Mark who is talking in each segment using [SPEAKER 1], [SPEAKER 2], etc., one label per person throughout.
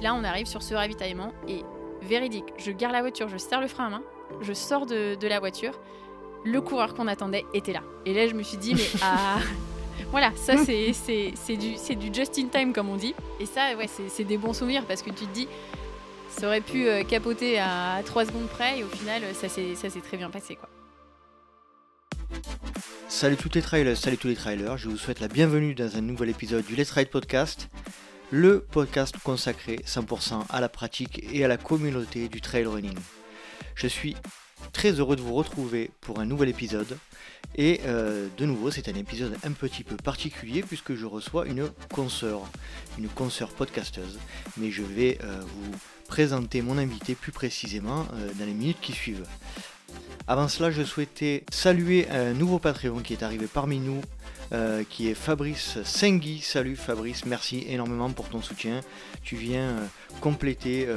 [SPEAKER 1] Et là, on arrive sur ce ravitaillement et véridique, je garde la voiture, je serre le frein à main, je sors de, de la voiture, le coureur qu'on attendait était là. Et là, je me suis dit, mais ah, voilà, ça c'est c'est du, du just in time comme on dit. Et ça, ouais, c'est des bons souvenirs parce que tu te dis, ça aurait pu euh, capoter à 3 secondes près et au final, ça s'est très bien passé. quoi.
[SPEAKER 2] Salut toutes les trailers, salut tous les trailers, je vous souhaite la bienvenue dans un nouvel épisode du Let's Ride Podcast, le podcast consacré 100% à la pratique et à la communauté du trail running. Je suis très heureux de vous retrouver pour un nouvel épisode. Et euh, de nouveau, c'est un épisode un petit peu particulier puisque je reçois une consoeur, une consoeur podcasteuse. Mais je vais euh, vous présenter mon invité plus précisément euh, dans les minutes qui suivent. Avant cela, je souhaitais saluer un nouveau Patreon qui est arrivé parmi nous, qui est Fabrice Sengui. Salut Fabrice, merci énormément pour ton soutien. Tu viens compléter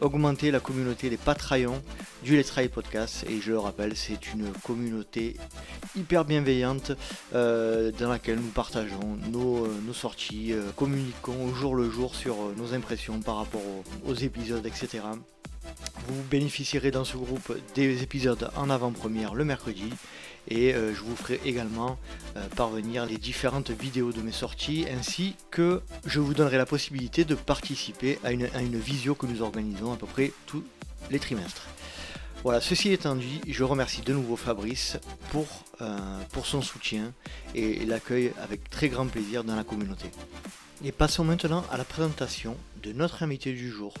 [SPEAKER 2] augmenter la communauté des Patreons du Let's Try Podcast. Et je le rappelle, c'est une communauté hyper bienveillante euh, dans laquelle nous partageons nos, euh, sorties, euh, communiquons au jour le jour sur nos impressions par rapport aux épisodes, etc. Vous bénéficierez dans ce groupe des épisodes en avant-première le mercredi et euh, je vous ferai également euh, parvenir les différentes vidéos de mes sorties ainsi que je vous donnerai la possibilité de participer à une, visio que nous organisons à peu près tous les trimestres. Voilà, ceci étant dit, je remercie de nouveau Fabrice pour, euh, pour son soutien et l'accueil avec très grand plaisir dans la communauté. Et passons maintenant à la présentation de notre invité du jour.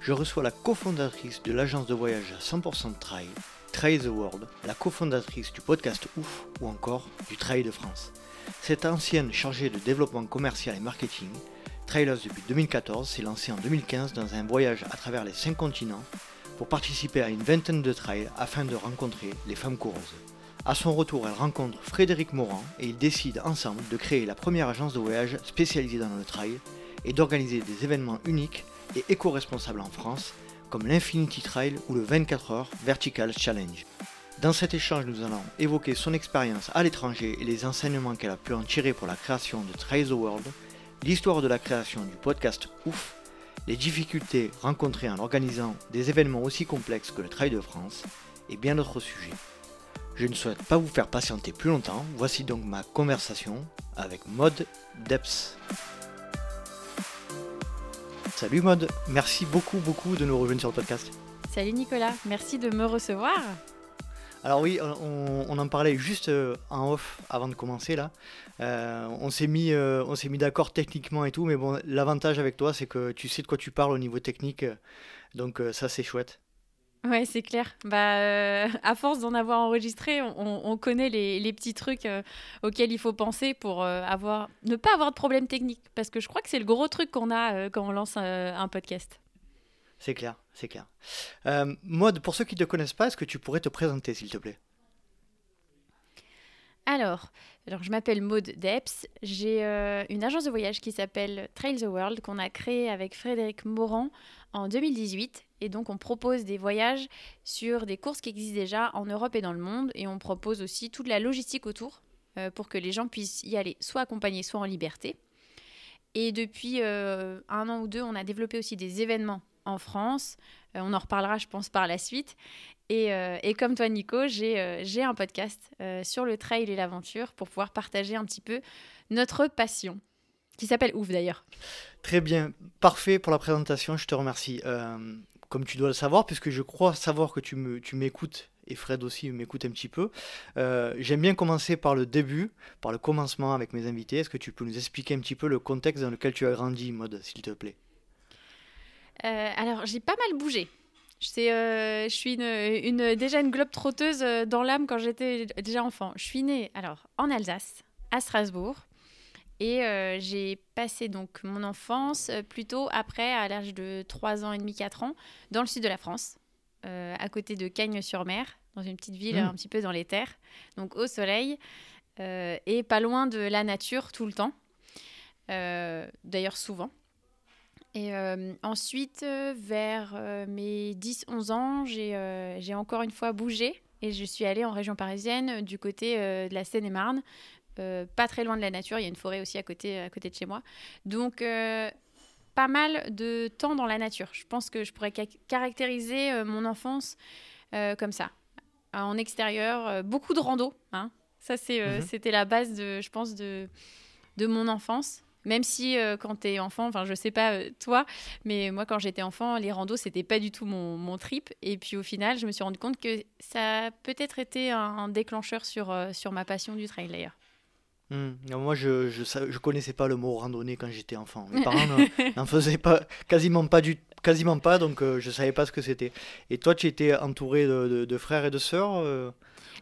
[SPEAKER 2] Je reçois la cofondatrice de l'agence de voyage 100% Trail, Trail the World, la cofondatrice du podcast Ouf ou encore du Trail de France. Cette ancienne chargée de développement commercial et marketing, Trailers depuis 2014, s'est lancée en 2015 dans un voyage à travers les 5 continents pour participer à une vingtaine de trails afin de rencontrer les femmes coureuses. A son retour, elle rencontre Frédéric Morand et ils décident ensemble de créer la première agence de voyage spécialisée dans le trail et d'organiser des événements uniques et éco-responsables en France comme l'Infinity Trail ou le 24 heures Vertical Challenge. Dans cet échange, nous allons évoquer son expérience à l'étranger et les enseignements qu'elle a pu en tirer pour la création de Trail the World, l'histoire de la création du podcast Ouf, les difficultés rencontrées en organisant des événements aussi complexes que le Trail de France et bien d'autres sujets. Je ne souhaite pas vous faire patienter plus longtemps, voici donc ma conversation avec Maud Depps. Salut Mode, merci beaucoup beaucoup de nous rejoindre sur le podcast.
[SPEAKER 1] Salut Nicolas, merci de me recevoir.
[SPEAKER 2] Alors oui, on, en parlait juste euh, en off avant de commencer là. Euh, on s'est mis, euh, on s'est mis d'accord techniquement et tout, mais bon, l'avantage avec toi, c'est que tu sais de quoi tu parles au niveau technique, donc ça c'est chouette.
[SPEAKER 1] Ouais, c'est clair. Bah, euh, à force d'en avoir enregistré, on, connaît les, petits trucs euh, auxquels il faut penser pour euh, avoir, ne pas avoir de problème technique. Parce que je crois que c'est le gros truc qu'on a quand on lance un podcast.
[SPEAKER 2] C'est clair, c'est clair. Mode, pour ceux qui ne te connaissent pas, est-ce que tu pourrais te présenter, s'il te plaît?
[SPEAKER 1] Alors, je m'appelle Maude Depps. J'ai une agence de voyage qui s'appelle Trail the World qu'on a créée avec Frédéric Morand en 2018 et donc, on propose des voyages sur des courses qui existent déjà en Europe et dans le monde. Et on propose aussi toute la logistique autour euh, pour que les gens puissent y aller soit accompagnés, soit en liberté. Et depuis euh, un an ou deux, on a développé aussi des événements en France. Euh, on en reparlera, je pense, par la suite. Et, et comme toi, Nico, j'ai un podcast sur le trail et l'aventure pour pouvoir partager un petit peu notre passion, qui s'appelle Ouf d'ailleurs.
[SPEAKER 2] Très bien, parfait pour la présentation, je te remercie comme tu dois le savoir, puisque je crois savoir que tu m'écoutes, et Fred aussi m'écoute un petit peu. Euh, j'aime bien commencer par le début, par le commencement avec mes invités. Est-ce que tu peux nous expliquer un petit peu le contexte dans lequel tu as grandi, Mode, s'il te plaît?
[SPEAKER 1] Euh, Alors, j'ai pas mal bougé. Euh, je suis une, déjà une globe trotteuse dans l'âme quand j'étais déjà enfant. Je suis née alors en Alsace, à Strasbourg. Et euh, j'ai passé donc mon enfance euh, plutôt après, à l'âge de 3 ans et demi, 4 ans, dans le sud de la France, euh, à côté de Cagnes-sur-Mer, dans une petite ville mmh. un petit peu dans les terres, donc au soleil, et pas loin de la nature tout le temps, d'ailleurs souvent. Et ensuite, vers mes 10-11 ans, j'ai encore une fois bougé et je suis allée en région parisienne du côté de la Seine-et-Marne, euh, pas très loin de la nature. Il y a une forêt aussi à côté, à côté de chez moi. Donc, euh, pas mal de temps dans la nature. Je pense que je pourrais caractériser mon enfance comme ça. En extérieur, beaucoup de rando. Hein. Ça, mhm. c'était la base, de, je pense, de, de mon enfance. Même si euh, quand tu es enfant, enfin je sais pas euh, toi, mais moi quand j'étais enfant, les randos c'était pas du tout mon, mon, trip. Et puis au final, je me suis rendu compte que ça a peut-être été un, déclencheur sur, euh, sur ma passion du trail d'ailleurs.
[SPEAKER 2] Hmm. Moi, je, je, je, connaissais pas le mot randonnée quand j'étais enfant. Mes parents n'en faisaient pas, quasiment pas du quasiment pas, donc je savais pas ce que c'était. Et toi, tu étais entouré de, de, frères et de sœurs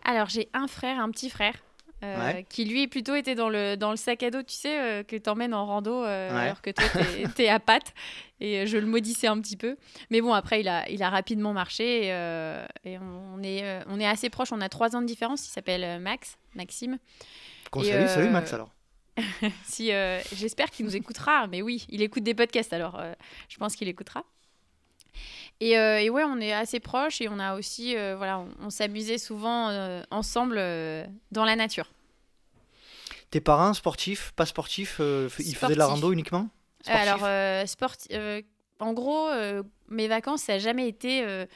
[SPEAKER 1] Alors, j'ai un frère, un petit frère. Euh, qui lui plutôt était dans le, dans le sac à dos, tu sais, euh, que tu emmènes en rando euh, alors que toi, tu es, à pattes. Et je le maudissais un petit peu. Mais bon, après, il a, il a rapidement marché et, on, est, on est assez proches. On a trois ans de différence. Il s'appelle Max, Maxime.
[SPEAKER 2] salue, salut Max alors.
[SPEAKER 1] si, J'espère qu'il nous écoutera. Mais oui, il écoute des podcasts alors je pense qu'il écoutera. Et, euh, et, ouais, on est assez proches et on a aussi, euh, voilà, on, s'amusait souvent euh, ensemble dans la nature.
[SPEAKER 2] Tes parents sportifs, pas sportifs, ils faisaient de la rando uniquement?
[SPEAKER 1] Alors, en gros, mes vacances, ça n'a jamais été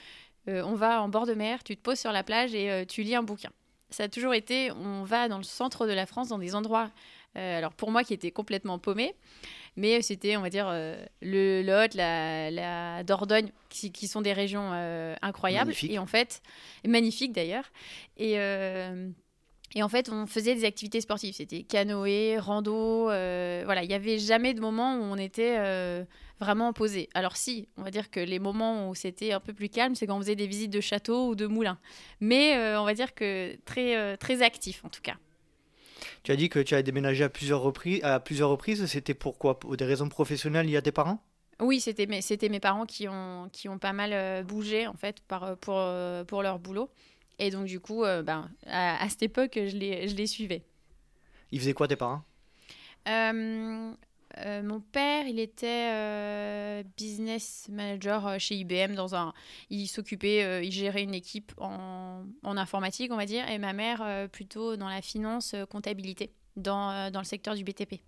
[SPEAKER 1] on va en bord de mer, tu te poses sur la plage et tu lis un bouquin. Ça a toujours été on va dans le centre de la France, dans des endroits, alors pour moi qui était complètement paumé, mais c'était, on va dire, euh, le Lot, la, la Dordogne, qui, sont des régions euh, incroyables. Et en fait, magnifiques d'ailleurs. Et. Euh, et en fait, on faisait des activités sportives. C'était canoë, rando. voilà, il n'y avait jamais de moment où on était vraiment posé. Alors si, on va dire que les moments où c'était un peu plus calme, c'est quand on faisait des visites de châteaux ou de moulins. Mais on va dire que très, très actif en tout cas.
[SPEAKER 2] Tu as dit que tu as déménagé à plusieurs reprises. À plusieurs reprises. C'était pourquoi? Pour des raisons professionnelles liées à tes parents?
[SPEAKER 1] Oui, c'était mes, c'était mes parents qui ont, qui ont pas mal euh, bougé en fait par, euh, pour, euh, pour leur boulot. Et donc du coup, ben, à, cette époque, je les, je les suivais.
[SPEAKER 2] Ils faisaient quoi tes parents?
[SPEAKER 1] Euh, mon père, il était euh, business manager euh, chez IBM dans un. Il s'occupait, il gérait une équipe en, en, informatique, on va dire, et ma mère plutôt dans la finance, comptabilité, dans, dans le secteur du BTP.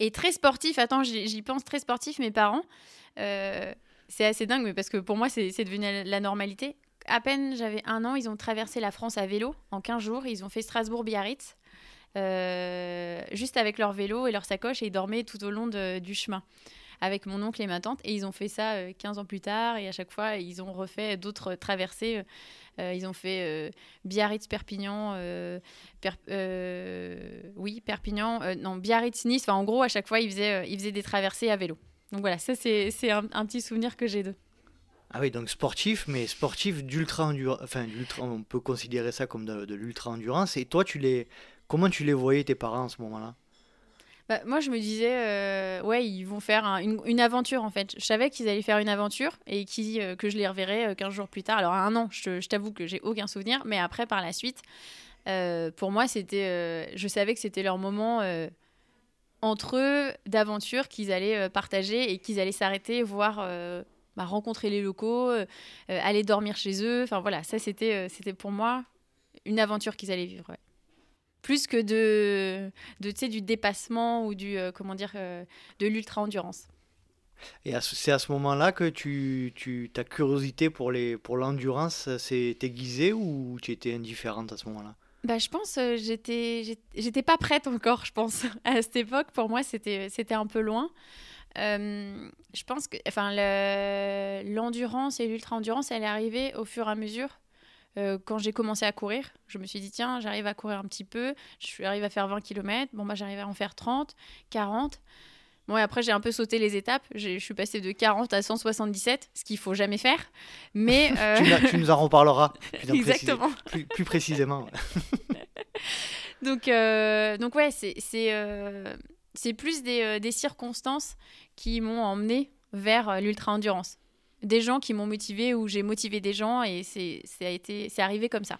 [SPEAKER 1] Et très sportif. Attends, j'y pense très sportif. Mes parents, c'est assez dingue, mais parce que pour moi, c'est devenu la normalité. À peine j'avais un an, ils ont traversé la France à vélo en 15 jours. Ils ont fait Strasbourg-Biarritz. Euh, juste avec leur vélo et leur sacoche et ils dormaient tout au long du chemin avec mon oncle et ma tante. Et ils ont fait ça 15 euh, ans plus tard. Et à chaque fois, ils ont refait d'autres traversées. Euh, ils ont fait Biarritz-Perpignan. oui, Perpignan. non, Biarritz-Nice. Enfin, en gros, à chaque fois, ils faisaient, ils faisaient des traversées à vélo. Donc voilà, ça, c'est un, un, petit souvenir que j'ai d'eux.
[SPEAKER 2] Ah oui, donc sportif, mais sportif d'ultra endurance. Enfin, on peut considérer ça comme de, de l'ultra endurance. Et toi, tu les, Comment tu les voyais, tes parents, à ce moment-là?
[SPEAKER 1] Bah, moi, je me disais, euh, ouais, ils vont faire une, aventure en fait. Je savais qu'ils allaient faire une aventure et qui, euh, que je les reverrais 15 euh, jours plus tard. Alors, un an, je, t'avoue que j'ai aucun souvenir, mais après, par la suite, pour moi, c'était, je savais que c'était leur moment entre eux d'aventure qu'ils allaient partager et qu'ils allaient s'arrêter, voir. Bah, rencontrer les locaux, aller dormir chez eux. Enfin voilà, ça c'était c'était pour moi une aventure qu'ils allaient vivre plus que de, de du dépassement ou du, euh, comment dire, euh, de l'ultra-endurance.
[SPEAKER 2] Et c'est à ce moment-là que tu, tu, ta curiosité pour, les, pour l'endurance s'est aiguisée ou tu étais indifférente à ce moment-là?
[SPEAKER 1] Bah, je pense euh, j'étais j'étais pas prête encore je pense à cette époque. Pour moi c'était c'était un peu loin. Euh, je pense que enfin l'endurance et l'ultra endurance elle est arrivée au fur et à mesure euh, quand j'ai commencé à courir, je me suis dit, tiens, j'arrive à courir un petit peu, je arrive à faire 20 km, bon, bah, j'arrive à en faire 30, 40. Bon, et après, j'ai un peu sauté les étapes. Je suis passée de 40 à 177, ce qu'il faut jamais faire. Mais
[SPEAKER 2] euh, tu, nous en reparleras.
[SPEAKER 1] Exactement.
[SPEAKER 2] Plus, précisément.
[SPEAKER 1] donc, euh, donc ouais, c'est c'est plus des, des, circonstances qui m'ont emmené vers l'ultra endurance des gens qui m'ont motivé ou j'ai motivé des gens et c'est arrivé comme ça.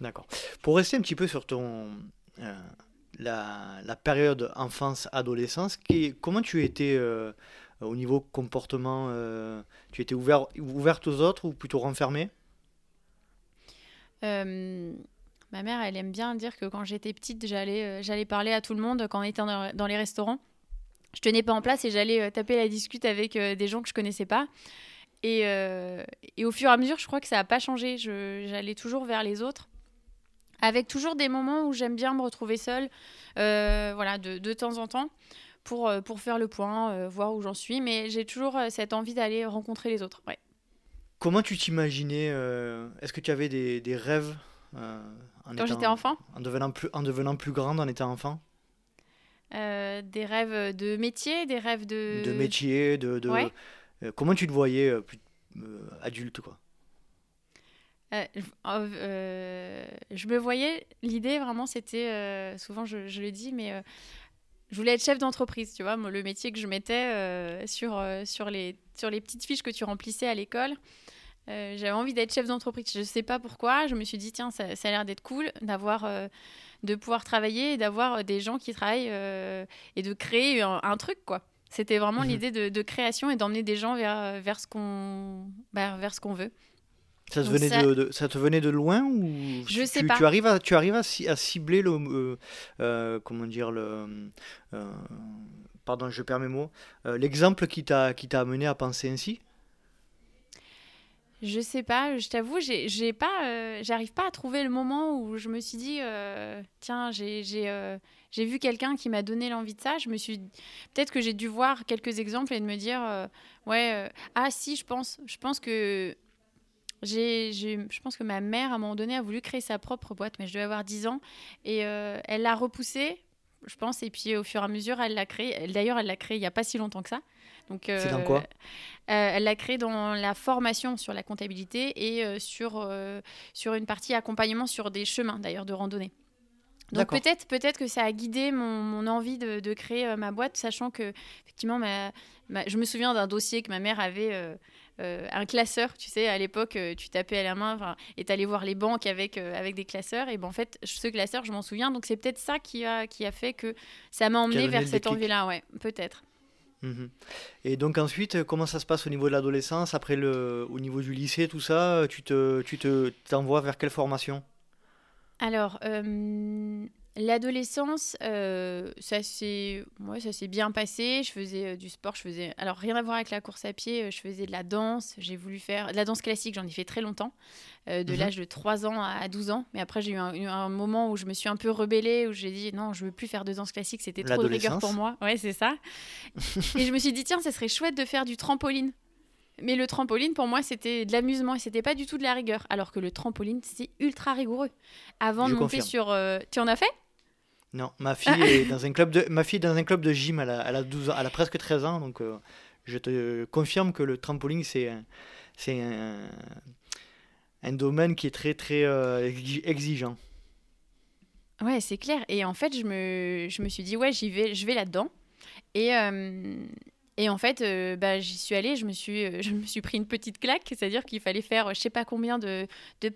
[SPEAKER 2] D'accord. Pour rester un petit peu sur ton euh, la, la, période enfance adolescence, qui, comment tu étais euh, au niveau comportement euh, Tu étais ouvert, ouverte aux autres ou plutôt renfermée?
[SPEAKER 1] Ma mère, elle aime bien dire que quand j'étais petite, j'allais j'allais parler à tout le monde quand on était dans les restaurants. Je tenais pas en place et j'allais taper la discute avec des gens que je connaissais pas. Et, et, au fur et à mesure, je crois que ça n'a pas changé. J'allais toujours vers les autres avec toujours des moments où j'aime bien me retrouver seule, euh, voilà, de, de, temps en temps, pour, euh, pour faire le point, euh, voir où j'en suis. Mais j'ai toujours cette envie d'aller rencontrer les autres. Ouais.
[SPEAKER 2] Comment tu t'imaginais Est-ce que tu avais des, des rêves
[SPEAKER 1] en Quand j'étais enfant?
[SPEAKER 2] en devenant, plus, en devenant plus grande en étant enfant?
[SPEAKER 1] Des rêves de métier, des rêves de...
[SPEAKER 2] De métier, de... de... comment tu te voyais plus, adulte, quoi?
[SPEAKER 1] Euh, euh, je me voyais, l'idée vraiment c'était, euh, souvent je, le dis, mais je voulais être chef d'entreprise, tu vois, le métier que je mettais sur, sur, les, sur les petites fiches que tu remplissais à l'école. J'avais envie d'être chef d'entreprise, je ne sais pas pourquoi, je me suis dit, tiens, ça, a l'air d'être cool d'avoir de pouvoir travailler et d'avoir des gens qui travaillent et de créer un, truc, quoi. C'était vraiment mmh l'idée de, de, création et d'emmener des gens vers, vers ce qu'on bah, vers ce qu'on veut.
[SPEAKER 2] Ça, te venait De, ça te venait de loin ou
[SPEAKER 1] Je sais
[SPEAKER 2] tu,
[SPEAKER 1] pas.
[SPEAKER 2] Tu arrives à, tu arrives à, à cibler le. Euh, euh, comment dire le. Euh, pardon, je perds mes mots. L'exemple qui t'a amené à penser ainsi?
[SPEAKER 1] Je sais pas, je t'avoue, j'ai pas, j'arrive pas à trouver le moment où je me suis dit, tiens, j'ai vu quelqu'un qui m'a donné l'envie de ça. Je me suis, peut-être que j'ai dû voir quelques exemples et de me dire, ouais, ah si, je pense, je pense que j'ai, je pense que ma mère, à un moment donné, a voulu créer sa propre boîte, mais je devais avoir 10 ans. Et euh, elle l'a repoussée, je pense, et puis au fur et à mesure, elle l'a créée. D'ailleurs, elle l'a créée il n'y a pas si longtemps que ça.
[SPEAKER 2] Donc, C'est dans quoi euh,
[SPEAKER 1] Elle l'a créée dans la formation sur la comptabilité et euh, sur, sur une partie accompagnement sur des chemins, d'ailleurs, de randonnée. Donc peut-être peut-être que ça a guidé mon, mon envie de, de créer ma boîte, sachant que effectivement, ma, je me souviens d'un dossier que ma mère avait euh, un classeur, tu sais, à l'époque, euh, tu tapais à la main et t'allais voir les banques avec, euh, avec des classeurs. Et ben, en fait, ce classeur, je m'en souviens. Donc, c'est peut-être ça qui a, qui a fait que ça m'a emmené vers cette envie-là, ouais, peut-être.
[SPEAKER 2] Mhm. Et donc ensuite, comment ça se passe au niveau de l'adolescence, après le, au niveau du lycée, tout ça, tu te, tu te, t'envoies vers quelle formation?
[SPEAKER 1] Alors, L'adolescence, euh, ça s'est ça s'est bien passé. Je faisais euh, du sport, je faisais alors rien à voir avec la course à pied, euh, je faisais de la danse, j'ai voulu faire de la danse classique, j'en ai fait très longtemps, de mhm. l'âge de 3 ans à 12 ans, mais après j'ai eu un, moment où je me suis un peu rebellée où j'ai dit non, je veux plus faire de danse classique, c'était trop de rigueur pour moi. Ouais, c'est ça. et je me suis dit tiens, ça serait chouette de faire du trampoline. Mais le trampoline, pour moi, c'était de l'amusement et c'était pas du tout de la rigueur. Alors que le trampoline, c'est ultra rigoureux. Avant de monter sur. Tu en as fait?
[SPEAKER 2] Non, ma fille est dans un club de ma fille dans un club de gym, elle a, 12 ans, elle a presque 13 ans donc euh, je te confirme que le trampoline c'est c'est un, domaine qui est très très euh, exigeant.
[SPEAKER 1] Ouais, c'est clair et en fait, je me, je me suis dit ouais, j'y vais je vais là-dedans. Et, euh, et en fait, euh, bah, j'y suis allée, je me suis, euh, je me suis pris une petite claque, c'est-à-dire qu'il fallait faire je sais pas combien de,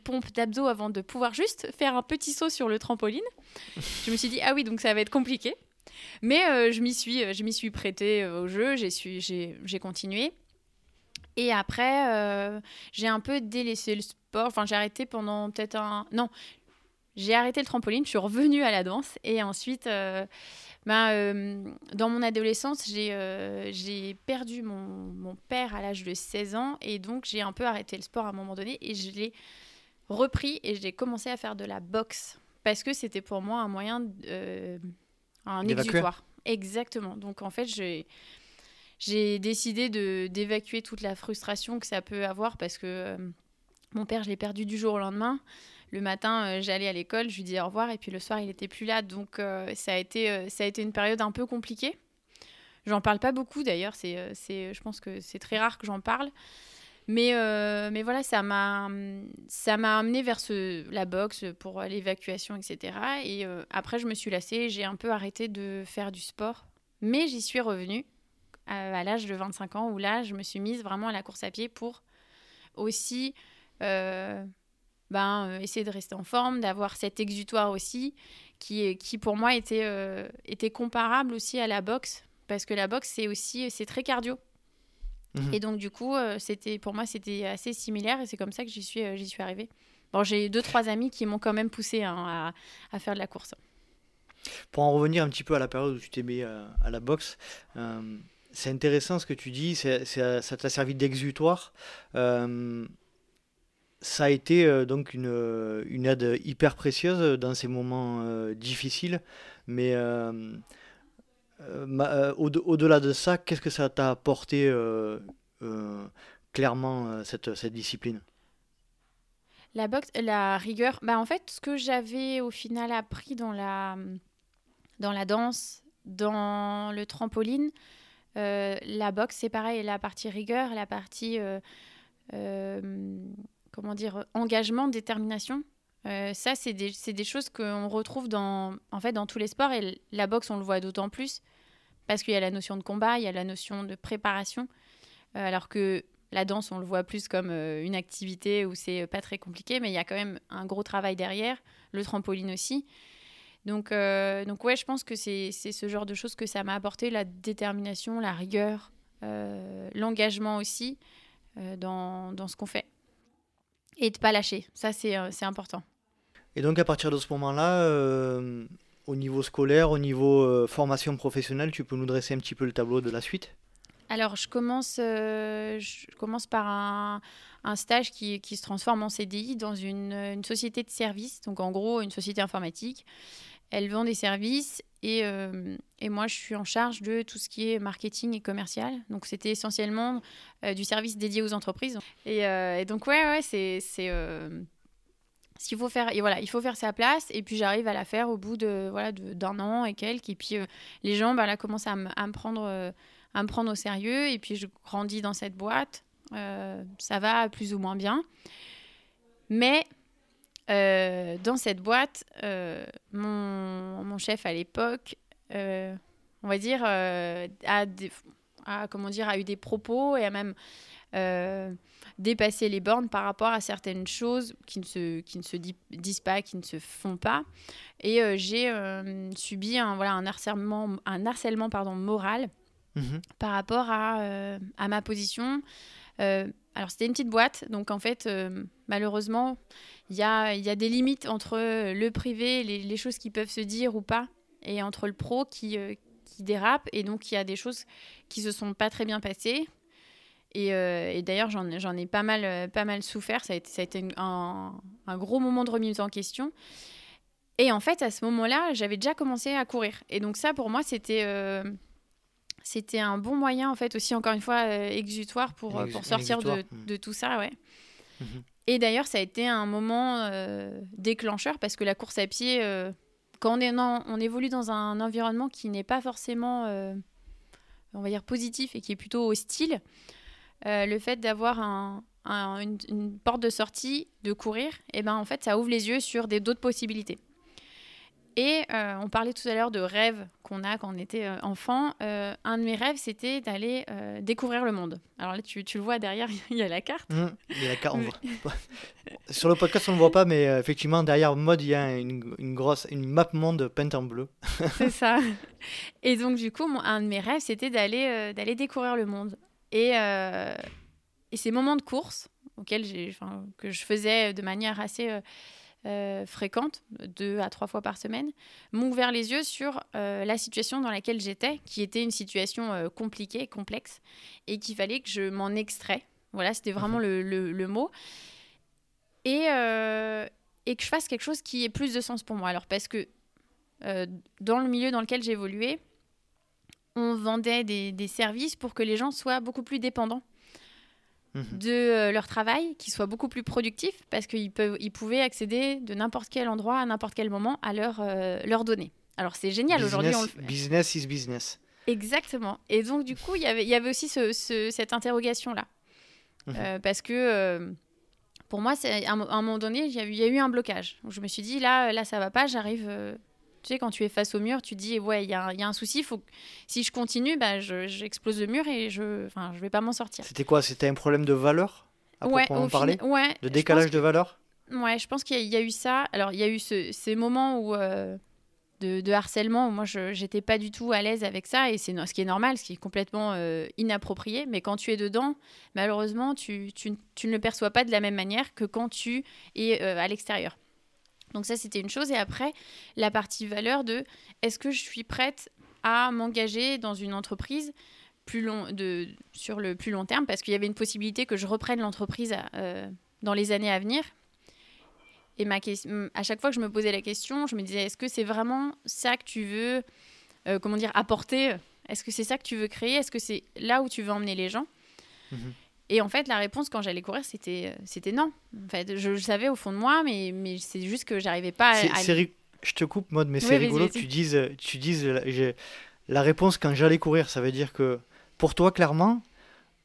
[SPEAKER 1] pompes d'abdos avant de pouvoir juste faire un petit saut sur le trampoline. je me suis dit, ah oui, donc ça va être compliqué. Mais euh, je m'y suis, je suis prêtée au jeu, j'ai, j'ai continué. Et après, j'ai un peu délaissé le sport, enfin j'ai arrêté pendant peut-être un... Non, j'ai arrêté le trampoline, je suis revenue à la danse et ensuite ben, euh, dans mon adolescence, j'ai euh, j'ai perdu mon, mon, père à l'âge de 16 ans et donc j'ai un peu arrêté le sport à un moment donné et je l'ai repris et j'ai commencé à faire de la boxe parce que c'était pour moi un moyen, euh, un exutoire. Exactement. Donc en fait, j'ai j'ai décidé d'évacuer toute la frustration que ça peut avoir parce que mon père, je l'ai perdu du jour au lendemain le matin, euh, j'allais à l'école, je lui disais au revoir, et puis le soir, il n'était plus là. Donc, euh, ça, a été, euh, ça a été une période un peu compliquée. J'en parle pas beaucoup d'ailleurs, c'est, je pense que c'est très rare que j'en parle. Mais, mais voilà, ça m'a, ça m'a amené vers la boxe pour l'évacuation, etc. Et après, je me suis lassée, j'ai un peu arrêté de faire du sport. Mais j'y suis revenue à, l'âge de 25 ans, où là, je me suis mise vraiment à la course à pied pour aussi ben, euh, essayer de rester en forme, d'avoir cet exutoire aussi, qui, qui pour moi était, euh, était comparable aussi à la boxe, parce que la boxe, c'est aussi c'est très cardio. Mhm. Et donc, du coup, euh, c'était pour moi, c'était assez similaire, et c'est comme ça que j'y suis, j'y suis arrivée. Bon, j'ai deux, trois amis qui m'ont quand même poussé hein, à, à, faire de la course.
[SPEAKER 2] Pour en revenir un petit peu à la période où tu t'es mis à, la boxe, c'est intéressant ce que tu dis, ça t'a servi d'exutoire. Ça a été donc une, une, aide hyper précieuse dans ces moments difficiles, mais au-delà de ça, qu'est-ce que ça t'a apporté clairement cette, cette discipline?
[SPEAKER 1] La boxe, la rigueur, bah en fait, ce que j'avais au final appris dans la, dans la danse, dans le trampoline, euh, la boxe, c'est pareil, la partie rigueur, la partie, euh, euh, comment dire, engagement, détermination. ça, c'est des, des, choses qu'on retrouve dans, en fait, dans tous les sports. Et la boxe, on le voit d'autant plus parce qu'il y a la notion de combat, il y a la notion de préparation. alors que la danse, on le voit plus comme euh, une activité où c'est pas très compliqué, mais il y a quand même un gros travail derrière, le trampoline aussi. Donc, euh, donc ouais, je pense que c'est ce genre de choses que ça m'a apporté, la détermination, la rigueur, euh, l'engagement aussi dans, ce qu'on fait. Et de pas lâcher, ça c'est important.
[SPEAKER 2] Et donc à partir de ce moment-là, au niveau scolaire, au niveau formation professionnelle, tu peux nous dresser un petit peu le tableau de la suite?
[SPEAKER 1] Alors, je commence, euh, je commence par un, stage qui, se transforme en CDI dans une, société de services, donc en gros une société informatique. Elle vend des services et, euh, et, moi je suis en charge de tout ce qui est marketing et commercial. Donc c'était essentiellement euh, du service dédié aux entreprises. Et, donc ouais, ouais c'est... Ce qu'il faut faire, et voilà, il faut faire sa place, et puis j'arrive à la faire au bout de voilà d'un an et quelques, et puis les gens, bah, là, commencent à, à me prendre à me prendre au sérieux. Et puis, je grandis dans cette boîte. Euh, ça va plus ou moins bien. Mais euh, dans cette boîte, euh, mon, mon, chef à l'époque, on va dire, a, comment dire, a eu des propos et a même dépassé les bornes par rapport à certaines choses qui ne se, qui ne se disent pas, qui ne se font pas. Et j'ai subi un, voilà, un harcèlement, un harcèlement pardon, moral Mhm. par rapport à, euh, à ma position. Euh, alors, c'était une petite boîte, donc en fait, euh, malheureusement, il y a, des limites entre le privé, les, les, choses qui peuvent se dire ou pas, et entre le pro qui, qui dérape. Et donc, il y a des choses qui se sont pas très bien passées. Et, d'ailleurs, j'en ai pas mal, souffert. Ça a été, un, gros moment de remise en question. Et en fait, à ce moment-là, j'avais déjà commencé à courir. Et donc ça, pour moi, c'était c'était un bon moyen, en fait, aussi, encore une fois, euh, exutoire pour, euh, pour sortir de, de, tout ça, ouais. Mhm. Et d'ailleurs, ça a été un moment euh, déclencheur parce que la course à pied, quand on, est, on évolue dans un environnement qui n'est pas forcément, on va dire, positif et qui est plutôt hostile, le fait d'avoir un, une, une, porte de sortie, de courir, et eh ben, en fait, ça ouvre les yeux sur d'autres possibilités. Et euh, on parlait tout à l'heure de rêves qu'on a quand on était euh, enfant. Euh, un de mes rêves, c'était d'aller découvrir le monde. Alors là, tu, tu, le vois derrière, il y a la carte.
[SPEAKER 2] Mmh, il y a la carte. Sur le podcast, on ne le voit pas, mais effectivement, derrière mode, il y a une, une, grosse une map monde peinte en bleu.
[SPEAKER 1] C'est ça. Et donc, du coup, un de mes rêves, c'était d'aller d'aller découvrir le monde. Et, et ces moments de course auxquels que je faisais de manière assez euh, fréquentes, deux à trois fois par semaine, m'ont ouvert les yeux sur euh, la situation dans laquelle j'étais, qui était une situation euh, compliquée, complexe, et qu'il fallait que je m'en extrais. Voilà, c'était vraiment mhm. le, le, mot. Et, et que je fasse quelque chose qui ait plus de sens pour moi. Alors, parce que dans le milieu dans lequel j'évoluais, on vendait des, des services pour que les gens soient beaucoup plus dépendants Mhm. de euh, leur travail, qui soit beaucoup plus productif, parce qu'ils ils pouvaient accéder de n'importe quel endroit, à n'importe quel moment, à leurs euh, données. Alors c'est génial aujourd'hui.
[SPEAKER 2] Business is business.
[SPEAKER 1] Exactement. Et donc du coup, y il y avait aussi ce, cette interrogation-là. Mhm. Euh, parce que pour moi, à un, moment donné, il y, a eu un blocage. je me suis dit, là, là ça va pas, j'arrive tu sais, quand tu es face au mur, tu dis, ouais, il y, y a, un souci, faut si je continue, bah, j'explose le mur et je ne je vais pas m'en sortir.
[SPEAKER 2] C'était quoi C'était un problème de valeur à ouais, parler
[SPEAKER 1] ouais,
[SPEAKER 2] De décalage de valeur?
[SPEAKER 1] Ouais, je pense qu'il y, a eu ça. Alors, il y a eu ce, ces moments où, euh, de, de, harcèlement où moi, je n'étais pas du tout à l'aise avec ça. Et c'est ce qui est normal, ce qui est complètement euh, inapproprié. Mais quand tu es dedans, malheureusement, tu, tu, tu, ne le perçois pas de la même manière que quand tu es euh, à l'extérieur. Donc ça, c'était une chose. Et après, la partie valeur de est-ce que je suis prête à m'engager dans une entreprise plus long, de, sur le plus long terme? Parce qu'il y avait une possibilité que je reprenne l'entreprise euh, dans les années à venir. Et ma à chaque fois que je me posais la question, je me disais est-ce que c'est vraiment ça que tu veux, euh, comment dire, apporter? Est-ce que c'est ça que tu veux créer? Est-ce que c'est là où tu veux emmener les gens? Mhm. Et en fait, la réponse quand j'allais courir, c'était euh, c'était non. En fait, je, le savais au fond de moi, mais, mais c'est juste que j'arrivais pas à.
[SPEAKER 2] Je te coupe, mode, mais c'est rigolo que tu dises, tu dises la, la réponse quand j'allais courir. Ça veut dire que pour toi, clairement,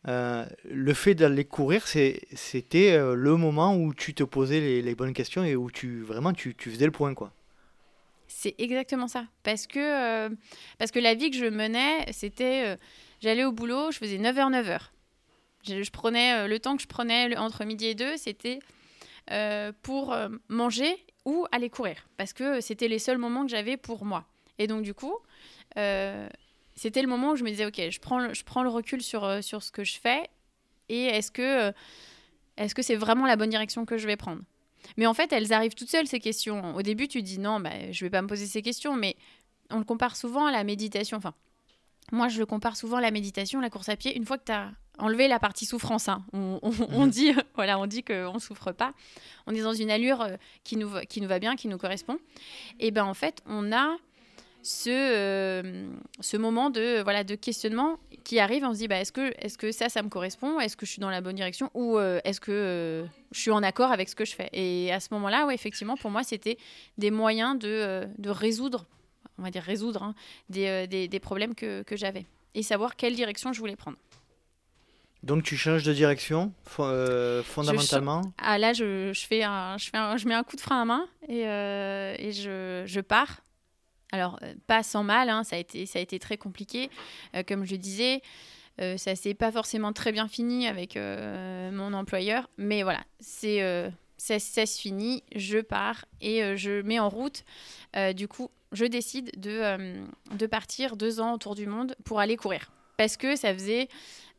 [SPEAKER 2] euh, le fait d'aller courir, c'était euh, le moment où tu te posais les, bonnes questions et où tu vraiment tu, tu faisais le point, quoi.
[SPEAKER 1] C'est exactement ça. Parce que, parce que la vie que je menais, c'était. J'allais au boulot, je faisais 9h, 9h. Je, prenais euh, le temps que je prenais entre midi et deux, c'était euh, pour euh, manger ou aller courir, parce que c'était les seuls moments que j'avais pour moi. Et donc du coup, c'était le moment où je me disais, ok, je prends le, recul sur, sur ce que je fais, et est-ce que est-ce c'est vraiment la bonne direction que je vais prendre? Mais en fait, elles arrivent toutes seules, ces questions. Au début, tu dis, non, bah, je vais pas me poser ces questions, mais on le compare souvent à la méditation. Enfin, moi, je le compare souvent à la méditation, la course à pied. Une fois que tu as enlever la partie souffrance. Hein. On, mhm. dit, voilà, on dit qu'on ne souffre pas. On est dans une allure euh, qui nous, qui nous va bien, qui nous correspond. Et ben en fait, on a ce, euh, ce moment de, voilà, de questionnement qui arrive. On se dit, bah, est-ce que, est que ça, ça me correspond? Est-ce que je suis dans la bonne direction? Ou euh, est-ce que je suis en accord avec ce que je fais? Et à ce moment-là, ouais, effectivement, pour moi, c'était des moyens de, de, résoudre, on va dire résoudre, hein, des, des, des, problèmes que, que j'avais. Et savoir quelle direction je voulais prendre.
[SPEAKER 2] Donc tu changes de direction euh, fondamentalement?
[SPEAKER 1] Ah là je, je fais un, je, fais je mets un coup de frein à main et, euh, et je, je, pars. Alors euh, pas sans mal, hein, ça, a été, ça a été très compliqué. comme je disais, ça s'est pas forcément très bien fini avec mon employeur. Mais voilà, c'est ça, ça, se finit, je pars et je mets en route. du coup, je décide de, de partir deux ans autour du monde pour aller courir. Parce que ça faisait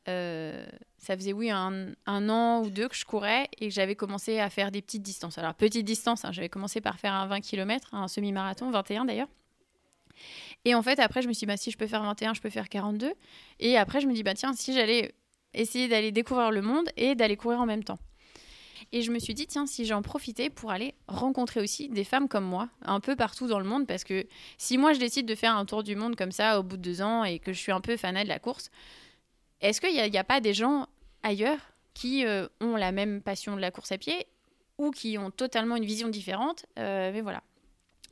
[SPEAKER 1] euh, ça faisait, oui, un, an ou deux que je courais et que j'avais commencé à faire des petites distances. Alors, petite distance, hein, j'avais commencé par faire un 20 km, un semi-marathon, 21 d'ailleurs. Et en fait, après, je me suis dit, bah, si je peux faire 21, je peux faire 42. Et après, je me dis, bah, tiens, si j'allais essayer d'aller découvrir le monde et d'aller courir en même temps. Et je me suis dit, tiens, si j'en profitais pour aller rencontrer aussi des femmes comme moi, un peu partout dans le monde, parce que si moi je décide de faire un tour du monde comme ça au bout de deux ans et que je suis un peu fanat de la course, est-ce qu'il n'y a, pas des gens ailleurs qui euh, ont la même passion de la course à pied ou qui ont totalement une vision différente euh, Mais voilà.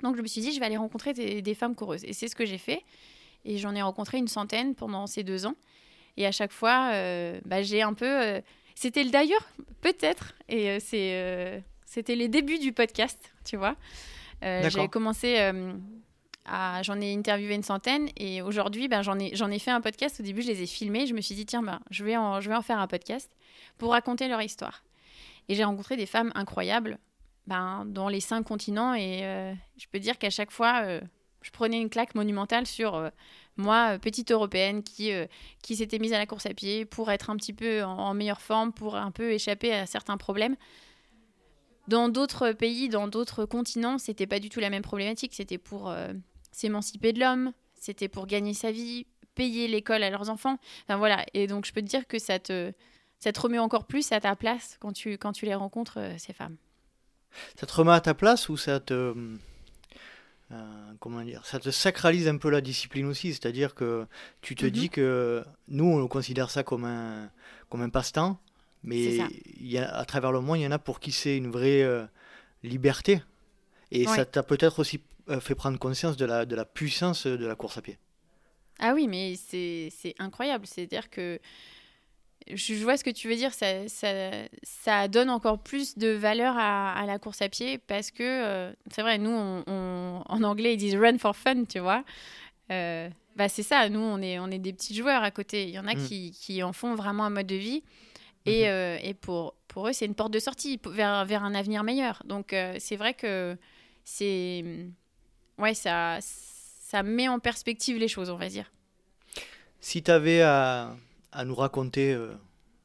[SPEAKER 1] Donc je me suis dit, je vais aller rencontrer des, femmes coureuses. Et c'est ce que j'ai fait. Et j'en ai rencontré une centaine pendant ces deux ans. Et à chaque fois, euh, bah, j'ai un peu... C'était d'ailleurs, peut-être, et c'est, c'était les débuts du podcast, tu vois. J'ai commencé j'en ai interviewé une centaine et aujourd'hui, ben, j'en ai, ai fait un podcast. Au début, je les ai filmés. Je me suis dit, tiens, ben, je, vais en, je vais en faire un podcast pour raconter leur histoire. Et j'ai rencontré des femmes incroyables ben, dans les cinq continents et euh, je peux dire qu'à chaque fois, euh, je prenais une claque monumentale sur euh, moi, petite européenne qui, qui s'était mise à la course à pied pour être un petit peu en, en meilleure forme, pour un peu échapper à certains problèmes. Dans d'autres pays, dans d'autres continents, c'était pas du tout la même problématique. C'était pour s'émanciper de l'homme, c'était pour gagner sa vie, payer l'école à leurs enfants. Enfin voilà, et donc je peux te dire que ça te, ça te remet encore plus à ta place quand tu, quand tu les rencontres, euh, ces femmes.
[SPEAKER 2] Ça te remet à ta place ou ça te... Euh, comment dire, ça te sacralise un peu la discipline aussi, c'est-à-dire que tu te dis mhm. que nous on considère ça comme un, comme un passe-temps, mais y a, à travers le monde il y en a pour qui c'est une vraie euh, liberté. Et ça t'a peut-être aussi fait prendre conscience de la, de la puissance de la course à pied.
[SPEAKER 1] Ah oui, mais c'est incroyable. C'est-à-dire que je vois ce que tu veux dire. Ça, ça, ça donne encore plus de valeur à, à la course à pied parce que euh, c'est vrai, nous, on, en anglais, ils disent run for fun, tu vois. Euh, bah c'est ça, nous, on est, on est des petits joueurs à côté. Il y en a mm. qui, qui, en font vraiment un mode de vie. Et, mm-hmm. et pour, pour eux, c'est une porte de sortie vers, vers un avenir meilleur. Donc, c'est vrai que c'est ouais, ça, ça met en perspective les choses, on va dire.
[SPEAKER 2] Si tu avais à, à, nous raconter, euh,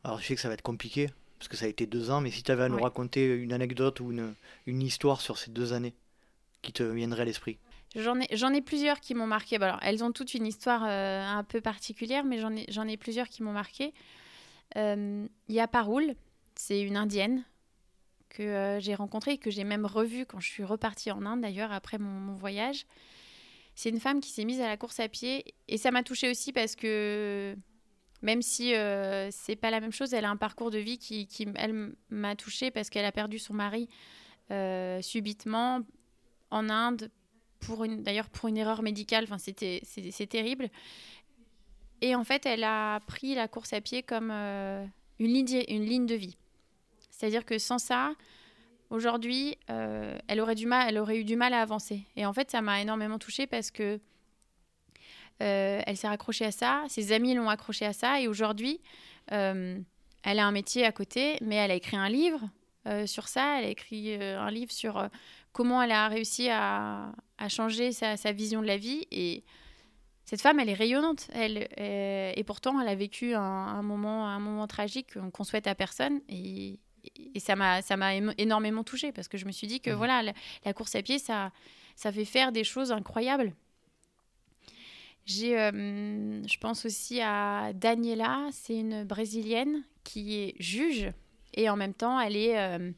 [SPEAKER 2] alors je sais que ça va être compliqué, parce que ça a été deux ans, mais si tu avais à nous
[SPEAKER 1] Ouais.
[SPEAKER 2] raconter une anecdote ou une, une histoire sur ces deux années qui te viendrait à l'esprit.
[SPEAKER 1] J'en ai, ai plusieurs qui m'ont marqué. Bon, alors, elles ont toutes une histoire euh, un peu particulière, mais j'en ai, ai plusieurs qui m'ont marqué. Euh, Il y a Parul, c'est une indienne que euh, j'ai rencontrée et que j'ai même revue quand je suis repartie en Inde, d'ailleurs, après mon, voyage. C'est une femme qui s'est mise à la course à pied et ça m'a touchée aussi parce que même si euh, c'est pas la même chose, elle a un parcours de vie qui, elle, m'a touchée parce qu'elle a perdu son mari euh, subitement en Inde pour une d'ailleurs pour une erreur médicale. Enfin c'était c'est terrible. Et en fait elle a pris la course à pied comme euh, une ligne une ligne de vie c'est-à-dire que sans ça aujourd'hui euh, elle aurait du mal elle aurait eu du mal à avancer et en fait ça m'a énormément touchée parce que euh, elle s'est raccrochée à ça ses amis l'ont accrochée à ça et aujourd'hui euh, elle a un métier à côté mais elle a écrit un livre sur ça elle a écrit un livre sur comment elle a réussi à, changer sa, vision de la vie. Et cette femme, elle est rayonnante. Et pourtant, elle a vécu un, moment, tragique qu'on souhaite à personne. Et ça m'a ça m'a émo- énormément touchée parce que je me suis dit que
[SPEAKER 2] Mhm.
[SPEAKER 1] voilà, la, la course à pied, ça, ça fait faire des choses incroyables. J'ai, euh, je pense aussi à Daniela, c'est une brésilienne qui est juge et en même temps, elle est euh,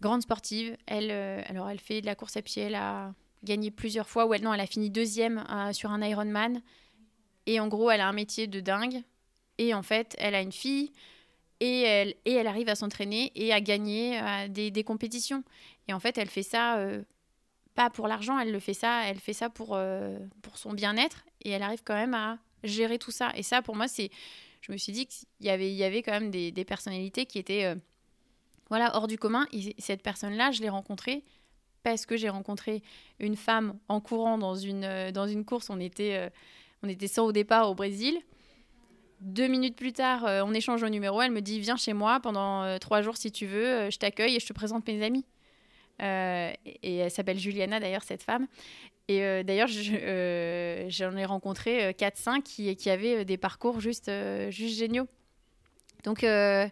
[SPEAKER 1] grande sportive. Elle, euh, alors, elle fait de la course à pied. Elle a gagné plusieurs fois. Ou elle, non, elle a fini deuxième sur un Ironman. Et en gros, elle a un métier de dingue. Et en fait, elle a une fille. Et elle, arrive à s'entraîner et à gagner des, compétitions. Et en fait, elle fait ça euh, pas pour l'argent. Elle le fait ça. Elle fait ça pour, euh, pour son bien-être. Et elle arrive quand même à gérer tout ça. Et ça, pour moi, c'est. Je me suis dit qu'il y avait, il y avait quand même des, personnalités qui étaient euh, voilà, hors du commun. Et cette personne-là, je l'ai rencontrée parce que j'ai rencontré une femme en courant dans une, dans une course. On était, on était 100 au départ au Brésil. Deux minutes plus tard, euh, on échange au numéro. Elle me dit Viens chez moi pendant euh, trois jours si tu veux. euh, je t'accueille et je te présente mes amis. Et elle s'appelle Juliana d'ailleurs, cette femme. Et d'ailleurs, je- j'en ai rencontré euh, 4-5 qui, avaient des parcours juste, géniaux. Donc, à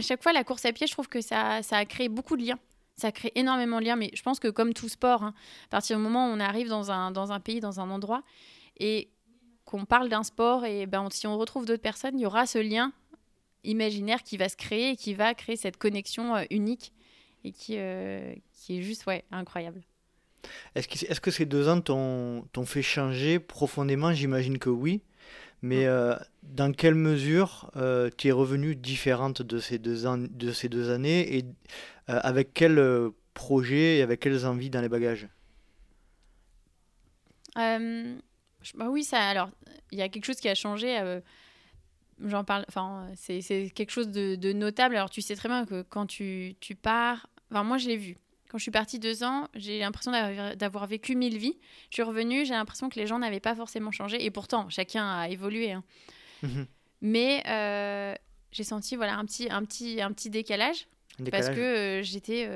[SPEAKER 1] chaque fois, la course à pied, je trouve que ça, ça a créé beaucoup de liens. Ça crée énormément de liens, mais je pense que comme tout sport, hein, à partir du moment où on arrive dans un, dans un pays, dans un endroit, et qu'on parle d'un sport, et ben, si on retrouve d'autres personnes, il y aura ce lien imaginaire qui va se créer et qui va créer cette connexion euh, unique et qui, euh, qui est juste ouais, incroyable.
[SPEAKER 2] Est-ce que, est-ce que ces deux ans t'ont, t'ont fait changer profondément? J'imagine que oui. Mais euh, dans quelle mesure euh, tu es revenue différente de ces deux, an- de ces deux années et avec quel projet et avec quelles envies dans les bagages?
[SPEAKER 1] Bah oui, ça. Alors, il y a quelque chose qui a changé. euh, J'en parle. Enfin, c'est c'est quelque chose de, de notable. Alors, tu sais très bien que quand tu, tu pars. Enfin, moi, je l'ai vu. Quand je suis partie deux ans, j'ai l'impression d'avoir- d'avoir vécu mille vies. Je suis revenue, j'ai l'impression que les gens n'avaient pas forcément changé. Et pourtant, chacun a évolué. hein.
[SPEAKER 2] Mhm.
[SPEAKER 1] Mais euh, j'ai senti voilà un petit, un petit, un petit décalage. Parce que euh, j'étais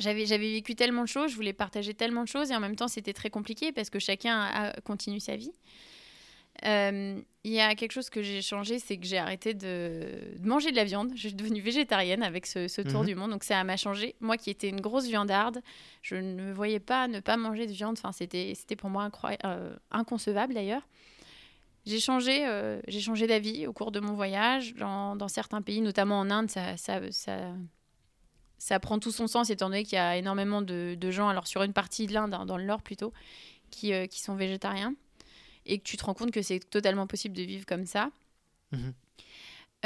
[SPEAKER 1] j'avais j'avais vécu tellement de choses je voulais partager tellement de choses et en même temps c'était très compliqué parce que chacun a, continue sa vie. Euh, il y a quelque chose que j'ai changé c'est que j'ai arrêté de, de manger de la viande. Je suis devenue végétarienne avec ce, ce tour
[SPEAKER 2] Mhm.
[SPEAKER 1] du monde. Donc ça m'a changé. Moi qui étais une grosse viandarde je ne me voyais pas ne pas manger de viande. Enfin c'était c'était pour moi euh, inconcevable d'ailleurs. J'ai changé, euh, changé d'avis au cours de mon voyage. Dans, dans certains pays, notamment en Inde, ça, ça, ça, ça prend tout son sens étant donné qu'il y a énormément de, de gens, alors sur une partie de l'Inde, hein, dans le nord plutôt, qui, euh, qui sont végétariens. Et que tu te rends compte que c'est totalement possible de vivre comme ça.
[SPEAKER 2] Mhm.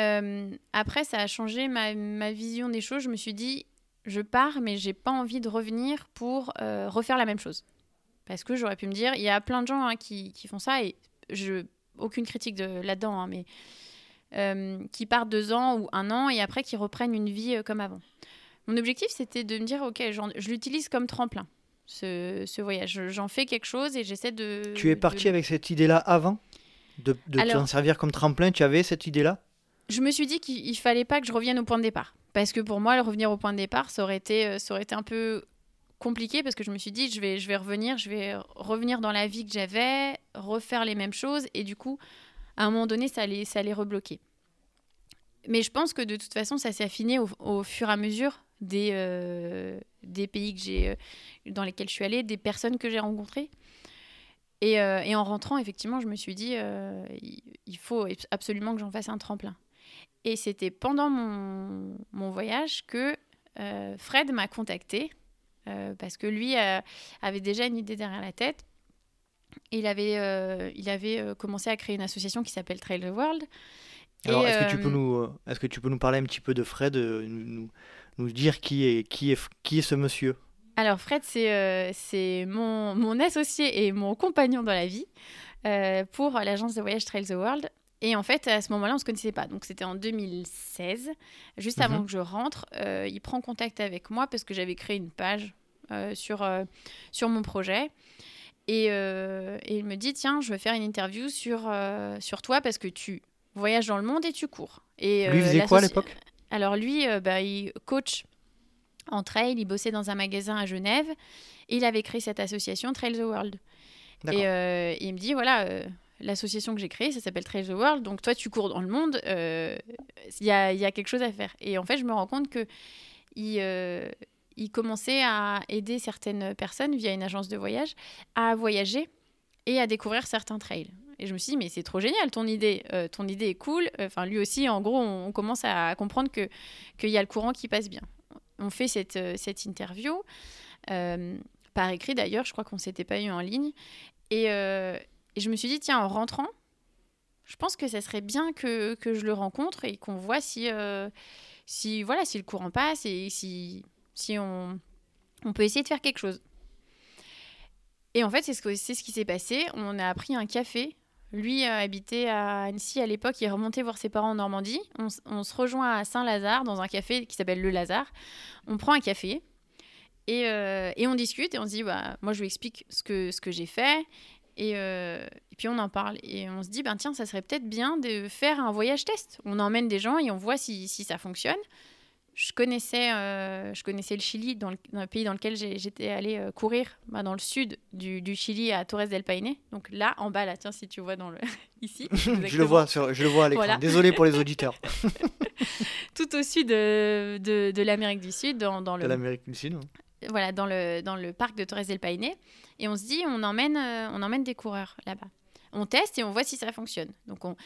[SPEAKER 1] Euh, après, ça a changé ma, ma vision des choses. Je me suis dit, je pars, mais j'ai pas envie de revenir pour euh, refaire la même chose. Parce que j'aurais pu me dire, il y a plein de gens hein, qui, qui font ça et je aucune critique de là-dedans, hein, mais qui partent deux ans ou un an et après qui reprennent une vie comme avant. Mon objectif, c'était de me dire, ok, je l'utilise comme tremplin, ce, ce voyage. Je- J'en fais quelque chose et j'essaie de.
[SPEAKER 2] Tu es
[SPEAKER 1] de-
[SPEAKER 2] parti avec cette idée-là avant de, t'en servir comme tremplin? Tu avais cette idée-là?
[SPEAKER 1] Je me suis dit qu'il il fallait pas que je revienne au point de départ. Parce que pour moi, le revenir au point de départ, ça aurait été, euh, ça aurait été un peu compliqué parce que je me suis dit, je vais, je vais revenir, je vais revenir dans la vie que j'avais, refaire les mêmes choses. Et du coup, à un moment donné, ça allait, ça allait rebloquer. mais je pense que de toute façon, ça s'est affiné au, fur et à mesure des, euh, des pays que j'ai, euh, dans lesquels je suis allée, des personnes que j'ai rencontrées. Et, euh, et, en rentrant, effectivement, je me suis dit, il faut absolument que j'en fasse un tremplin. Et c'était pendant mon, mon, voyage que Fred m'a contacté, parce que lui avait déjà une idée derrière la tête. Il avait, il avait commencé à créer une association qui s'appelle Trail the World.
[SPEAKER 2] Alors, est-ce que, tu peux nous, est-ce que tu peux nous parler un petit peu de Fred, nous, nous dire qui est, qui est, qui est ce monsieur
[SPEAKER 1] Alors Fred, c'est euh, mon, mon, associé et mon compagnon dans la vie euh, pour l'agence de voyage Trail the World. Et en fait, à ce moment-là, on ne se connaissait pas. Donc, c'était en 2016, juste avant mhm. que je rentre. Euh, il prend contact avec moi parce que j'avais créé une page sur, sur mon projet. Et, et, il me dit Tiens, je veux faire une interview sur, sur toi parce que tu voyages dans le monde et tu cours. Et,
[SPEAKER 2] Lui, faisait quoi à l'époque?
[SPEAKER 1] Alors lui, euh, bah, il coach en trail, il bossait dans un magasin à Genève et il avait créé cette association Trail the World. Et, euh, il me dit, voilà, euh, l'association que j'ai créée, ça s'appelle Trail the World, donc toi tu cours dans le monde, il y a, y, a, quelque chose à faire. Et en fait, je me rends compte que il, il commençait à aider certaines personnes via une agence de voyage à voyager et à découvrir certains trails. Et je me suis dit, mais c'est trop génial, ton idée, euh, ton idée est cool. Enfin, lui aussi, en gros, on, commence à comprendre qu'il y a le courant qui passe bien. On fait cette, euh, cette interview, euh, par écrit d'ailleurs, je crois qu'on ne s'était pas eu en ligne. Et, et, je me suis dit, tiens, en rentrant, je pense que ça serait bien que, que je le rencontre et qu'on voit si, si, voilà, si le courant passe et si, si on, on peut essayer de faire quelque chose. Et en fait, c'est ce, ce qui s'est passé. On a pris un café lui habitait à Annecy à l'époque, il est remonté voir ses parents en Normandie. On, se rejoint à Saint-Lazare dans un café qui s'appelle Le Lazare. On prend un café et, euh, on discute et on se dit bah, moi je lui explique ce que, ce que j'ai fait euh, et, puis on en parle et on se dit ben tiens ça serait peut-être bien de faire un voyage test. On emmène des gens et on voit si, si ça fonctionne je connaissais, euh, je connaissais le Chili, dans le, pays dans lequel j'étais allée euh, courir, bah, dans le sud du, Chili, à Torres del Paine. Donc là, en bas, là, tiens, si tu vois dans le ici.
[SPEAKER 2] je le vois, sur, je le vois à l'écran. Désolé pour les auditeurs.
[SPEAKER 1] Tout au sud de, de, l'Amérique du Sud, dans, dans le.
[SPEAKER 2] De l'Amérique du Sud.
[SPEAKER 1] Voilà, dans le, dans le parc de Torres del Paine. Et on se dit, on emmène, euh, on emmène des coureurs là-bas. On teste et on voit si ça fonctionne. Donc on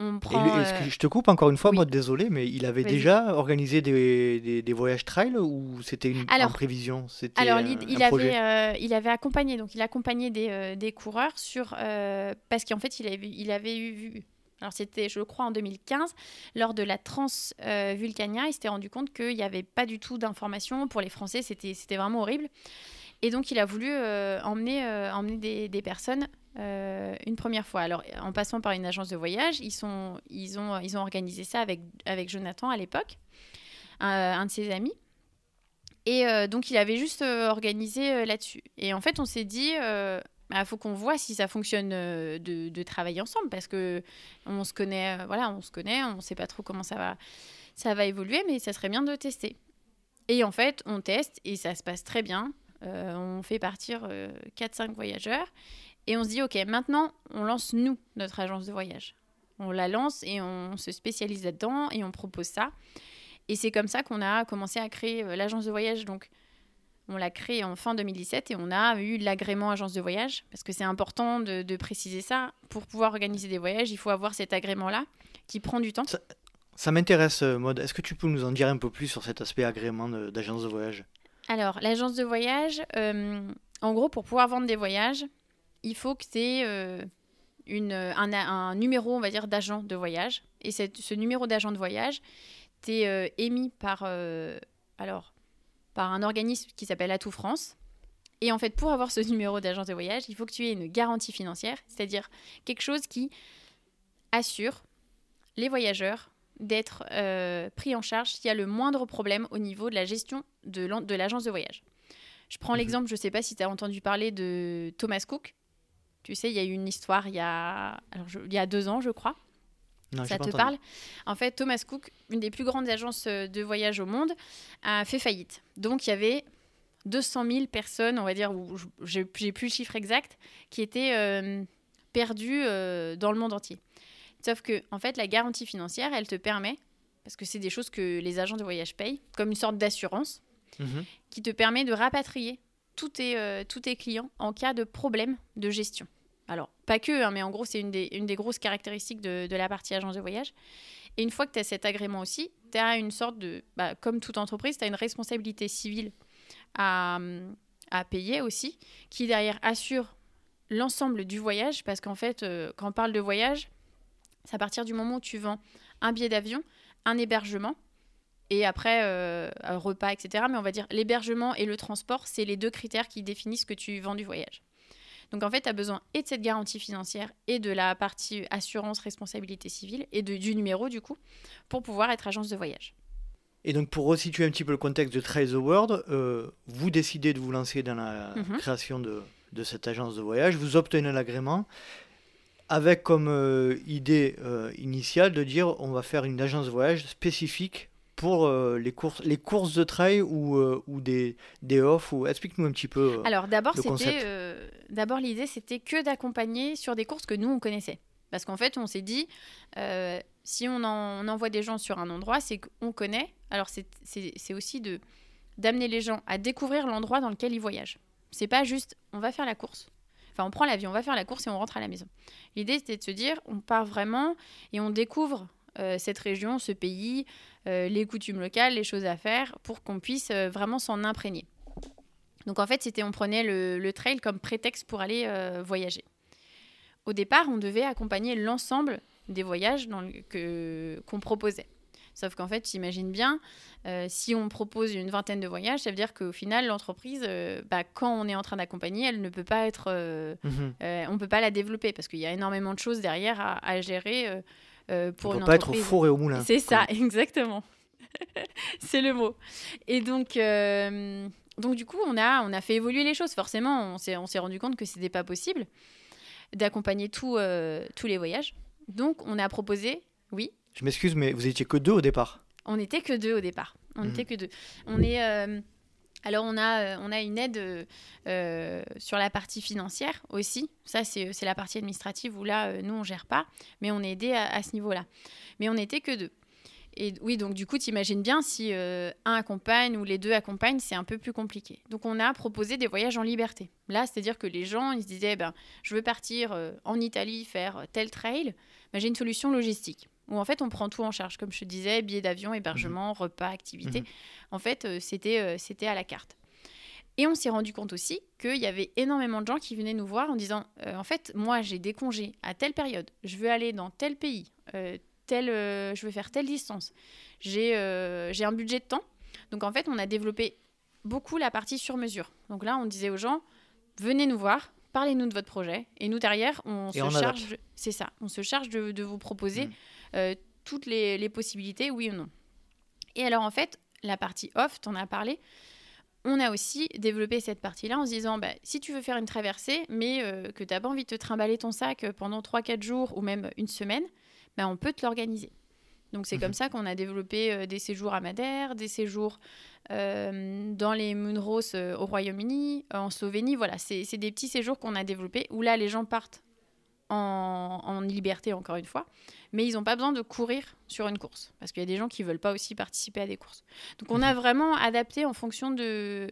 [SPEAKER 2] euh, je te coupe encore une fois, moi désolé, mais il avait déjà organisé des, des, voyages trail ou c'était une en prévision
[SPEAKER 1] Alors il, avait, euh, il avait accompagné, donc il accompagnait des, euh, des coureurs sur parce qu'en fait il avait, il avait eu vu. Alors c'était, je crois, en 2015, lors de la Trans Vulcania, il s'était rendu compte qu'il n'y avait pas du tout d'informations pour les Français, c'était, c'était vraiment horrible. Et donc il a voulu emmener, emmener des, personnes euh, une première fois. Alors, en passant par une agence de voyage, ils, sont, ils, ont, ils ont organisé ça avec, avec Jonathan à l'époque, un, de ses amis. Et euh, donc, il avait juste euh, organisé là-dessus. Et en fait, on s'est dit, il bah, faut qu'on voit si ça fonctionne de, de, travailler ensemble, parce que on se connaît, voilà, on se connaît, on ne sait pas trop comment ça va, ça va évoluer, mais ça serait bien de tester. Et en fait, on teste et ça se passe très bien. On fait partir 4-5 voyageurs. Et on se dit, OK, maintenant, on lance, nous, notre agence de voyage. On la lance et on se spécialise là-dedans et on propose ça. Et c'est comme ça qu'on a commencé à créer euh, l'agence de voyage. Donc, on l'a créée en fin 2017 et on a eu l'agrément agence de voyage parce que c'est important de, préciser ça. Pour pouvoir organiser des voyages, il faut avoir cet agrément-là qui prend du temps.
[SPEAKER 2] Ça, m'intéresse, euh, Maud. Est-ce que tu peux nous en dire un peu plus sur cet aspect agrément d'agence de, voyage?
[SPEAKER 1] Alors, l'agence de voyage, euh, en gros, pour pouvoir vendre des voyages, il faut que tu aies euh, un, numéro, on va dire, d'agent de voyage. Et ce numéro d'agent de voyage, tu es euh, émis par, alors, par un organisme qui s'appelle Atout France. Et en fait, pour avoir ce numéro d'agent de voyage, il faut que tu aies une garantie financière, c'est-à-dire quelque chose qui assure les voyageurs d'être pris en charge s'il y a le moindre problème au niveau de la gestion de l'agence de voyage. Je prends mhm. l'exemple, je ne sais pas si tu as entendu parler de Thomas Cook, tu sais, il y a eu une histoire il y a, alors, il y a deux ans, je crois. Non, ça te parle? En fait, Thomas Cook, une des plus grandes agences euh, de voyage au monde, a fait faillite. Donc, il y avait 200 000 personnes, on va dire, j'ai plus le chiffre exact, qui étaient euh, perdues euh, dans le monde entier. Sauf que, en fait, la garantie financière, elle te permet parce que c'est des choses que les agents de voyage payent, comme une sorte d'assurance
[SPEAKER 2] Mhm.
[SPEAKER 1] qui te permet de rapatrier tous tes, euh, tous tes clients en cas de problème de gestion. Alors, pas que, hein, mais en gros, c'est une des, une des grosses caractéristiques de, de la partie agence de voyage. Et une fois que tu as cet agrément aussi, tu as une sorte de. bah, comme toute entreprise, tu as une responsabilité civile à, à payer aussi, qui derrière assure l'ensemble du voyage, parce qu'en fait, euh, quand on parle de voyage, c'est à partir du moment où tu vends un billet d'avion, un hébergement, et après euh, un repas, etc. Mais on va dire l'hébergement et le transport, c'est les deux critères qui définissent ce que tu vends du voyage. Donc en fait, tu as besoin et de cette garantie financière et de la partie assurance, responsabilité civile et de, du numéro du coup pour pouvoir être agence de voyage.
[SPEAKER 2] Et donc pour resituer un petit peu le contexte de Trail the World, euh, vous décidez de vous lancer dans la
[SPEAKER 1] Mhm.
[SPEAKER 2] création de, de cette agence de voyage, vous obtenez l'agrément avec comme euh, idée euh, initiale de dire on va faire une agence de voyage spécifique pour euh, les, courses, les courses de trail ou, ou des, des off. Ou... Explique-nous un petit peu.
[SPEAKER 1] Alors d'abord, d'abord l'idée, c'était que d'accompagner sur des courses que nous on connaissait. Parce qu'en fait, on s'est dit, si on, en- on envoie des gens sur un endroit, c'est qu'on connaît. Alors c'est- c'est c'est aussi de d'amener les gens à découvrir l'endroit dans lequel ils voyagent. C'est pas juste, on va faire la course. Enfin, on prend l'avion, on va faire la course et on rentre à la maison. L'idée, c'était de se dire, on part vraiment et on découvre euh, cette région, ce pays, euh, les coutumes locales, les choses à faire, pour qu'on puisse euh, vraiment s'en imprégner. Donc en fait, c'était on prenait le, trail comme prétexte pour aller voyager. Au départ, on devait accompagner l'ensemble des voyages qu'on proposait. Sauf qu'en fait, j'imagine bien, euh, si on propose une vingtaine de voyages, ça veut dire qu'au final, l'entreprise, euh, bah, quand on est en train d'accompagner, elle ne peut pas être, euh,
[SPEAKER 2] mhm.
[SPEAKER 1] on peut pas la développer parce qu'il y a énormément de choses derrière à, à gérer pour
[SPEAKER 2] on ne
[SPEAKER 1] une
[SPEAKER 2] peut pas être au four et au moulin.
[SPEAKER 1] C'est ça, exactement. c'est le mot. Et donc, donc du coup, on a, on a fait évoluer les choses. Forcément, on s'est, rendu compte que c'était pas possible d'accompagner tous les voyages. Donc, on a proposé, oui,
[SPEAKER 2] Je m'excuse, mais vous étiez que deux au départ.
[SPEAKER 1] on n'était que deux au départ. On n'était que deux. On est, euh, alors on a, euh, on a une aide euh, sur la partie financière aussi. Ça c'est la partie administrative où là nous on gère pas, mais on est aidé à, à ce niveau-là. Mais on n'était que deux. Et oui, donc du coup, t'imagines bien si euh, un accompagne ou les deux accompagnent, c'est un peu plus compliqué. Donc on a proposé des voyages en liberté. Là, c'est-à-dire que les gens, ils se disaient, ben, je veux partir euh, en Italie faire tel trail, ben, j'ai une solution logistique. Où en fait, on prend tout en charge, comme je te disais, billets d'avion, hébergement, repas, activités.
[SPEAKER 2] Mhm.
[SPEAKER 1] En fait, euh, c'était euh, c'était à la carte. Et on s'est rendu compte aussi qu'il y avait énormément de gens qui venaient nous voir en disant euh, En fait, moi, j'ai des congés à telle période, je veux aller dans tel pays, tel, je veux faire telle distance, j'ai j'ai un budget de temps. Donc, en fait, on a développé beaucoup la partie sur mesure. Donc là, on disait aux gens Venez nous voir, parlez-nous de votre projet. Et nous, derrière, on
[SPEAKER 2] Et
[SPEAKER 1] se
[SPEAKER 2] on
[SPEAKER 1] charge. de- C'est ça, on se charge de, de vous proposer
[SPEAKER 2] Mhm.
[SPEAKER 1] Euh, toutes les, les possibilités, oui ou non. Et alors, en fait, la partie off, t'en as parlé, on a aussi développé cette partie-là en se disant, bah, si tu veux faire une traversée, mais euh, que tu n'as pas envie de te trimballer ton sac euh, pendant 3-4 jours ou même une semaine, bah, on peut te l'organiser. Donc c'est
[SPEAKER 2] Mhm.
[SPEAKER 1] comme ça qu'on a développé euh, des séjours à Madère, des séjours euh, dans les euh, au Royaume-Uni, en Slovénie. Voilà, c'est des petits séjours qu'on a développés où là les gens partent en, en liberté encore une fois, mais ils n'ont pas besoin de courir sur une course parce qu'il y a des gens qui veulent pas aussi participer à des courses. Donc on a vraiment adapté en fonction de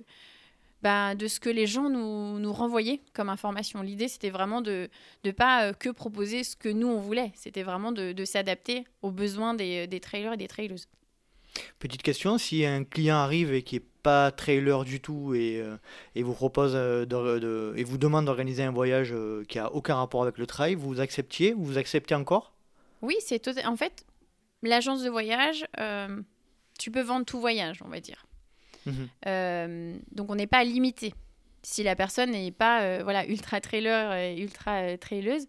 [SPEAKER 1] bah, de ce que les gens nous, nous renvoyaient comme information. L'idée, c'était vraiment de ne pas euh, que proposer ce que nous, on voulait. C'était vraiment de, de s'adapter aux besoins des, des trailers et des traileuses.
[SPEAKER 2] Petite question, si un client arrive et qui est pas trailer du tout et, euh, et vous propose euh, de- de- et vous demande d'organiser un voyage euh, qui a aucun rapport avec le trail, vous acceptiez Vous acceptez encore?
[SPEAKER 1] Oui, c'est tout... En fait, l'agence de voyage, euh, tu peux vendre tout voyage, on va dire.
[SPEAKER 2] Mhm.
[SPEAKER 1] Euh, donc on n'est pas limité. Si la personne n'est pas euh, voilà, ultra trailer et ultra traileuse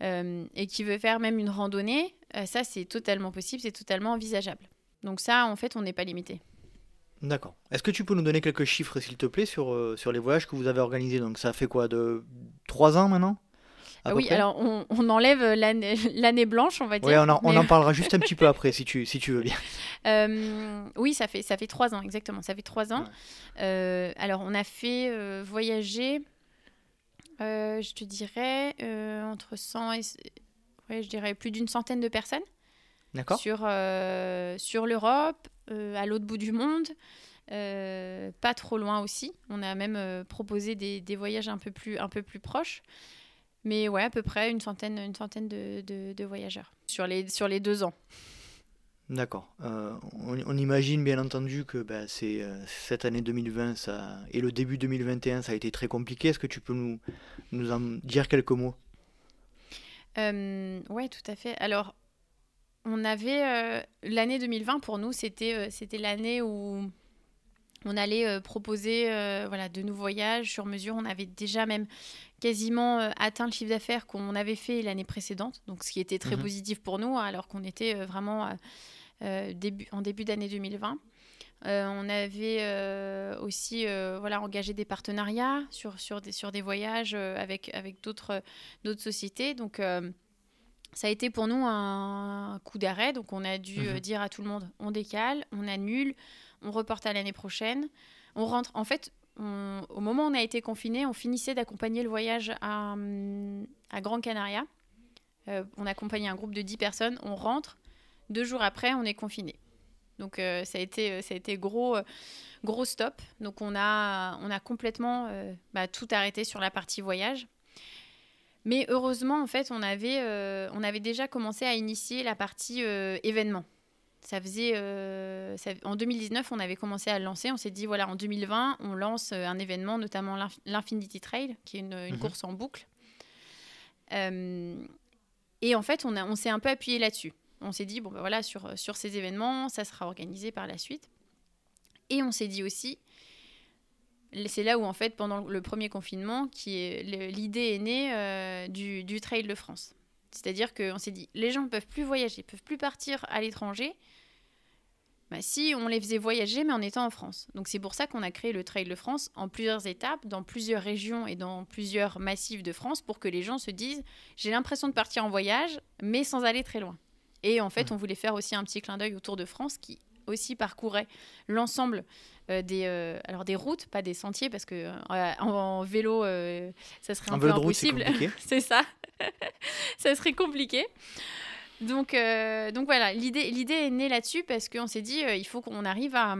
[SPEAKER 1] et qui veut faire même une randonnée, ça c'est totalement possible, c'est totalement envisageable. Donc ça, en fait, on n'est pas limité.
[SPEAKER 2] D'accord. Est-ce que tu peux nous donner quelques chiffres, s'il te plaît, sur, euh, sur les voyages que vous avez organisés? Donc ça fait quoi De 3 ans maintenant? À peu
[SPEAKER 1] oui, alors on, on enlève l'année l'année blanche, on va dire.
[SPEAKER 2] Ouais, on, en, on
[SPEAKER 1] mais-
[SPEAKER 2] en parlera juste un petit peu après, si tu, si tu veux bien.
[SPEAKER 1] Euh, oui, ça fait, ça fait trois ans, exactement. Ça fait trois ans.
[SPEAKER 2] Ouais.
[SPEAKER 1] Euh, alors, on a fait euh, voyager, euh, je te dirais, euh, entre 100 et... Ouais, je dirais plus d'une centaine de personnes. sur, sur l'Europe, à l'autre bout du monde. pas trop loin aussi. On a même proposé des, des, voyages un peu plus, un peu plus proches. Mais ouais, à peu près une centaine, une centaine de, de, voyageurs sur les, sur les deux ans.
[SPEAKER 2] D'accord. Euh, on, imagine bien entendu que bah, c'est, euh, cette année 2020 ça, et le début 2021, ça a été très compliqué. Est-ce que tu peux nous, nous en dire quelques mots?
[SPEAKER 1] Euh, Oui, tout à fait. Alors, on avait l'année 2020 pour nous, c'était, c'était l'année où on allait proposer voilà, de nouveaux voyages sur mesure. On avait déjà même quasiment euh, atteint le chiffre d'affaires qu'on avait fait l'année précédente, donc ce qui était très mhm. positif pour nous, alors qu'on était euh, vraiment euh, début, en début d'année 2020. on avait aussi voilà, engagé des partenariats sur, sur, des, sur des voyages avec, avec d'autres sociétés. Donc, ça a été pour nous un, coup d'arrêt. Donc, on a dû mhm. dire à tout le monde on décale, on annule, on reporte à l'année prochaine. On rentre. En fait, au moment où on a été confiné, on finissait d'accompagner le voyage à, hum, à Gran Canaria. Euh, on accompagnait un groupe de 10 personnes, on rentre, deux jours après, on est confiné. Donc euh, ça a été, euh, ça a été gros, gros stop. Donc on a, on a complètement bah, tout arrêté sur la partie voyage. Mais heureusement, en fait, on avait, on avait déjà commencé à initier la partie événement. Ça faisait euh, en 2019 on avait commencé à le lancer. On s'est dit voilà en 2020 on lance euh, un événement notamment l'Infinity Trail qui est une, mhm. course en boucle. Euh, et en fait on, on s'est un peu appuyé là-dessus. On s'est dit bon ben voilà sur, sur ces événements ça sera organisé par la suite. Et on s'est dit aussi c'est là où en fait pendant le premier confinement l'idée est née du, du Trail de France c'est-à-dire qu'on s'est dit, les gens ne peuvent plus voyager, peuvent plus partir à l'étranger. Bah, si on les faisait voyager, mais en étant en France. Donc c'est pour ça qu'on a créé le Trail de France en plusieurs étapes, dans plusieurs régions et dans plusieurs massifs de France, pour que les gens se disent, j'ai l'impression de partir en voyage, mais sans aller très loin. Et en fait, on voulait faire aussi un petit clin d'œil au Tour de France qui aussi parcourait l'ensemble euh, des, euh, alors des routes, pas des sentiers, parce que euh, en, vélo, ça serait un, peu impossible. C'est ça. ça serait compliqué. Donc, donc voilà, l'idée, est née là-dessus parce qu'on s'est dit, il faut qu'on arrive à,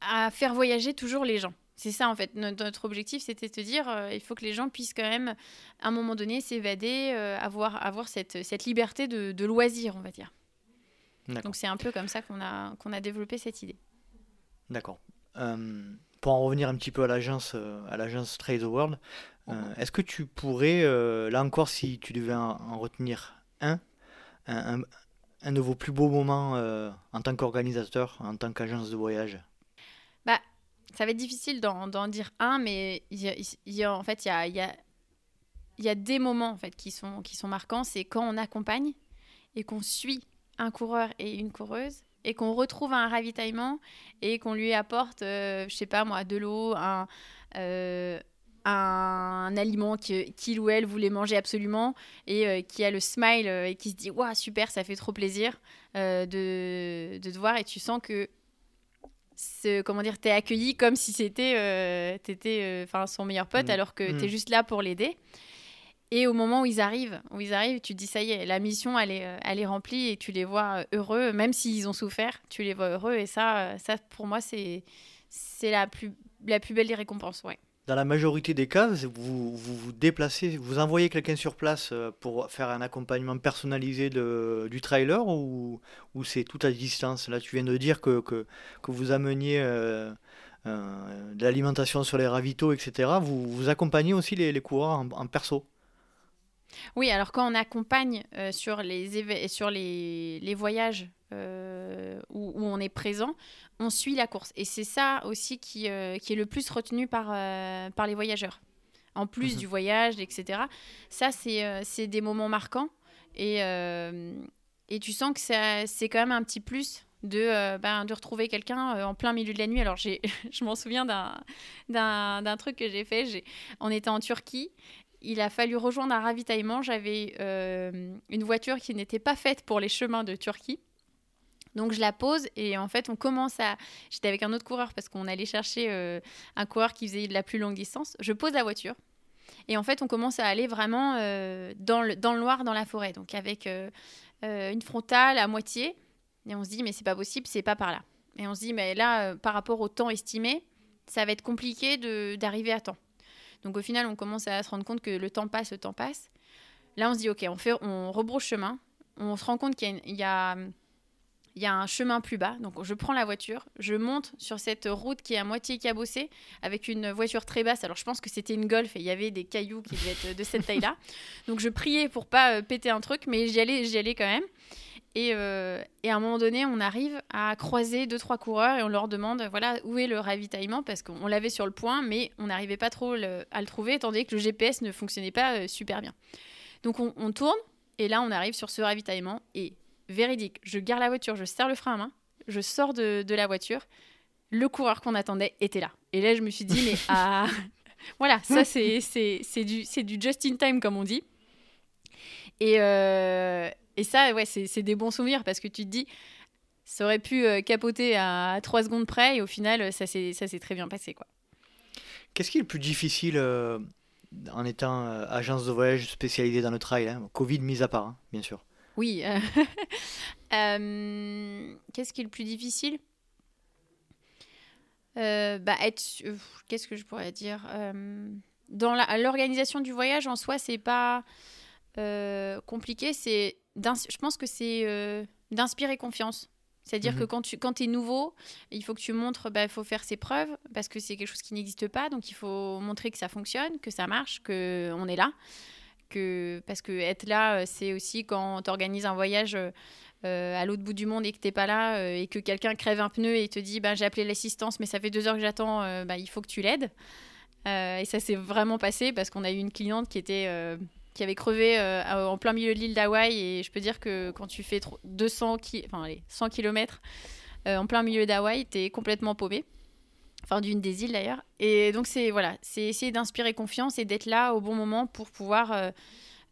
[SPEAKER 1] à faire voyager toujours les gens. C'est ça en fait. Notre, objectif, c'était de se dire, il faut que les gens puissent quand même, à un moment donné, s'évader, avoir, avoir cette, cette liberté de, de loisir, on va dire. Donc c'est un peu comme ça qu'on a, qu'on a développé cette idée.
[SPEAKER 2] D'accord. Euh, pour en revenir un petit peu à l'agence, euh, à l'agence Trade the World, euh, mhm. est-ce que tu pourrais, là encore, si tu devais en, retenir un, un, un, de vos plus beaux moments en tant qu'organisateur, en tant qu'agence de voyage?
[SPEAKER 1] Bah, ça va être difficile d'en, dire un, mais il y a, en fait, il y a, y, a, y a des moments en fait qui sont, qui sont marquants. C'est quand on accompagne et qu'on suit un coureur et une coureuse et qu'on retrouve un ravitaillement et qu'on lui apporte, euh, je sais pas moi, de l'eau, un, euh, un aliment qu'il ou elle voulait manger absolument et euh, qui a le smile et qui se dit Waouh, super, ça fait trop plaisir de, de, te voir et tu sens que ce, comment dire, t'es accueilli comme si c'était t'étais enfin son meilleur pote mmh. alors que tu t'es mmh. juste là pour l'aider. Et au moment où ils arrivent, où ils arrivent, tu te dis ça y est, la mission elle est, euh, elle est remplie et tu les vois euh, heureux, même s'ils ont souffert, tu les vois heureux et ça, euh, ça pour moi c'est c'est la plus la plus belle des récompenses, ouais.
[SPEAKER 2] Dans la majorité des cas, vous vous, déplacez, vous envoyez quelqu'un sur place pour faire un accompagnement personnalisé du trailer ou, c'est tout à distance? Là, tu viens de dire que, que, que vous ameniez de l'alimentation sur les ravitaux, etc. Vous, accompagnez aussi les coureurs en perso?
[SPEAKER 1] Oui, alors quand on accompagne euh, sur, les, sur les, les voyages euh, où, où, on est présent, on suit la course. Et c'est ça aussi qui, euh, qui, est le plus retenu par, par les voyageurs. En plus mhm. du voyage, etc. Ça, c'est des moments marquants. Et, et tu sens que c'est quand même un petit plus de, ben, de retrouver quelqu'un en plein milieu de la nuit. Alors, je m'en souviens d'un truc que j'ai fait. On était en Turquie il a fallu rejoindre un ravitaillement. J'avais euh, une voiture qui n'était pas faite pour les chemins de Turquie. Donc je la pose et en fait on commence à... J'étais avec un autre coureur parce qu'on allait chercher euh, un coureur qui faisait de la plus longue distance. Je pose la voiture et en fait on commence à aller vraiment euh, dans, le, dans le noir, dans la forêt. Donc avec une frontale à moitié. Et on se dit, mais c'est pas possible, c'est pas par là. Et on se dit, mais là, par rapport au temps estimé, ça va être compliqué d'arriver à temps. Donc au final, on commence à se rendre compte que le temps passe, le temps passe. Là, on se dit, ok, on, fait, on rebrouche chemin. On se rend compte qu'il y, y a un chemin plus bas. Donc je prends la voiture, je monte sur cette route qui est à moitié cabossée avec une voiture très basse. Alors je pense que c'était une Golf et il y avait des cailloux qui devaient être de cette taille-là. Donc je priais pour pas euh, péter un truc, mais j'y allais, j'y allais quand même. Et, euh, et, à un moment donné, on arrive à croiser deux, trois coureurs et on leur demande voilà, où est le ravitaillement? Parce qu'on l'avait sur le point, mais on n'arrivait pas trop à le trouver étant donné que le GPS ne fonctionnait pas euh, super bien. Donc on, on, tourne et là, on arrive sur ce ravitaillement et véridique, je garde la voiture, je serre le frein à main, je sors de, de la voiture, le coureur qu'on attendait était là. Et là, je me suis dit mais ah voilà, ça c'est du, du just in time comme on dit. Et, euh, et ça, ouais, c'est des bons souvenirs parce que tu te dis, ça aurait pu euh, capoter à 3 secondes près et au final, ça s'est très bien passé. quoi.
[SPEAKER 2] Qu'est-ce qui est le plus difficile euh, en étant euh, agence de voyage spécialisée dans le trail hein, Covid mis à part, hein, bien sûr.
[SPEAKER 1] Oui. Qu'est-ce qui est le plus difficile? Bah, être... Qu'est-ce que je pourrais dire Dans l'organisation du voyage en soi, c'est pas compliqué, c'est je pense que c'est euh, d'inspirer confiance. C'est-à-dire que mhm. quand tu quand es nouveau, il faut que tu montres, il bah, faut faire ses preuves, parce que c'est quelque chose qui n'existe pas. Donc il faut montrer que ça fonctionne, que ça marche, qu'on est là. Que, parce que être là, euh, c'est aussi quand tu organises un voyage euh, à l'autre bout du monde et que t'es pas là, et que quelqu'un crève un pneu et te dit bah, j'ai appelé l'assistance, mais ça fait deux heures que j'attends, bah, il faut que tu l'aides. et ça s'est vraiment passé parce qu'on a eu une cliente qui était qui avait crevé euh, en plein milieu de l'île d'Hawaï. Et je peux dire que quand tu fais 200 enfin, allez, 100 km euh, en plein milieu d'Hawaï, tu es complètement paumé. Enfin, d'une des îles d'ailleurs. Et donc, c'est voilà, c'est essayer d'inspirer confiance et d'être là au bon moment pour pouvoir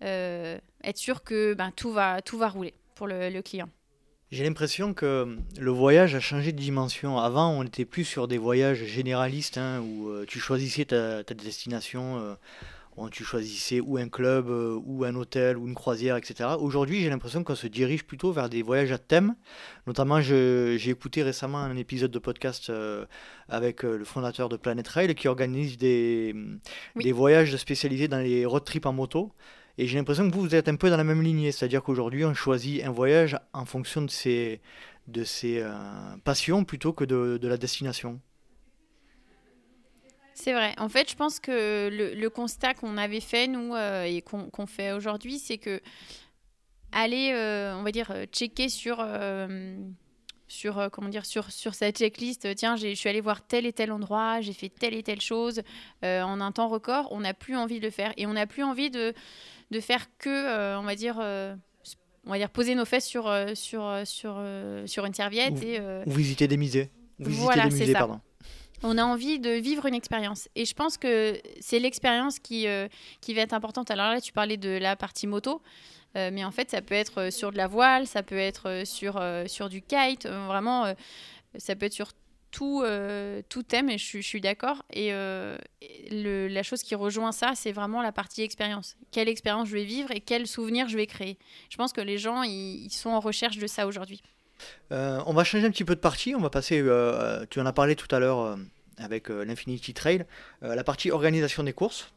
[SPEAKER 1] euh, être sûr que ben, tout, va, tout va rouler pour le, client.
[SPEAKER 2] J'ai l'impression que le voyage a changé de dimension. Avant, on était plus sur des voyages généralistes hein, où tu choisissais ta destination tu choisissais ou un club, euh, ou un hôtel, ou une croisière, etc. Aujourd'hui, j'ai l'impression qu'on se dirige plutôt vers des voyages à thème. Notamment, j'ai écouté récemment un épisode de podcast euh, avec euh, le fondateur de Planet Rail qui organise des, des voyages spécialisés dans les road trips en moto. Et j'ai l'impression que vous, vous êtes un peu dans la même lignée. C'est-à-dire qu'aujourd'hui, on choisit un voyage en fonction de ses, de ses passions plutôt que de, de la destination.
[SPEAKER 1] C'est vrai. En fait, je pense que le, constat qu'on avait fait, nous, euh, et qu'on fait aujourd'hui, c'est que aller, euh, on va dire, euh, checker sur, sur, comment dire, sur, sur cette checklist, tiens, je suis allé voir tel et tel endroit, j'ai fait telle et telle chose en un temps record, on n'a plus envie de le faire. Et on n'a plus envie de, de faire que, on va dire, on va dire poser nos fesses sur, sur, sur, sur une serviette.
[SPEAKER 2] Ou,
[SPEAKER 1] et,
[SPEAKER 2] ou visiter des musées. visiter voilà, des musées, pardon
[SPEAKER 1] on a envie de vivre une expérience. Et je pense que c'est l'expérience qui, euh, qui va être importante. Alors là, tu parlais de la partie moto, euh, mais en fait, ça peut être sur de la voile, ça peut être sur, euh, sur du kite, vraiment, ça peut être sur tout, tout thème, et je, suis d'accord. Et la chose qui rejoint ça, c'est vraiment la partie expérience. Quelle expérience je vais vivre et quel souvenir je vais créer. Je pense que les gens, ils sont en recherche de ça aujourd'hui.
[SPEAKER 2] Euh, on va changer un petit peu de partie. On va passer, euh, tu en as parlé tout à l'heure euh, avec l'Infinity Trail, la partie organisation des courses.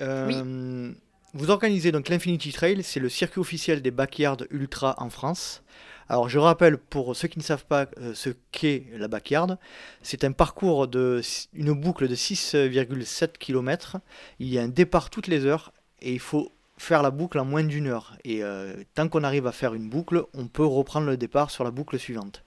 [SPEAKER 2] Vous organisez donc l'Infinity Trail, c'est le circuit officiel des backyard ultra en France. Alors je rappelle pour ceux qui ne savent pas ce qu'est la backyard, c'est un parcours de une boucle de 6,7 km. Il y a un départ toutes les heures et il faut faire la boucle en moins d'une heure. Et euh, tant qu'on arrive à faire une boucle, on peut reprendre le départ sur la boucle suivante.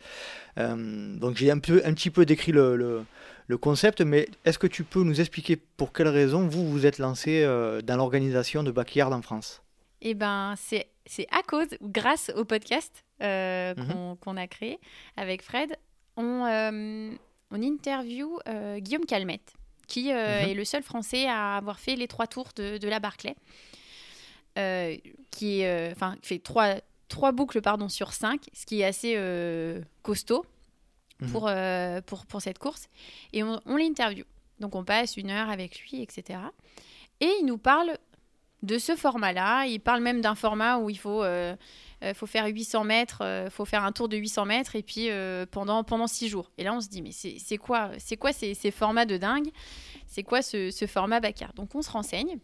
[SPEAKER 2] Euh, donc j'ai un, peu, un petit peu décrit le, le, concept, mais est-ce que tu peux nous expliquer pour quelles raisons vous vous êtes lancé euh, dans l'organisation de Backyard en France?
[SPEAKER 1] Eh ben, c'est, c'est à cause, grâce au podcast mhm. qu'on, a créé avec Fred, on, on interview Guillaume Calmette, qui mhm. est le seul Français à avoir fait les trois tours de, de la Barclay. Euh, qui euh, enfin fait trois, trois boucles pardon, sur cinq, ce qui est assez euh, costaud mhm. pour, pour, pour, cette course. Et on, on l'interview. Donc on passe une heure avec lui, etc. Et il nous parle de ce format-là. Il parle même d'un format où il faut faire 800 mètres, faut faire un tour de 800 mètres et puis pendant, pendant 6 jours. Et là, on se dit, mais c'est quoi, ces, ces, formats de dingue? C'est quoi ce, ce format Bacard Donc, on se renseigne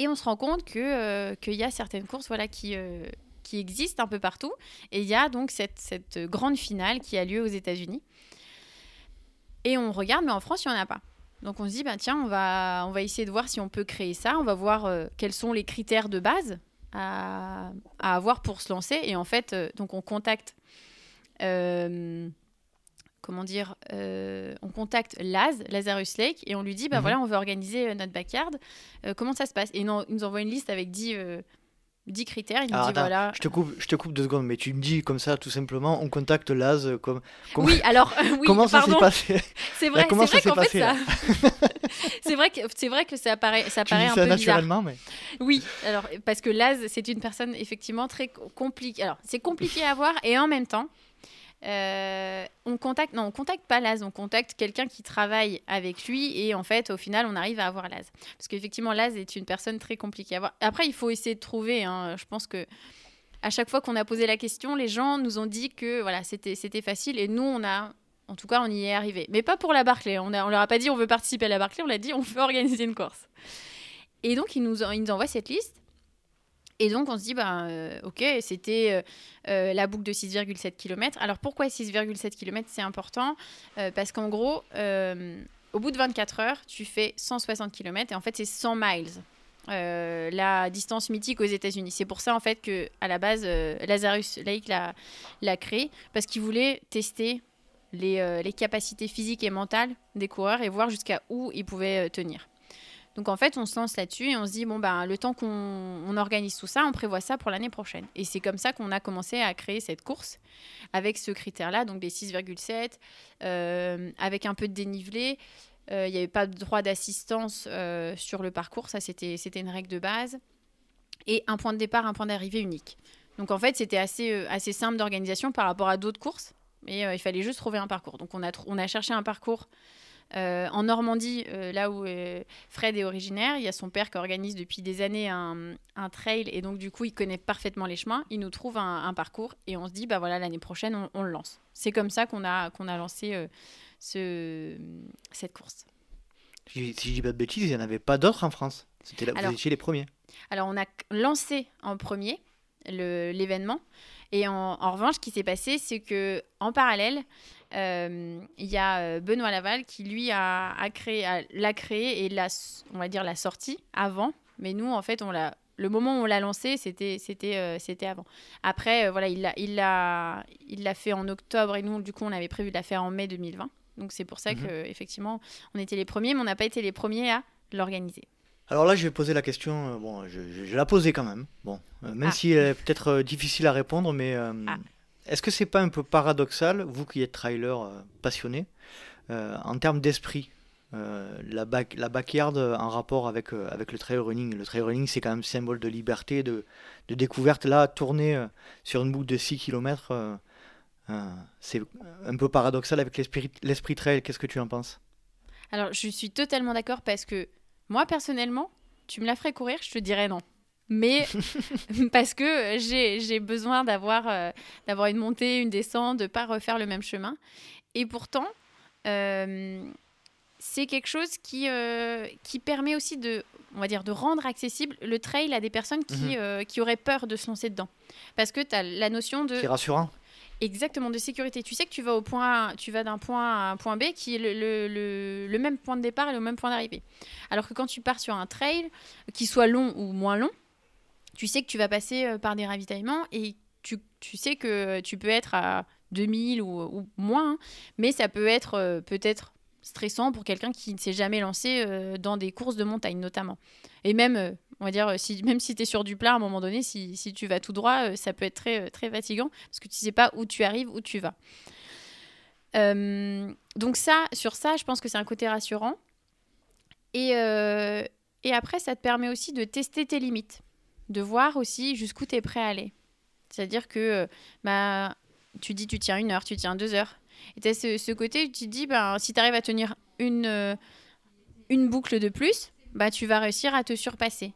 [SPEAKER 1] et on se rend compte qu'il qu'il y a certaines courses voilà, qui qui existent un peu partout. Et il y a donc cette, cette, grande finale qui a lieu aux États-Unis. Et on regarde, mais en France, il n'y en a pas. Donc on se dit, bah, tiens, on va, on va essayer de voir si on peut créer ça. On va voir euh, quels sont les critères de base à, à, avoir pour se lancer. Et en fait, euh, donc on contacte, euh, comment dire, on contacte Laz, Lazarus Lake, et on lui dit, bah mhm. voilà, on veut organiser notre backyard. comment ça se passe? Et non, il nous envoie une liste avec 10 10 critères. Il me dit voilà.
[SPEAKER 2] Je te, coupe, je te coupe deux secondes, mais tu me dis comme ça, tout simplement, on contacte Laz. Euh, comme,
[SPEAKER 1] Oui, alors, oui,
[SPEAKER 2] comment ça s'est passé?
[SPEAKER 1] C'est vrai, c'est vrai qu'en fait, ça. c'est vrai que c'est vrai que ça paraît, ça paraît un
[SPEAKER 2] ça
[SPEAKER 1] peu
[SPEAKER 2] naturellement, mais.
[SPEAKER 1] Oui, alors parce que Laz, c'est une personne effectivement très compliquée. Alors, c'est compliqué à voir et en même temps, euh, on contacte, non, on contacte pas Laz, on contacte quelqu'un qui travaille avec lui et en fait, au final, on arrive à avoir Laz. Parce qu'effectivement, Laz est une personne très compliquée à. Après, il faut essayer de trouver. Hein. je pense que à chaque fois qu'on a posé la question, les gens nous ont dit que voilà, c'était c'était facile et nous, on a en tout cas, on y est arrivé. Mais pas pour la Barclay. On, a, on leur a pas dit on veut participer à la Barclay, on l'a dit on veut organiser une course. Et donc, ils nous, ils nous envoient cette liste. Et donc, on se dit, bah, euh, ok, c'était euh, euh, la boucle de 6,7 km. Alors, pourquoi 6,7 km C'est important? Parce qu'en gros, au bout de 24 heures, tu fais 160 km et en fait, c'est 100 miles. la distance mythique aux États-Unis. C'est pour ça en fait que à la base Lazarus Lake l'a créé parce qu'il voulait tester les, capacités physiques et mentales des coureurs et voir jusqu'à où ils pouvaient tenir. Donc en fait, on se lance là-dessus et on se dit, bon, ben, le temps qu'on organise tout ça, on prévoit ça pour l'année prochaine. Et c'est comme ça qu'on a commencé à créer cette course avec ce critère-là, donc des 6,7, euh, avec un peu de dénivelé. Euh, il n'y avait pas de droit d'assistance euh, sur le parcours, ça c'était une règle de base. Et un point de départ, un point d'arrivée unique. Donc en fait, c'était assez, assez simple d'organisation par rapport à d'autres courses, mais il fallait juste trouver un parcours. Donc on a, on a cherché un parcours euh, en Normandie, euh, là où euh, Fred est originaire, il y a son père qui organise depuis des années un, trail et donc du coup il connaît parfaitement les chemins. Il nous trouve un, parcours et on se dit bah voilà l'année prochaine on, le lance. C'est comme ça qu'on a qu'on a lancé ce, cette course.
[SPEAKER 2] Si, je dis pas de bêtises, il n'y en avait pas d'autres en France. C'était là, vous étiez les premiers.
[SPEAKER 1] Alors on a lancé en premier l'événement et en, en, revanche, ce qui s'est passé, c'est que en parallèle, il y a euh, Benoît Laval qui lui a, créé, l'a créé et l'a, on va dire la sortie avant. Mais nous, en fait, on l'a le moment où on l'a lancé, c'était c'était euh, c'était avant. Après, voilà, il l'a il l'a il l'a fait en octobre et nous, du coup, on avait prévu de la faire en mai 2020. Donc c'est pour ça qu'effectivement, mhm. que effectivement, on était les premiers, mais on n'a pas été les premiers à l'organiser.
[SPEAKER 2] Alors là, je vais poser la question. bon, je, je, la posais quand même. Bon, même ah. si elle est peut-être difficile à répondre, mais ah. Est-ce que c'est pas un peu paradoxal, vous qui êtes trailer euh, passionné, euh, en termes d'esprit euh, la, back, la backyard en rapport avec, avec le trail running? Le trail running, c'est quand même symbole de liberté, de, de découverte. Là, tourner sur une boucle de 6 km, c'est un peu paradoxal avec l'esprit trail. Qu'est-ce que tu en penses?
[SPEAKER 1] Alors, je suis totalement d'accord parce que moi, personnellement, tu me la ferais courir, je te dirais non mais parce que j'ai besoin d'avoir euh, d'avoir une montée, une descente, de pas refaire le même chemin. Et pourtant, euh, c'est quelque chose qui, euh, qui permet aussi de, on va dire, de rendre accessible le trail à des personnes qui, mhm. qui auraient peur de se lancer dedans. Parce que tu as la notion de...
[SPEAKER 2] C'est rassurant.
[SPEAKER 1] Exactement, de sécurité. Tu sais que tu vas au point, tu vas d'un point à un point B qui est le, le, le même point de départ et le même point d'arrivée. Alors que quand tu pars sur un trail, qui soit long ou moins long, tu sais que tu vas passer euh, par des ravitaillements et tu, tu sais que tu peux être à 2000 ou, ou moins, hein. mais ça peut être euh, peut-être stressant pour quelqu'un qui ne s'est jamais lancé euh, dans des courses de montagne notamment. Et même, on va dire, si, même si tu es sur du plat à un moment donné, si, si tu vas tout droit, ça peut être très, très fatigant parce que tu ne sais pas où tu arrives, où tu vas. donc ça, sur ça, je pense que c'est un côté rassurant. Et, et après, ça te permet aussi de tester tes limites de voir aussi jusqu'où tu es prêt à aller. C'est-à-dire que euh, bah, tu dis tu tiens une heure, tu tiens deux heures. Et tu as ce, côté où tu te dis, bah, si tu arrives à tenir une, euh, une boucle de plus, bah, tu vas réussir à te surpasser.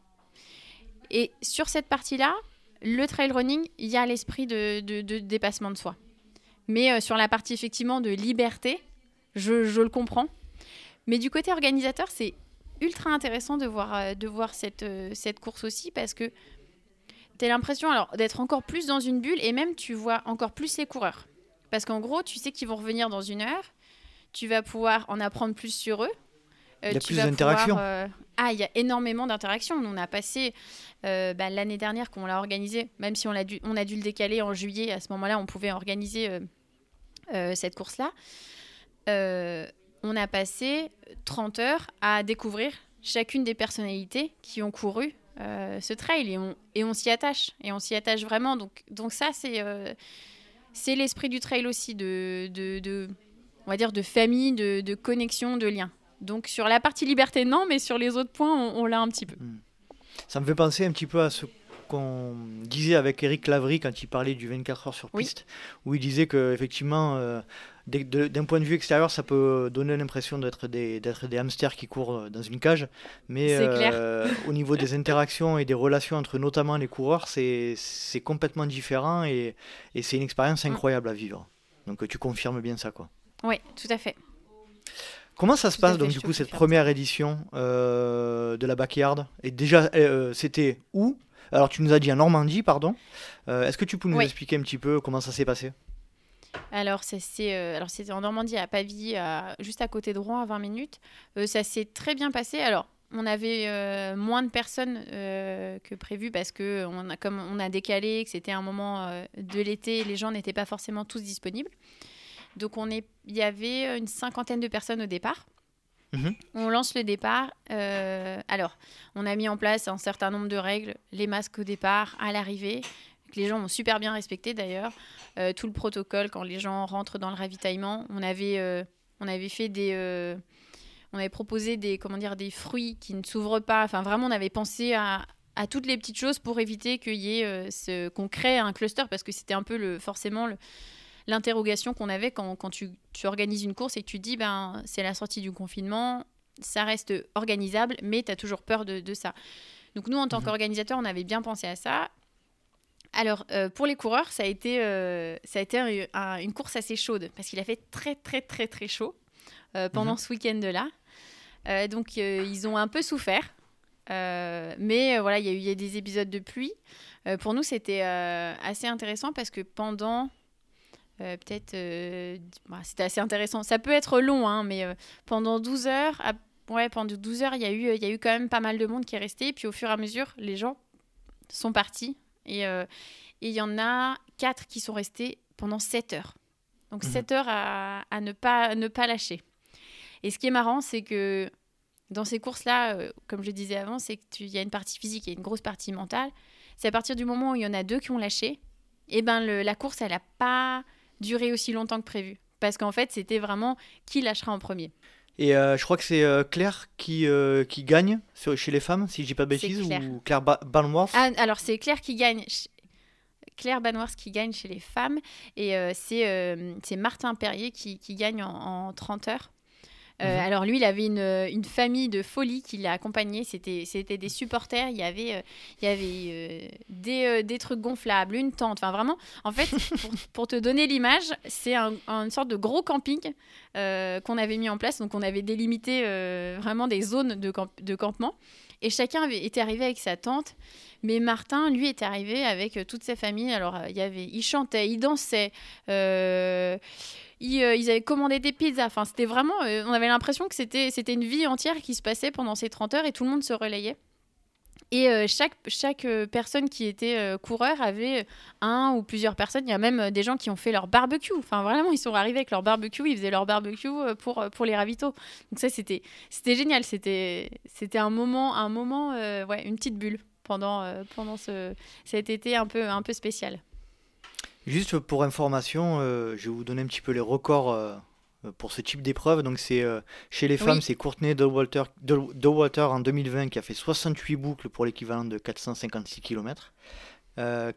[SPEAKER 1] Et sur cette partie-là, le trail running, il y a l'esprit de, de, dépassement de soi. Mais euh, sur la partie effectivement de liberté, je, je, le comprends. Mais du côté organisateur, c'est ultra intéressant de voir, euh, de voir cette, euh, cette course aussi parce que tu as l'impression alors d'être encore plus dans une bulle et même tu vois encore plus les coureurs. Parce qu'en gros, tu sais qu'ils vont revenir dans une heure, tu vas pouvoir en apprendre plus sur eux.
[SPEAKER 2] il y a plus d'interactions.
[SPEAKER 1] Ah, il y a énormément d'interactions. On a passé bah, l'année dernière qu'on l'a organisé, même si on a, dû, on a dû le décaler en juillet, à ce moment-là, on pouvait organiser euh, cette course-là, euh, on a passé 30 heures à découvrir chacune des personnalités qui ont couru euh, ce trail et on, et on s'y attache et on s'y attache vraiment. Donc, donc ça c'est c'est l'esprit du trail aussi de, de, on va dire de famille de, de, connexion de lien. Donc sur la partie liberté non mais sur les autres points on, l'a un petit peu. Hmm.
[SPEAKER 2] ça me fait penser un petit peu à ce qu'on disait avec Eric Lavry quand il parlait du 24 heures sur piste, où il disait que effectivement, euh, d'un point de vue extérieur, ça peut donner l'impression d'être des, hamsters qui courent dans une cage, mais euh, au niveau des interactions et des relations entre notamment les coureurs, c'est, complètement différent et, et c'est une expérience mm. incroyable à vivre. Donc tu confirmes bien ça, quoi.
[SPEAKER 1] Oui, tout à fait.
[SPEAKER 2] Comment ça se passe donc du coup cette première édition euh, de la Backyard? Et déjà, c'était où? Alors, tu nous as dit en Normandie, pardon. Euh, est-ce que tu peux nous expliquer un petit peu comment ça s'est passé?
[SPEAKER 1] Alors, euh, alors c'était en Normandie, à Pavie, juste à côté de Rouen, à 20 minutes. Euh, ça s'est très bien passé. Alors, on avait moins de personnes que prévu parce que on a, comme on a décalé, que c'était un moment de l'été, les gens n'étaient pas forcément tous disponibles. Donc, on est, il y avait une cinquantaine de personnes au départ. Mhm. On lance le départ. Euh, alors, on a mis en place un certain nombre de règles, les masques au départ, à l'arrivée, que les gens ont super bien respecté d'ailleurs. Euh, tout le protocole quand les gens rentrent dans le ravitaillement. On avait, euh, on avait fait des, on avait proposé des, comment dire, des fruits qui ne s'ouvrent pas. Enfin, vraiment, on avait pensé à, à toutes les petites choses pour éviter qu'il y ait ce, qu'on crée un cluster parce que c'était un peu le, forcément le, l'interrogation qu'on avait quand, quand tu, tu, organises une course et que tu dis, ben, c'est la sortie du confinement, ça reste organisable, mais tu as toujours peur de, de, ça. Donc nous, en tant mhm. qu'organisateur, on avait bien pensé à ça. Alors, euh, pour les coureurs, ça a été, euh, ça a été une course assez chaude, parce qu'il a fait très, très, très, très chaud euh, pendant mhm. ce week-end-là. donc, ils ont un peu souffert. mais voilà, il y, a eu des épisodes de pluie. pour nous, c'était assez intéressant parce que pendant peut-être, bah, c'était assez intéressant. Ça peut être long, hein, mais pendant 12 heures, ouais, pendant 12 heures, il y, a eu, il y a eu quand même pas mal de monde qui est resté. Puis au fur et à mesure, les gens sont partis. Et il y en a 4 qui sont restés pendant 7 heures. Donc 7 mhm. heures à, à, ne, pas, ne pas lâcher. Et ce qui est marrant, c'est que dans ces courses-là, comme je disais avant, c'est qu'il y a une partie physique et une grosse partie mentale. C'est à partir du moment où il y en a deux qui ont lâché, et eh ben le, la course, elle n'a pas durer aussi longtemps que prévu. Parce qu'en fait, c'était vraiment qui lâchera en premier.
[SPEAKER 2] Et euh, je crois que c'est euh, Claire qui, euh, qui gagne chez les femmes, si je dis pas de bêtises, ou Claire ba
[SPEAKER 1] ah, Alors, c'est Claire qui gagne. Claire Banworth qui gagne chez les femmes et c'est Martin Perrier qui, qui gagne en, en, 30 heures. Euh, mhm. Alors lui, il avait une, une famille de folie qui l'a accompagné. C'était, des supporters. Il y avait, euh, il y avait euh, des, des, trucs gonflables, une tente. Enfin vraiment, en fait, pour, te donner l'image, c'est un, une sorte de gros camping qu'on avait mis en place. Donc on avait délimité vraiment des zones de, de campement. Et chacun avait, était arrivé avec sa tente. Mais Martin, lui, était arrivé avec toute sa famille. Alors, il y avait, il chantait, il dansait. Euh, ils, avaient commandé des pizzas. Enfin, c'était vraiment. Euh, on avait l'impression que c'était, c'était une vie entière qui se passait pendant ces 30 heures et tout le monde se relayait. Et euh, chaque, chaque personne qui était coureur avait un ou plusieurs personnes. Il y a même des gens qui ont fait leur barbecue. Enfin, vraiment, ils sont arrivés avec leur barbecue. Ils faisaient leur barbecue pour, pour les ravitaux. Donc, ça, c'était, c'était génial. C'était, c'était un moment, un moment ouais, une petite bulle pendant, pendant ce, cet été un peu, un peu spécial.
[SPEAKER 2] Juste pour information, euh, je vais vous donner un petit peu les records euh, pour ce type d'épreuve. Donc c'est euh, chez les femmes, c'est Courtney Dowalter, en 2020 qui a fait 68 boucles pour l'équivalent de 456 km.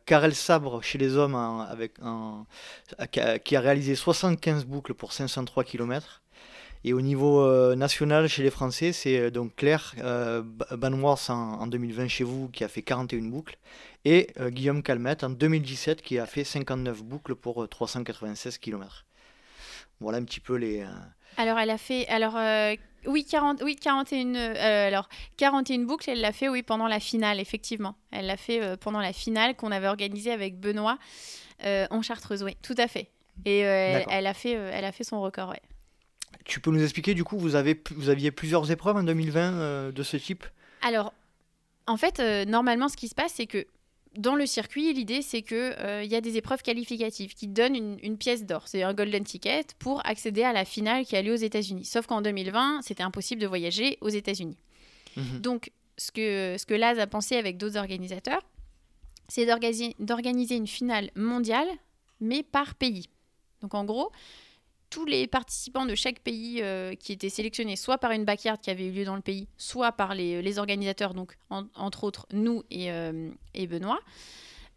[SPEAKER 2] Karel Sabre chez les hommes avec qui a réalisé 75 boucles pour 503 km. Et au niveau national, chez les Français, c'est donc Claire Banwars en, en, 2020 chez vous qui a fait 41 boucles et Guillaume Calmette en 2017 qui a fait 59 boucles pour 396 km. Voilà un petit peu les.
[SPEAKER 1] Alors elle a fait alors oui, 40, oui 41, alors, 41 boucles, elle l'a fait oui, pendant la finale, effectivement. Elle l'a fait pendant la finale qu'on avait organisée avec Benoît en Chartreuse, oui, tout à fait. Et elle, a fait, elle a fait son record, ouais.
[SPEAKER 2] Tu peux nous expliquer, du coup, vous, avez, vous aviez plusieurs épreuves en 2020 euh, de ce type?
[SPEAKER 1] Alors, en fait, euh, normalement, ce qui se passe, c'est que dans le circuit, l'idée, c'est qu'il euh, y a des épreuves qualificatives qui donnent une, pièce d'or. C'est un golden ticket pour accéder à la finale qui a lieu aux États-Unis. Sauf qu'en 2020, c'était impossible de voyager aux États-Unis. Mhm. Donc, ce que, ce que Laz a pensé avec d'autres organisateurs, c'est d'organiser une finale mondiale, mais par pays. Donc, en gros, tous les participants de chaque pays euh, qui étaient sélectionnés, soit par une backyard qui avait eu lieu dans le pays, soit par les, organisateurs, donc entre autres nous et, euh, Benoît,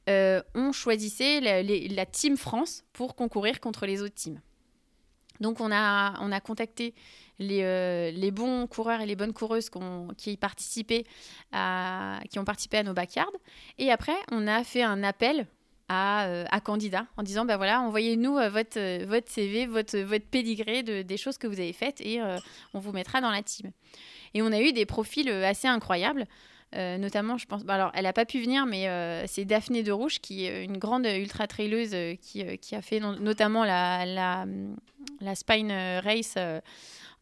[SPEAKER 1] euh, on choisissait la, Team France pour concourir contre les autres teams. Donc on a, on a contacté les, les, bons coureurs et les bonnes coureuses qui, participaient qui ont participé à nos backyards. Et après, on a fait un appel à, euh, candidats en disant bah voilà, envoyez-nous euh, votre, euh, votre CV, votre, votre pédigré de, des choses que vous avez faites et on vous mettra dans la team. Et on a eu des profils assez incroyables. notamment, je pense, bah, alors elle n'a pas pu venir, mais c'est Daphné de Rouge, qui est une grande ultra traileuse qui, qui, a fait notamment la, la, la Spine Race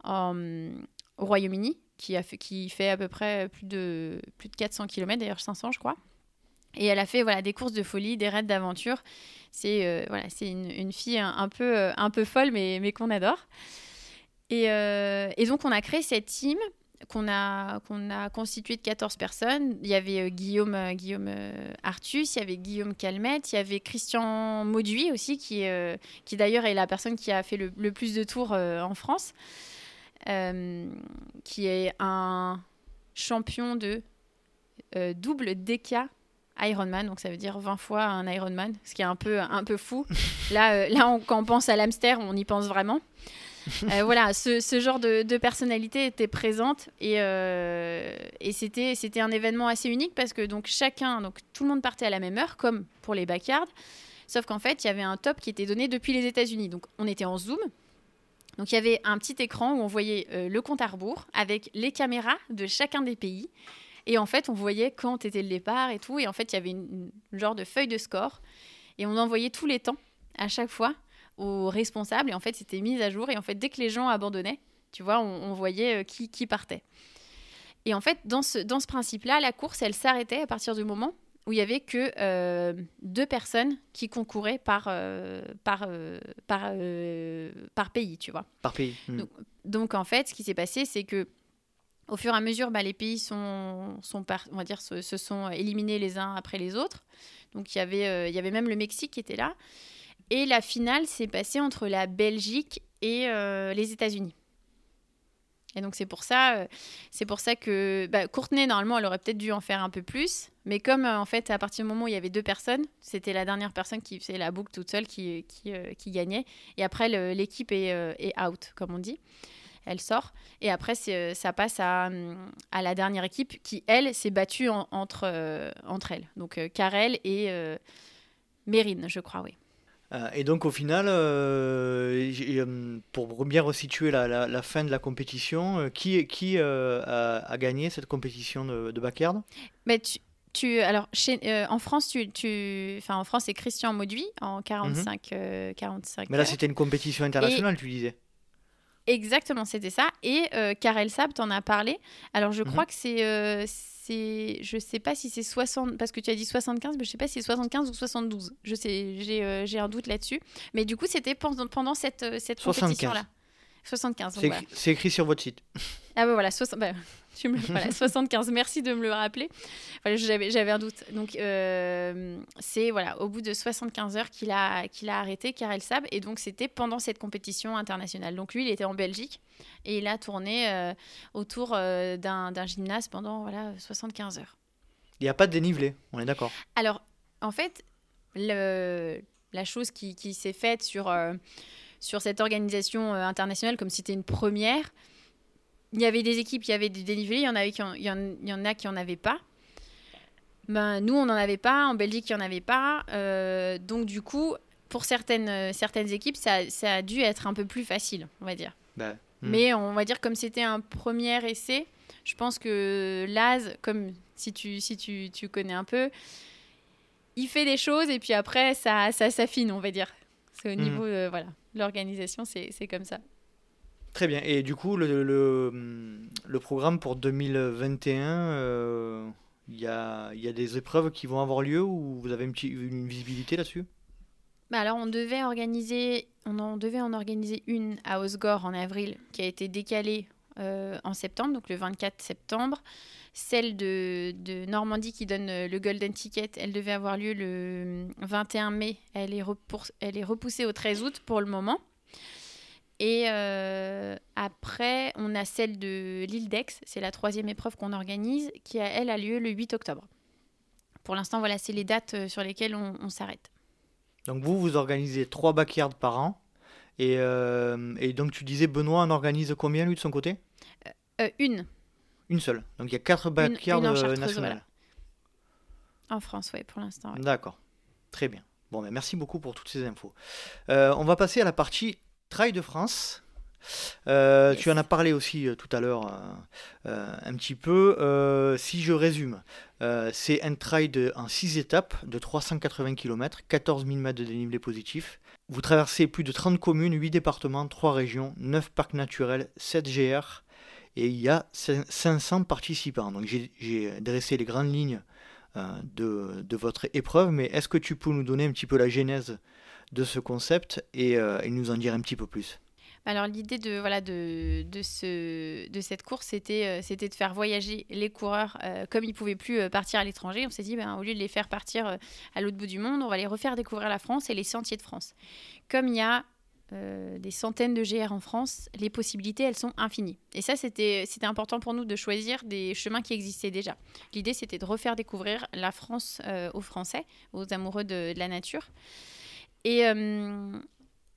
[SPEAKER 1] au Royaume-Uni, qui, a fait, qui fait à peu près plus de, plus de 400 km, d'ailleurs 500 je crois. Et elle a fait voilà, des courses de folie, des raids d'aventure. C'est euh, voilà, c'est une, fille un, peu, euh, un peu folle, mais, mais qu'on adore. Et, euh, et, donc, on a créé cette team qu'on a, qu'on a constituée de 14 personnes. Il y avait Guillaume, Guillaume Artus, il y avait Guillaume Calmette, il y avait Christian Mauduit aussi, qui, qui d'ailleurs est la personne qui a fait le, le plus de tours en France, qui est un champion de double DK Ironman, donc ça veut dire 20 fois un Ironman, ce qui est un peu, un peu fou. là, euh, là quand on pense à l'hamster, on y pense vraiment. Euh, voilà, ce, ce genre de, de, personnalité était présente et, euh, et c'était, c'était un événement assez unique parce que donc chacun, donc tout le monde partait à la même heure, comme pour les backyards, sauf qu'en fait, il y avait un top qui était donné depuis les États-Unis. Donc on était en Zoom. Donc il y avait un petit écran où on voyait le compte à rebours avec les caméras de chacun des pays. Et en fait, on voyait quand était le départ et tout. Et en fait, il y avait une, genre de feuille de score. Et on envoyait tous les temps, à chaque fois, aux responsables. Et en fait, c'était mis à jour. Et en fait, dès que les gens abandonnaient, tu vois, on, voyait euh, qui, qui partait. Et en fait, dans ce, dans ce principe-là, la course, elle s'arrêtait à partir du moment où il y avait que euh, deux personnes qui concouraient par, euh, par, par, par pays, tu vois.
[SPEAKER 2] Par pays.
[SPEAKER 1] Hmm. Donc, donc, en fait, ce qui s'est passé, c'est que au fur et à mesure, bah, les pays se, sont éliminés les uns après les autres. Donc il y avait, euh, il y avait même le Mexique qui était là. Et la finale s'est passée entre la Belgique et euh, les États-Unis. Et donc c'est pour ça, euh, que bah, Courtenay normalement elle aurait peut-être dû en faire un peu plus, mais comme en fait à partir du moment où il y avait deux personnes, c'était la dernière personne qui faisait la boucle toute seule qui, gagnait. Et après l'équipe est out comme on dit elle sort. Et après, euh, ça passe à, à, la dernière équipe qui, elle, s'est battue entre, euh, entre elles. Donc, euh, Karel et Mérine, je crois, oui.
[SPEAKER 2] Et donc au final, pour bien resituer la, la, fin de la compétition, qui, qui a, gagné cette compétition de, de backyard?
[SPEAKER 1] Mais tu, tu, alors, chez, en France, tu, tu, enfin, en France, c'est Christian Mauduit en 45, 45
[SPEAKER 2] Mais là, c'était une compétition internationale, tu disais?
[SPEAKER 1] Exactement, c'était ça. Et euh, Karel Sab t'en as parlé. Alors, je crois mhm. que c'est. Euh, je sais pas si c'est 60. Parce que tu as dit 75, mais je sais pas si c'est 75 ou 72. Je sais, j'ai euh, un doute là-dessus. Mais du coup, c'était pendant, pendant cette, euh, cette compétition-là. 75.
[SPEAKER 2] C'est écrit sur votre site.
[SPEAKER 1] Ah bah voilà, 60, bah, voilà 75. Merci de me le rappeler. J'avais un doute. Donc euh, c'est voilà, au bout de 75 heures qu'il a, qu'il a arrêté Karel Sab. Et donc c'était pendant cette compétition internationale. Donc lui, il était en Belgique et il a tourné euh, autour euh, d'un gymnase pendant voilà, 75 heures.
[SPEAKER 2] Il n'y a pas de dénivelé, on est d'accord.
[SPEAKER 1] Alors, en fait, le, la chose qui, qui s'est faite sur sur cette organisation internationale comme si c'était une première. Il y avait des équipes qui avaient des dénivelés, il y en, avait qui il y en, il y en a qui n'en avaient pas. Ben, nous, on n'en avait pas, en Belgique, il n'y en avait pas. donc, du coup, pour certaines, certaines équipes, ça, ça, a dû être un peu plus facile, on va dire.
[SPEAKER 2] Bah, hmm.
[SPEAKER 1] Mais on va dire, comme c'était un premier essai, je pense que Laz, comme si tu, si tu, tu connais un peu, il fait des choses et puis après, ça, ça s'affine, on va dire. C'est au hmm. niveau, de voilà, l'organisation, c'est comme ça.
[SPEAKER 2] Très bien. Et du coup, le, le, le programme pour 2021, euh, il y, a, y, a, des épreuves qui vont avoir lieu ou vous avez une, une visibilité là-dessus?
[SPEAKER 1] Bah alors on devait organiser, on en devait en organiser une à Osgore en avril, qui a été décalée euh, en septembre, donc le 24 septembre. Celle de, Normandie qui donne euh, le Golden Ticket, elle devait avoir lieu le 21 mai. Elle est, elle est repoussée au 13 août pour le moment. Et euh, après, on a celle de l'île d'Aix, c'est la troisième épreuve qu'on organise, qui elle a lieu le 8 octobre. Pour l'instant, voilà, c'est les dates sur lesquelles on, on s'arrête.
[SPEAKER 2] Donc vous, vous organisez trois backyards par an. Et, et, donc tu disais, Benoît en organise combien lui de son côté?
[SPEAKER 1] Euh, une.
[SPEAKER 2] Une seule. Donc il y a quatre backyards euh, nationales.
[SPEAKER 1] En France, oui, pour l'instant.
[SPEAKER 2] D'accord. Très bien. Bon, ben, merci beaucoup pour toutes ces infos. Euh, on va passer à la partie Trail de France. Tu en as parlé aussi tout à l'heure un petit peu. si je résume, c'est un trail en 6 étapes de 380 km, 14 000 mètres de dénivelé positif. Vous traversez plus de 30 communes, 8 départements, 3 régions, 9 parcs naturels, 7 GR, et il y a 500 participants. Donc j'ai dressé les grandes lignes euh, de, votre épreuve, mais est-ce que tu peux nous donner un petit peu la genèse de ce concept et, euh, nous en dire un petit peu plus?
[SPEAKER 1] Alors l'idée de voilà de, de, ce, de cette course c'était euh, c'était de faire voyager les coureurs comme ils pouvaient plus partir à l'étranger on s'est dit ben, au lieu de les faire partir à l'autre bout du monde on va les refaire découvrir la France et les sentiers de France comme il y a euh, des centaines de GR en France, les possibilités, elles sont infinies. Et ça, c'était important pour nous de choisir des chemins qui existaient déjà. L'idée, c'était de refaire découvrir la France euh, aux Français, aux amoureux de, la nature. Et, euh,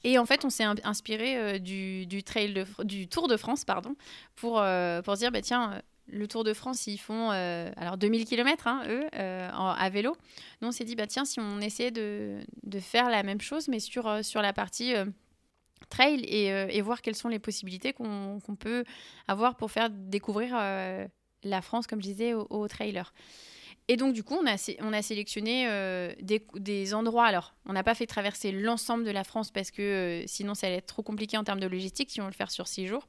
[SPEAKER 1] et, en fait, on s'est inspiré du, du, trail du Tour de France pardon, pour, pour dire, bah, tiens, le Tour de France, ils font alors 2000 km, hein, eux, à vélo. Nous, on s'est dit, bah, tiens, si on essayait de, de, faire la même chose, mais sur, sur la partie trail euh, et, voir quelles sont les possibilités qu'on peut avoir pour faire découvrir euh, la France, comme je disais, aux, trailers. Et donc, du coup, on a, on a sélectionné euh, des, endroits. Alors, on n'a pas fait traverser l'ensemble de la France parce que sinon, ça allait être trop compliqué en termes de logistique si on le faire sur six jours.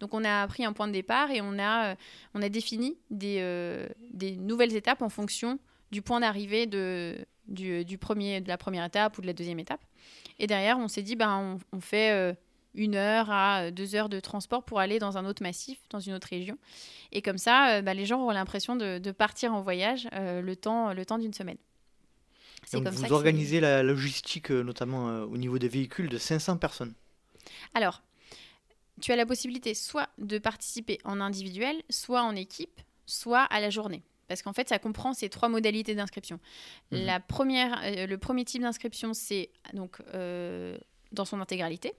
[SPEAKER 1] Donc, on a pris un point de départ et on a, on a défini des, des nouvelles étapes en fonction du point d'arrivée de, du, du, de la première étape ou de la deuxième étape. Et derrière, on s'est dit, ben, on, fait euh, une heure à deux heures de transport pour aller dans un autre massif, dans une autre région. Et comme ça, euh, ben, les gens auront l'impression de, partir en voyage euh, le temps, le temps d'une semaine.
[SPEAKER 2] Donc vous organisez la logistique, notamment au niveau des véhicules, de 500 personnes.
[SPEAKER 1] Alors, tu as la possibilité soit de participer en individuel, soit en équipe, soit à la journée parce qu'en fait, ça comprend ces trois modalités d'inscription. Mhm. La première, euh, le premier type d'inscription, c'est donc euh, dans son intégralité.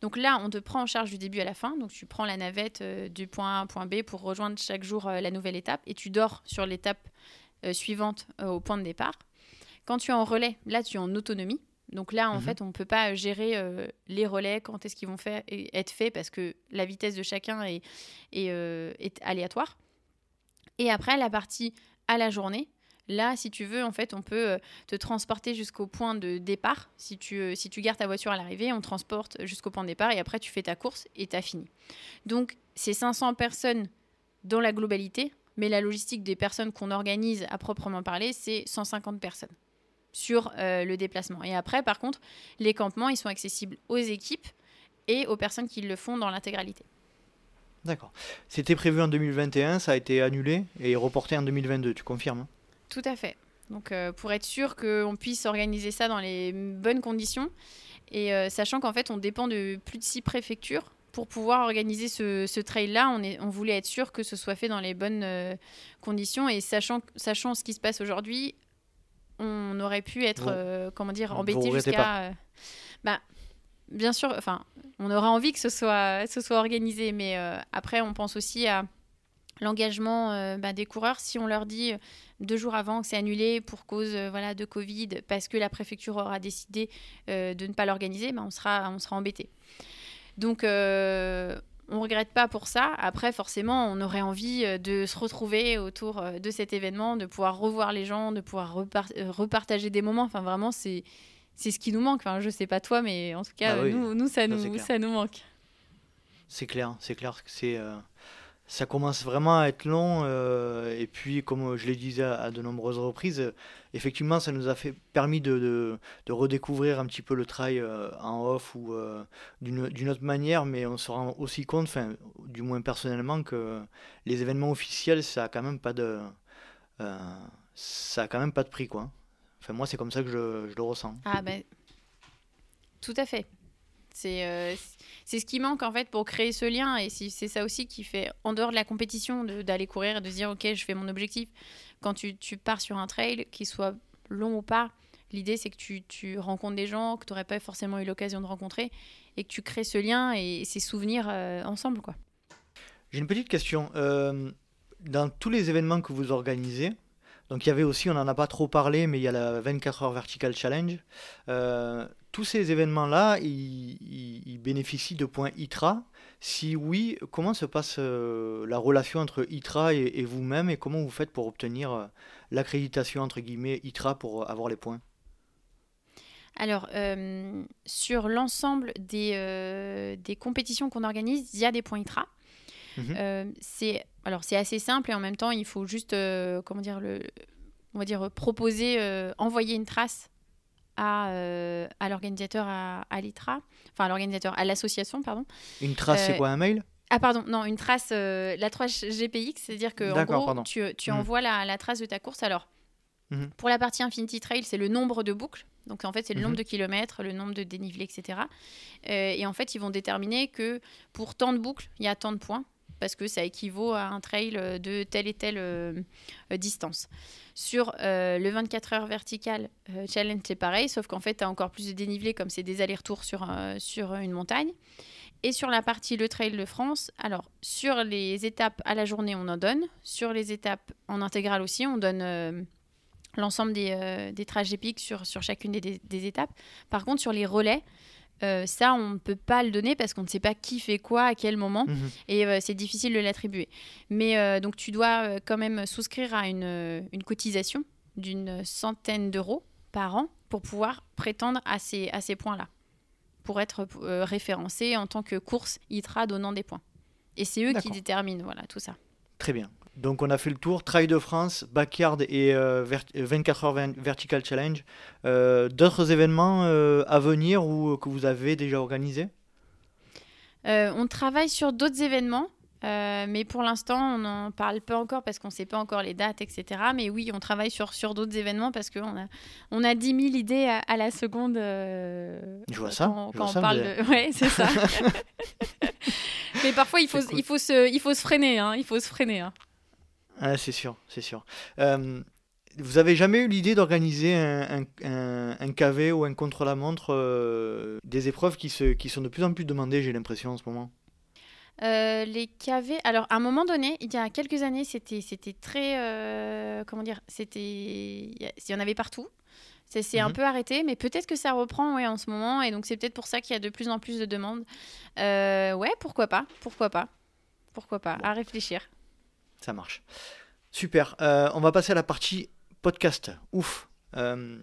[SPEAKER 1] Donc là, on te prend en charge du début à la fin. Donc tu prends la navette euh, du point A au point B pour rejoindre chaque jour la nouvelle étape et tu dors sur l'étape suivante au point de départ. Quand tu es en relais, là, tu es en autonomie. Donc là, en mhm. fait, on ne peut pas gérer les relais, quand est-ce qu'ils vont faire, être faits, parce que la vitesse de chacun est, est, est aléatoire. Et après, la partie à la journée, Là, si tu veux, en fait, on peut euh, te transporter jusqu'au point de départ. Si tu, euh, si tu gardes ta voiture à l'arrivée, on transporte jusqu'au point de départ et après, tu fais ta course et tu as fini. Donc, c'est 500 personnes dans la globalité, mais la logistique des personnes qu'on organise à proprement parler, c'est 150 personnes sur euh, le déplacement. Et après, par contre, les campements, ils sont accessibles aux équipes et aux personnes qui le font dans l'intégralité.
[SPEAKER 2] D'accord. C'était prévu en 2021, ça a été annulé et reporté en 2022, tu confirmes hein?
[SPEAKER 1] Tout à fait. Donc euh, pour être sûr qu'on puisse organiser ça dans les bonnes conditions, et euh, sachant qu'en fait on dépend de plus de six préfectures pour pouvoir organiser ce, trail-là, on, on voulait être sûr que ce soit fait dans les bonnes euh, conditions, et sachant, sachant ce qui se passe aujourd'hui, on aurait pu être, comment dire, embêté jusqu'à... Bah, bien sûr, enfin, on aura envie que ce soit, ce soit organisé, mais après, on pense aussi à l'engagement bah, des coureurs. Si on leur dit deux jours avant que c'est annulé pour cause voilà, de Covid, parce que la préfecture aura décidé de ne pas l'organiser, bah, on, sera, on sera embêté. Donc, on regrette pas pour ça. Après, forcément, on aurait envie euh, de se retrouver autour euh, de cet événement, de pouvoir revoir les gens, de pouvoir euh, repartager des moments. Enfin, vraiment, c'est c'est ce qui nous manque. Enfin, je sais pas toi, mais en tout cas, ah nous, nous, ça, nous, ça nous manque.
[SPEAKER 2] C'est clair, c'est clair que c'est ça commence vraiment à être long. Euh, et puis, comme je l'ai dit à, de nombreuses reprises, effectivement, ça nous a fait, permis de, redécouvrir un petit peu le trail euh, en off ou euh, d'une autre manière. Mais on se rend aussi compte, du moins personnellement, que les événements officiels, ça a quand même pas de, quand même pas de prix, quoi. Enfin, moi, c'est comme ça que je, je, le ressens.
[SPEAKER 1] Ah ben, tout à fait. C'est c'est ce qui manque en fait pour créer ce lien. Et c'est ça aussi qui fait en dehors de la compétition d'aller courir et de dire ok je fais mon objectif. Quand tu, tu pars sur un trail qu'il soit long ou pas l'idée c'est que tu, tu, rencontres des gens que tu n'aurais pas forcément eu l'occasion de rencontrer et que tu crées ce lien et ces souvenirs euh, ensemble quoi.
[SPEAKER 2] J'ai une petite question. Euh, dans tous les événements que vous organisez donc il y avait aussi, on n'en a pas trop parlé, mais il y a la 24 heures Vertical Challenge. Euh, tous ces événements-là, ils, bénéficient de points ITRA. Si oui, comment se passe euh, la relation entre ITRA et, vous-même et comment vous faites pour obtenir euh, l'accréditation entre guillemets ITRA pour avoir les points?
[SPEAKER 1] Alors, sur l'ensemble des, des compétitions qu'on organise, il y a des points ITRA. Mhm. c'est alors c'est assez simple et en même temps il faut juste comment dire le on va dire proposer envoyer une trace à, euh, à l'organisateur à, à l'ITRA, enfin à l'organisateur, à l'association, pardon.
[SPEAKER 2] Une trace, c'est euh, quoi, un mail?
[SPEAKER 1] Ah pardon, non, une trace, euh, la trace GPX, c'est-à-dire que en gros, tu, tu hmm. envoies la, la, trace de ta course. Alors, hmm. pour la partie Infinity Trail, c'est le nombre de boucles. Donc en fait, c'est le nombre hmm. de kilomètres, le nombre de dénivelés, etc. et en fait, ils vont déterminer que pour tant de boucles, il y a tant de points parce que ça équivaut à un trail de telle et telle distance. Sur euh, le 24 heures vertical euh, challenge, c'est pareil, sauf qu'en fait, tu as encore plus de dénivelé comme c'est des allers-retours sur, euh, sur une montagne. Et sur la partie le Trail de France, alors sur les étapes à la journée, on en donne. Sur les étapes en intégrale aussi, on donne l'ensemble des, des, trajets pics sur, sur chacune des, étapes. Par contre, sur les relais, euh, ça, on ne peut pas le donner parce qu'on ne sait pas qui fait quoi à quel moment mhm. et euh, c'est difficile de l'attribuer. Mais euh, donc, tu dois quand même souscrire à une, une cotisation d'une centaine d'euros par an pour pouvoir prétendre à ces, à ces points-là, pour être référencé en tant que course ITRA donnant des points. Et c'est eux qui déterminent voilà, tout ça.
[SPEAKER 2] Très bien. Donc on a fait le tour, Trail de France, Backyard et 24 heures Vertical Challenge. Euh, d'autres événements euh, à venir ou que vous avez déjà organisés?
[SPEAKER 1] Euh, On travaille sur d'autres événements. mais pour l'instant, on n'en parle pas encore parce qu'on ne sait pas encore les dates, etc. Mais oui, on travaille sur, sur d'autres événements parce qu'on a, on a 10 000 idées à, la seconde.
[SPEAKER 2] Je vois ça.
[SPEAKER 1] Quand, on parle de... Oui, c'est ça. mais parfois, il faut, il faut, se, il faut se freiner. Hein, il faut se freiner. Hein.
[SPEAKER 2] Ah, c'est sûr, c'est sûr. Euh, vous avez jamais eu l'idée d'organiser un, un, un, KV ou un contre-la-montre euh, des épreuves qui, se, qui sont de plus en plus demandées, j'ai l'impression, en ce moment?
[SPEAKER 1] Euh, les KV, alors à un moment donné, il y a quelques années, c'était très comment dire, c'était il y en avait partout. Ça s'est un mhm. peu arrêté, mais peut-être que ça reprend ouais, en ce moment, et donc c'est peut-être pour ça qu'il y a de plus en plus de demandes. ouais, pourquoi pas, pourquoi pas, pourquoi pas, à réfléchir.
[SPEAKER 2] Ça marche. Super. Euh, on va passer à la partie podcast. Ouf. Euh,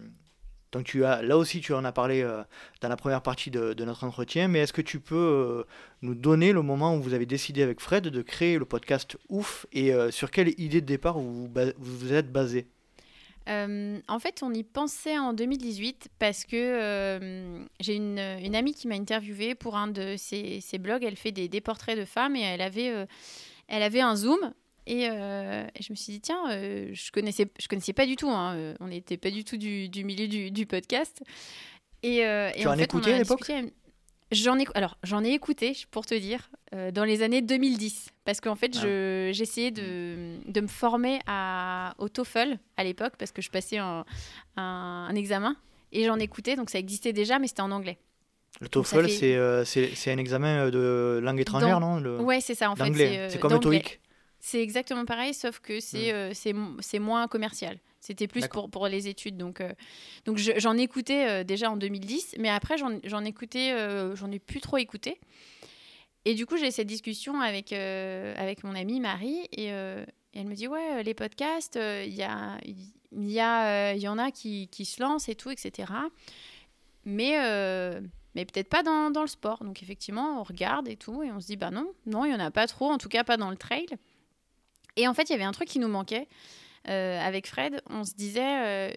[SPEAKER 2] donc tu as, là aussi, tu en as parlé euh, dans la première partie de, notre entretien, mais est-ce que tu peux nous donner le moment où vous avez décidé avec Fred de créer le podcast Ouf et sur quelle idée de départ vous vous, êtes basé?
[SPEAKER 1] En fait, on y pensait en 2018 parce que j'ai une, amie qui m'a interviewé pour un de ses, blogs. Elle fait des, des, portraits de femmes et elle avait, elle avait un Zoom euh, et, je me suis dit, tiens, euh, je connaissais, je connaissais pas du tout, hein, euh, on n'était pas du tout du, du milieu du, du, podcast. Et,
[SPEAKER 2] tu en, as écouté à l'époque?
[SPEAKER 1] J'en ai, alors, j'en ai écouté, pour te dire, dans les années 2010. Parce qu'en fait, ah. j'essayais de, de, me former à, au TOEFL à l'époque, parce que je passais un, un, un examen. Et j'en écoutais, donc ça existait déjà, mais c'était en anglais.
[SPEAKER 2] Le TOEFL, c'est un examen de langue étrangère, non? Le...
[SPEAKER 1] Ouais, c'est ça en
[SPEAKER 2] fait. C'est comme le TOEIC.
[SPEAKER 1] C'est exactement pareil, sauf que c'est hmm. c'est moins commercial. C'était plus pour, pour les études. Donc, donc j'en écoutais déjà en 2010, mais après, j'en écoutais, j'en ai plus trop écouté. Et du coup, j'ai cette discussion avec, avec mon amie Marie, et, elle me dit Ouais, les podcasts, il y, a, y, a, y en a qui, qui, se lancent et tout, etc. Mais, mais peut-être pas dans, dans, le sport. Donc, effectivement, on regarde et tout, et on se dit Bah non, non, il n'y en a pas trop, en tout cas pas dans le trail. Et en fait, il y avait un truc qui nous manquait. Euh, avec Fred, on se disait, euh,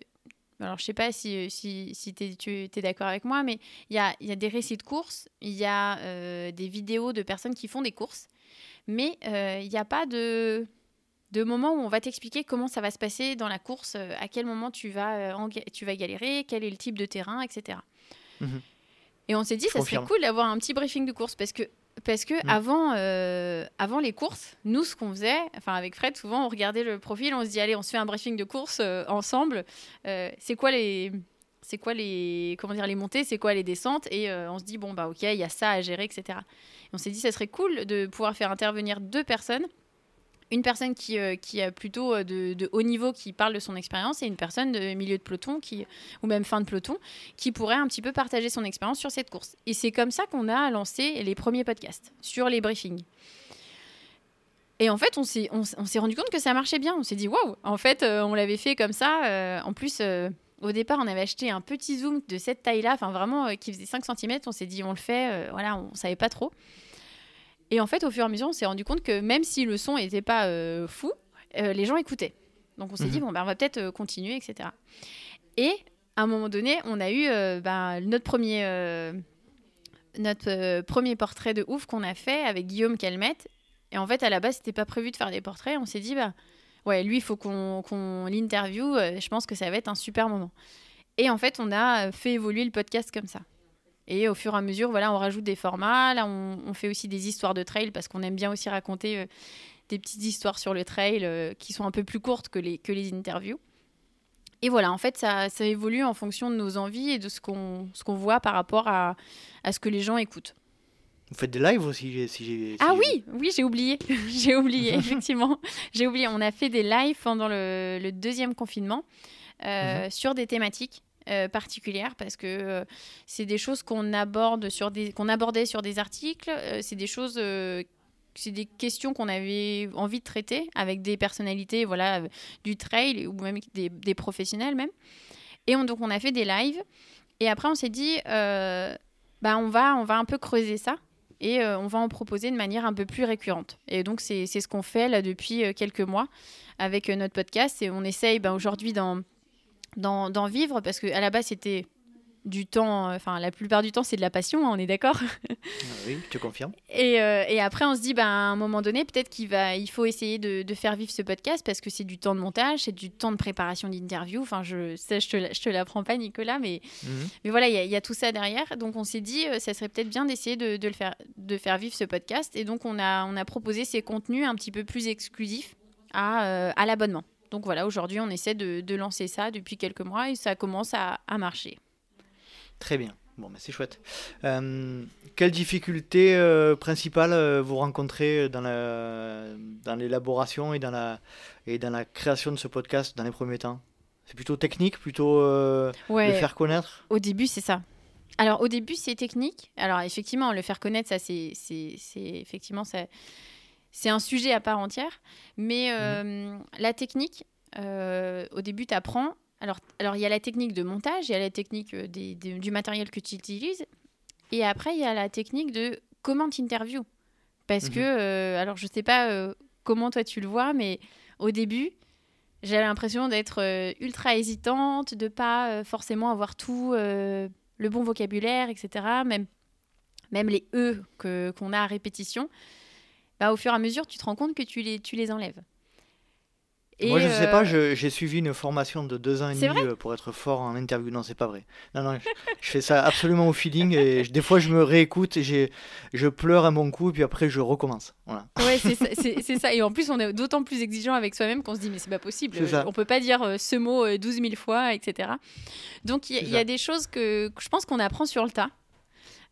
[SPEAKER 1] alors je sais pas si, si, si tu es d'accord avec moi, mais il y a, y a, des récits de courses, il y a euh, des vidéos de personnes qui font des courses, mais il n'y a pas de, de moment où on va t'expliquer comment ça va se passer dans la course, à quel moment tu vas, tu vas galérer, quel est le type de terrain, etc. Mhm. Et on s'est dit, ça serait cool d'avoir un petit briefing de course parce que parce que mm. avant, euh, avant les courses, nous, ce qu'on faisait, enfin avec Fred, souvent on regardait le profil, on se dit allez, on se fait un briefing de course euh, ensemble. Euh, c'est quoi les, c'est quoi les, comment dire, les montées, c'est quoi les descentes, et on se dit bon bah ok, il y a ça à gérer, etc. on s'est dit ça serait cool de pouvoir faire intervenir deux personnes une personne qui, euh, qui a plutôt euh, de, haut niveau qui parle de son expérience et une personne de milieu de peloton qui, ou même fin de peloton qui pourrait un petit peu partager son expérience sur cette course. Et c'est comme ça qu'on a lancé les premiers podcasts sur les briefings. Et en fait, on s'est, on, s'est rendu compte que ça marchait bien. On s'est dit, waouh, en fait, euh, on l'avait fait comme ça. en plus, au départ, on avait acheté un petit zoom de cette taille-là, enfin vraiment, qui faisait 5 cm. On s'est dit, on le fait, voilà, on savait pas trop. Et en fait, au fur et à mesure, on s'est rendu compte que même si le son n'était pas euh, fou, euh, les gens écoutaient. Donc on s'est dit, mhm. bon, ben, on va peut-être euh, continuer, etc. Et à un moment donné, on a eu ben, notre, premier, notre premier portrait de ouf qu'on a fait avec Guillaume Calmette. Et en fait, à la base, c'était pas prévu de faire des portraits. On s'est dit, bah, ouais, lui, il faut qu'on l'interviewe. je pense que ça va être un super moment. Et en fait, on a fait évoluer le podcast comme ça. Et au fur et à mesure, voilà, on rajoute des formats. Là, on, fait aussi des histoires de trail parce qu'on aime bien aussi raconter euh, des petites histoires sur le trail euh, qui sont un peu plus courtes que les, que les interviews. Et voilà, en fait, ça, ça évolue en fonction de nos envies et de ce qu'on qu'on voit par rapport à, à, ce que les gens écoutent.
[SPEAKER 2] Vous faites des lives aussi si
[SPEAKER 1] Ah oui, oui, j'ai oublié. j'ai oublié, effectivement. J'ai oublié. On a fait des lives pendant le, le deuxième confinement euh, mhm. sur des thématiques. Euh, particulière parce que euh, c'est des choses qu'on aborde sur des qu'on abordait sur des articles euh, c'est des choses c'est des questions qu'on avait envie de traiter avec des personnalités voilà du trail ou même des, des professionnels même et on, donc on a fait des lives et après on s'est dit bah on va on va un peu creuser ça et on va en proposer de manière un peu plus récurrente. Et donc, c'est ce qu'on fait là depuis quelques mois avec notre podcast. Et on essaye ben, aujourd'hui dans d'en vivre parce qu'à la base c'était du temps, euh, enfin la plupart du temps c'est de la passion, hein, on est d'accord
[SPEAKER 2] ah Oui, je te confirme.
[SPEAKER 1] Et, euh, et, après on se dit, ben, à un moment donné, peut-être qu'il va, il faut essayer de, de, faire vivre ce podcast parce que c'est du temps de montage, c'est du temps de préparation d'interview. Enfin, je, ça, je te, je te l'apprends pas, Nicolas, mais, mhm. mais voilà, il y, y, a tout ça derrière. Donc on s'est dit, euh, ça serait peut-être bien d'essayer de, de, le faire, de faire vivre ce podcast. Et donc on a, on a proposé ces contenus un petit peu plus exclusifs à, à l'abonnement. Donc voilà, aujourd'hui, on essaie de, lancer ça depuis quelques mois et ça commence à, marcher.
[SPEAKER 2] Très bien. Bon, mais c'est chouette. Euh, quelles difficultés euh, principales euh, vous rencontrez dans, dans l'élaboration et, dans la, et dans la création de ce podcast dans les premiers temps? C'est plutôt technique, plutôt le faire connaître?
[SPEAKER 1] Au début, c'est ça. Alors, au début, c'est technique. Alors, effectivement, le faire connaître, ça, c'est, c'est, effectivement, ça, c'est un sujet à part entière. Mais mhm. euh, la technique, euh, au début, tu apprends. Alors, alors, il y a la technique de montage, il y a la technique euh, du matériel que tu utilises. Et après, il y a la technique de comment tu interviews. Parce mhm. que, alors, je sais pas comment toi tu le vois, mais au début, j'avais l'impression d'être ultra hésitante, de pas forcément avoir tout le bon vocabulaire, etc. Même, même les E qu'on a à répétition. Bah, au fur et à mesure, tu te rends compte que tu les, tu les enlèves.
[SPEAKER 2] Et Moi, je ne sais pas, euh, j'ai suivi une formation de deux ans et demi euh, pour être fort en interview. Non, c'est pas vrai. Non, non, je, fais ça absolument au feeling. Et des fois, je me réécoute et je pleure un bon coup, et puis après, je recommence. Voilà.
[SPEAKER 1] Ouais, c'est ça, Et en plus, on est d'autant plus exigeant avec soi-même qu'on se dit, mais c'est pas possible. On peut pas dire euh, ce mot 12 000 fois, etc. Donc, il y, a des choses que, que je pense qu'on apprend sur le tas.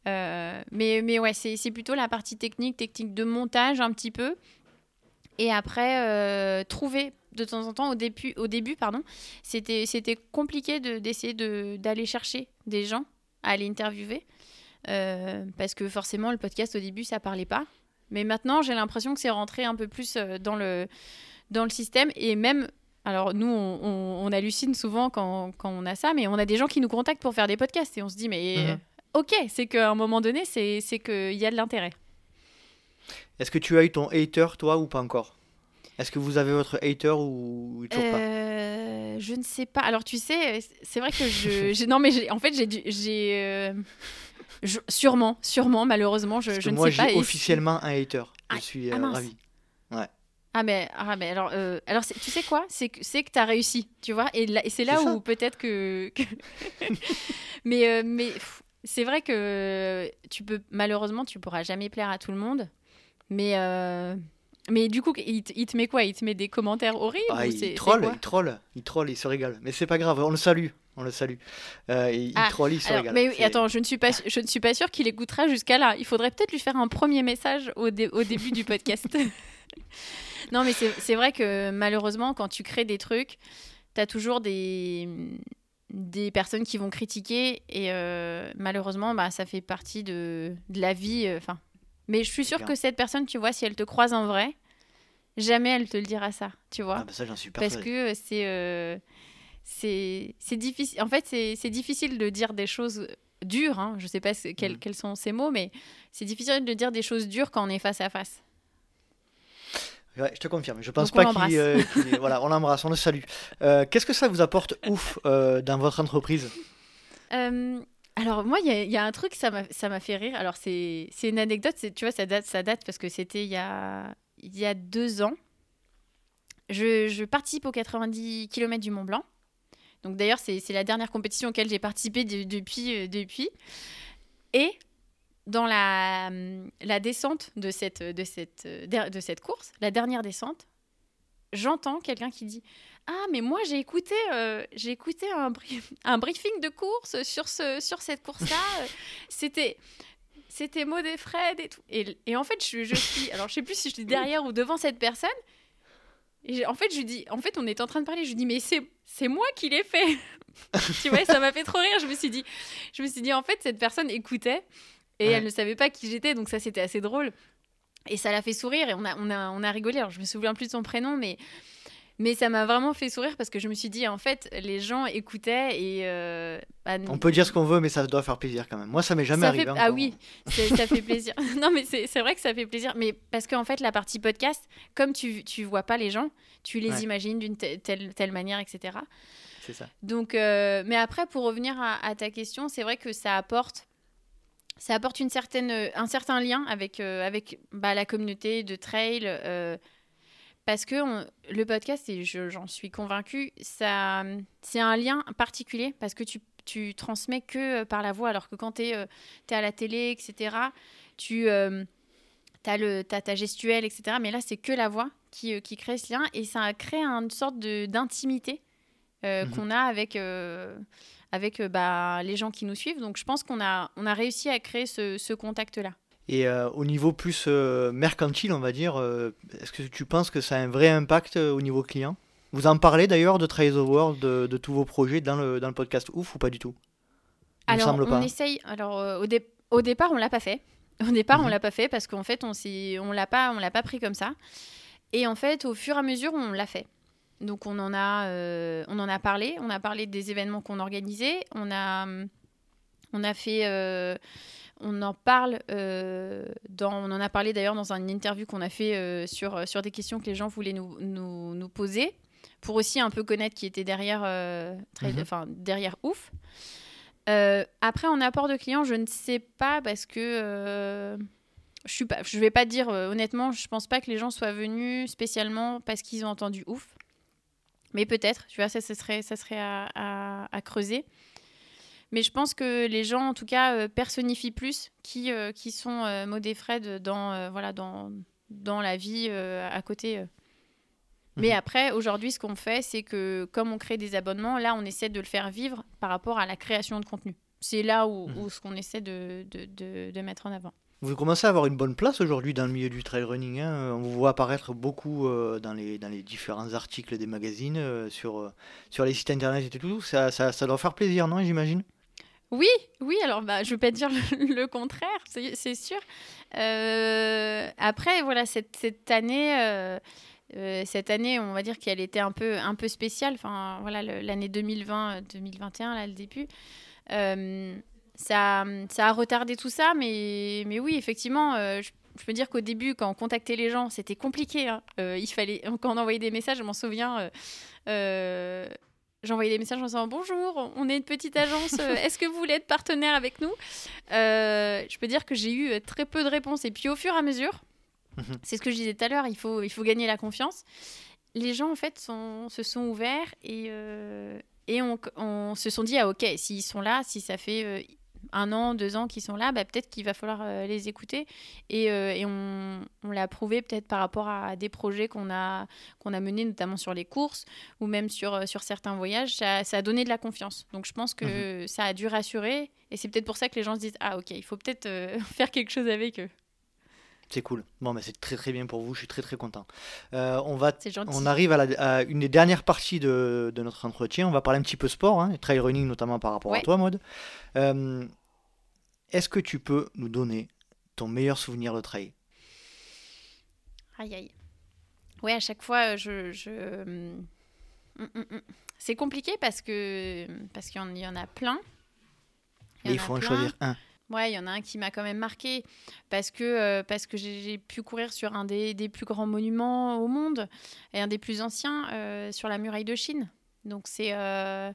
[SPEAKER 1] Euh, mais, mais ouais, c'est plutôt la partie technique, technique de montage un petit peu. Et après, euh, trouver de temps en temps, au début, au début pardon, c'était c'était compliqué de- d'essayer de, d'aller chercher des gens à aller interviewer. Euh, parce que forcément, le podcast au début, ça parlait pas. Mais maintenant, j'ai l'impression que c'est rentré un peu plus dans le, dans le système. Et même, alors nous, on hallucine souvent quand, quand on a ça, mais on a des gens qui nous contactent pour faire des podcasts. Et on se dit, mais
[SPEAKER 2] Mhm.
[SPEAKER 1] Ok, c'est qu'à un moment donné, c'est qu'il y a de l'intérêt.
[SPEAKER 2] Est-ce que tu as eu ton hater, toi, ou pas encore? Est-ce que vous avez votre hater ou toujours pas?
[SPEAKER 1] Euh, je ne sais pas. Alors tu sais, c'est vrai que je, j'ai- non mais j'ai- en fait j'ai j'ai, euh, je- sûrement, sûrement, malheureusement, je,
[SPEAKER 2] Parce
[SPEAKER 1] je
[SPEAKER 2] que
[SPEAKER 1] ne
[SPEAKER 2] moi,
[SPEAKER 1] sais pas.
[SPEAKER 2] j'ai
[SPEAKER 1] Et-
[SPEAKER 2] officiellement un hater. Je
[SPEAKER 1] Ah,
[SPEAKER 2] suis
[SPEAKER 1] ah
[SPEAKER 2] euh,
[SPEAKER 1] mince.
[SPEAKER 2] ravi.
[SPEAKER 1] Ah mais, ah mais alors, euh, alors tu sais quoi? C'est que c'est que t'as réussi, tu vois? Et, c'est là où peut-être que, que- mais euh, mais pff, c'est vrai que tu peux malheureusement tu pourras jamais plaire à tout le monde, mais euh, mais du coup il, te- il te met quoi? Il te met des commentaires horribles
[SPEAKER 2] Ah,
[SPEAKER 1] ou
[SPEAKER 2] il troll, il troll, il troll, il se régale. Mais c'est pas grave, on le salue, on le salue. Euh, il, il
[SPEAKER 1] Ah,
[SPEAKER 2] troll, il se
[SPEAKER 1] Alors,
[SPEAKER 2] régale.
[SPEAKER 1] mais attends, je ne suis pas, je ne suis pas sûre qu'il écoutera jusqu'à là. Il faudrait peut-être lui faire un premier message au, dé- au début du podcast. non, mais c'est c'est vrai que malheureusement, quand tu crées des trucs, tu as toujours des, des personnes qui vont critiquer et euh, malheureusement, bah, ça fait partie de, de la vie. euh, Enfin, mais je suis sûre que cette personne, tu vois, si elle te croise en vrai, jamais elle te le dira ça, tu vois
[SPEAKER 2] Ah, bah ça, j'en suis
[SPEAKER 1] parce que c'est euh, c'est c'est difficile en fait c'est difficile de dire des choses dures hein. je sais pas quels,
[SPEAKER 2] Mhm.
[SPEAKER 1] quels sont ces mots mais c'est difficile de dire des choses dures quand on est face à face
[SPEAKER 2] Ouais, je te confirme. Je pense
[SPEAKER 1] Donc,
[SPEAKER 2] pas qu'il. euh, voilà, on l'embrasse, on le salue. Euh, Qu'est-ce que ça vous apporte ouf euh, dans votre entreprise?
[SPEAKER 1] Euh, alors moi il y, a- il y a un truc ça m'a fait rire alors c'est une anecdote tu vois ça date ça date parce que c'était il y a il y a deux ans je, je participe aux 90 km du Mont Blanc donc d'ailleurs c'est la dernière compétition auquel j'ai participé de- depuis depuis et dans la, hum, la descente de cette, de, cette, euh, de cette course, la dernière descente, j'entends quelqu'un qui dit Ah, mais moi j'ai écouté, euh, j'ai écouté un, bri- un briefing de course sur, ce, sur cette course-là. C'était. C'était Maud et Fred et tout. Et, et en fait, je, je suis. Alors, je sais plus si je suis derrière ou devant cette personne. Et en fait, je lui dis. En fait, on est en train de parler. Je lui dis, mais c'est c'est moi qui l'ai fait. tu vois, ça m'a fait trop rire. Je me suis dit, je me suis dit, en fait, cette personne écoutait et
[SPEAKER 2] Ouais.
[SPEAKER 1] elle ne savait pas qui j'étais, donc ça c'était assez drôle. Et ça l'a fait sourire et on a, on a, on a rigolé. Alors je me souviens plus de son prénom, mais, mais ça m'a vraiment fait sourire parce que je me suis dit, en fait, les gens écoutaient et. euh, bah,
[SPEAKER 2] On peut dire ce qu'on veut, mais ça doit faire plaisir quand même. Moi, ça m'est jamais
[SPEAKER 1] ça
[SPEAKER 2] arrivé.
[SPEAKER 1] fait-. Ah oui, ça fait plaisir. non, mais c'est vrai que ça fait plaisir. Mais parce qu'en fait, la partie podcast, comme tu, tu vois pas les gens, tu les
[SPEAKER 2] Ouais.
[SPEAKER 1] imagines d'une te- telle, telle manière, etc.
[SPEAKER 2] C'est ça.
[SPEAKER 1] Donc, euh, mais après, pour revenir à, à ta question, c'est vrai que ça apporte, ça apporte une certaine, un certain lien avec, euh, avec bah, la communauté de trail. euh, parce que on- le podcast, et je- j'en suis convaincue, ça, c'est un lien particulier parce que tu, tu transmets que euh, par la voix, alors que quand tu es, à la télé, etc., tu as ta gestuelle, etc. Mais là, c'est que la voix qui, euh, qui crée ce lien et ça crée une sorte d'intimité euh,
[SPEAKER 2] Mhm.
[SPEAKER 1] qu'on a avec, euh, avec euh, bah, les gens qui nous suivent. Donc je pense qu'on a, on a réussi à créer ce, ce contact-là.
[SPEAKER 2] Et euh, au niveau plus euh, mercantile, on va dire, euh, est-ce que tu penses que ça a un vrai impact au niveau client? Vous en parlez d'ailleurs de Trails of World, de, de tous vos projets dans le, dans le podcast Ouf ou pas du tout? Il me
[SPEAKER 1] alors
[SPEAKER 2] semble
[SPEAKER 1] on
[SPEAKER 2] pas.
[SPEAKER 1] essaye. Alors au, dé- au départ, on l'a pas fait. Au départ, on
[SPEAKER 2] Mhm.
[SPEAKER 1] l'a pas fait parce qu'en fait, on on l'a pas, on pas pris comme ça. Et en fait, au fur et à mesure, on l'a fait. Donc on en a, euh, on en a parlé. On a parlé des événements qu'on organisait. On a, hum, on a fait, euh, on en parle euh, dans, on en a parlé d'ailleurs dans une interview qu'on a fait euh, sur sur des questions que les gens voulaient nous, nous, nous poser pour aussi un peu connaître qui était derrière, euh,
[SPEAKER 2] Mhm.
[SPEAKER 1] derrière ouf. Euh, après, en apport de clients, je ne sais pas parce que euh, je suis pas, je vais pas dire euh, honnêtement, je pense pas que les gens soient venus spécialement parce qu'ils ont entendu ouf. Mais peut-être, tu vois, ça, ça serait, ça serait à, à- à creuser. Mais je pense que les gens, en tout cas, euh, personnifient plus qui, euh, qui sont euh, Maud et Fred dans, euh, voilà, dans, dans la vie à côté. euh. Mais
[SPEAKER 2] Mhm.
[SPEAKER 1] après, aujourd'hui, ce qu'on fait, c'est que comme on crée des abonnements, là, on essaie de le faire vivre par rapport à la création de contenu. c'est là où,
[SPEAKER 2] Mhm.
[SPEAKER 1] où ce qu'on essaie de, de, de- de mettre en avant.
[SPEAKER 2] Vous commencez à avoir une bonne place aujourd'hui dans le milieu du trail running. hein. On vous voit apparaître beaucoup euh, dans, les, différents articles des magazines, euh, sur, euh, sur les sites internet et tout. Ça, doit faire plaisir, non, j'imagine?
[SPEAKER 1] Oui, oui, alors bah, je ne veux pas dire le, contraire, c'est sûr. Après, voilà, cette, année, cette année, on va dire qu'elle était un peu, spéciale. Enfin, voilà, l'année 2020-2021, là, le début. Ça, ça a retardé tout ça, mais, mais oui, effectivement, euh, je, je peux dire qu'au début, quand on contactait les gens, c'était compliqué. hein. Euh, il fallait, quand on envoyait des messages, je m'en souviens. euh, J'envoyais des messages en disant bonjour, on est une petite agence, est-ce que vous voulez être partenaire avec nous? Je peux dire que j'ai eu très peu de réponses. Et puis au fur et à mesure,
[SPEAKER 2] Mhm.
[SPEAKER 1] c'est ce que je disais tout à l'heure, il faut, il faut gagner la confiance. Les gens en fait sont, se sont ouverts et, et on, on se sont dit ah ok, s'ils sont là, si ça fait un an, deux ans qu'ils sont là, bah, peut-être qu'il va falloir euh, les écouter. Et, euh, et on, on l'a prouvé peut-être par rapport à des projets qu'on a, qu'on a menés, notamment sur les courses ou même sur, euh, sur certains voyages. Ça, ça a donné de la confiance. Donc je pense que ça a dû rassurer. Et c'est peut-être pour ça que les gens se disent Ah ok, il faut peut-être euh, faire quelque chose avec eux.
[SPEAKER 2] C'est cool. Bon, mais c'est très très bien pour vous, je suis très très content. Euh, on, va, on arrive à, la- à une des dernières parties de, de notre entretien. On va parler un petit peu sport, hein, trail running notamment par rapport à toi. Euh, Est-ce que tu peux nous donner ton meilleur souvenir de trail?
[SPEAKER 1] Aïe aïe. Ouais, à chaque fois, je. je... hum, hum, hum. C'est compliqué parce que parce qu'il y en- il a plein.
[SPEAKER 2] Il
[SPEAKER 1] a
[SPEAKER 2] faut en choisir un.
[SPEAKER 1] Ouais, il y en a un qui m'a quand même marqué parce que, euh, parce que j'ai j'ai pu courir sur un des, des plus grands monuments au monde et un des plus anciens euh, sur la muraille de Chine. Donc c'est euh,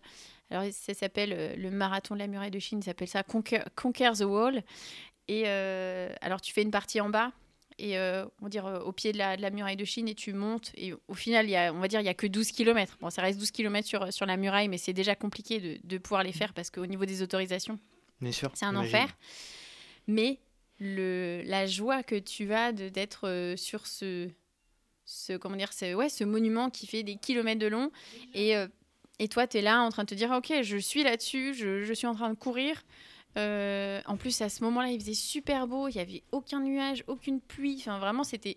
[SPEAKER 1] alors ça s'appelle euh, le marathon de la muraille de Chine, ça s'appelle ça Conquer, Conquer the Wall. Et euh, alors tu fais une partie en bas et euh, on va dire au pied de la, de la muraille de Chine et tu montes et au final y a, on va dire il y a que 12 km. Bon ça reste 12 km sur, sur la muraille mais c'est déjà compliqué de, de pouvoir les faire parce qu'au niveau des autorisations c'est un enfer. Mais le, la joie que tu as d'être sur ce, ce, comment dire, ce, ouais, ce monument qui fait des kilomètres de long. Et, euh, et toi, tu es là en train de te dire, OK, je suis là-dessus, je, suis en train de courir. Euh, en plus, à ce moment-là, il faisait super beau, il n'y avait aucun nuage, aucune pluie. Enfin, vraiment, c'était,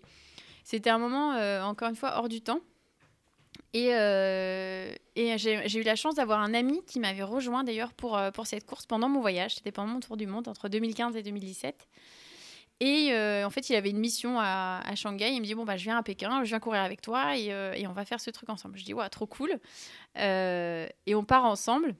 [SPEAKER 1] c'était un moment, euh, encore une fois, hors du temps. Et, euh, et j'ai eu la chance d'avoir un ami qui m'avait rejoint d'ailleurs pour, pour cette course pendant mon voyage. C'était pendant mon tour du monde entre 2015 et 2017. Et euh, en fait, il avait une mission à, à Shanghai. Il me dit Bon, bah, je viens à Pékin, je viens courir avec toi et, euh, et on va faire ce truc ensemble. Je dis Ouais, trop cool. Euh, et on part ensemble.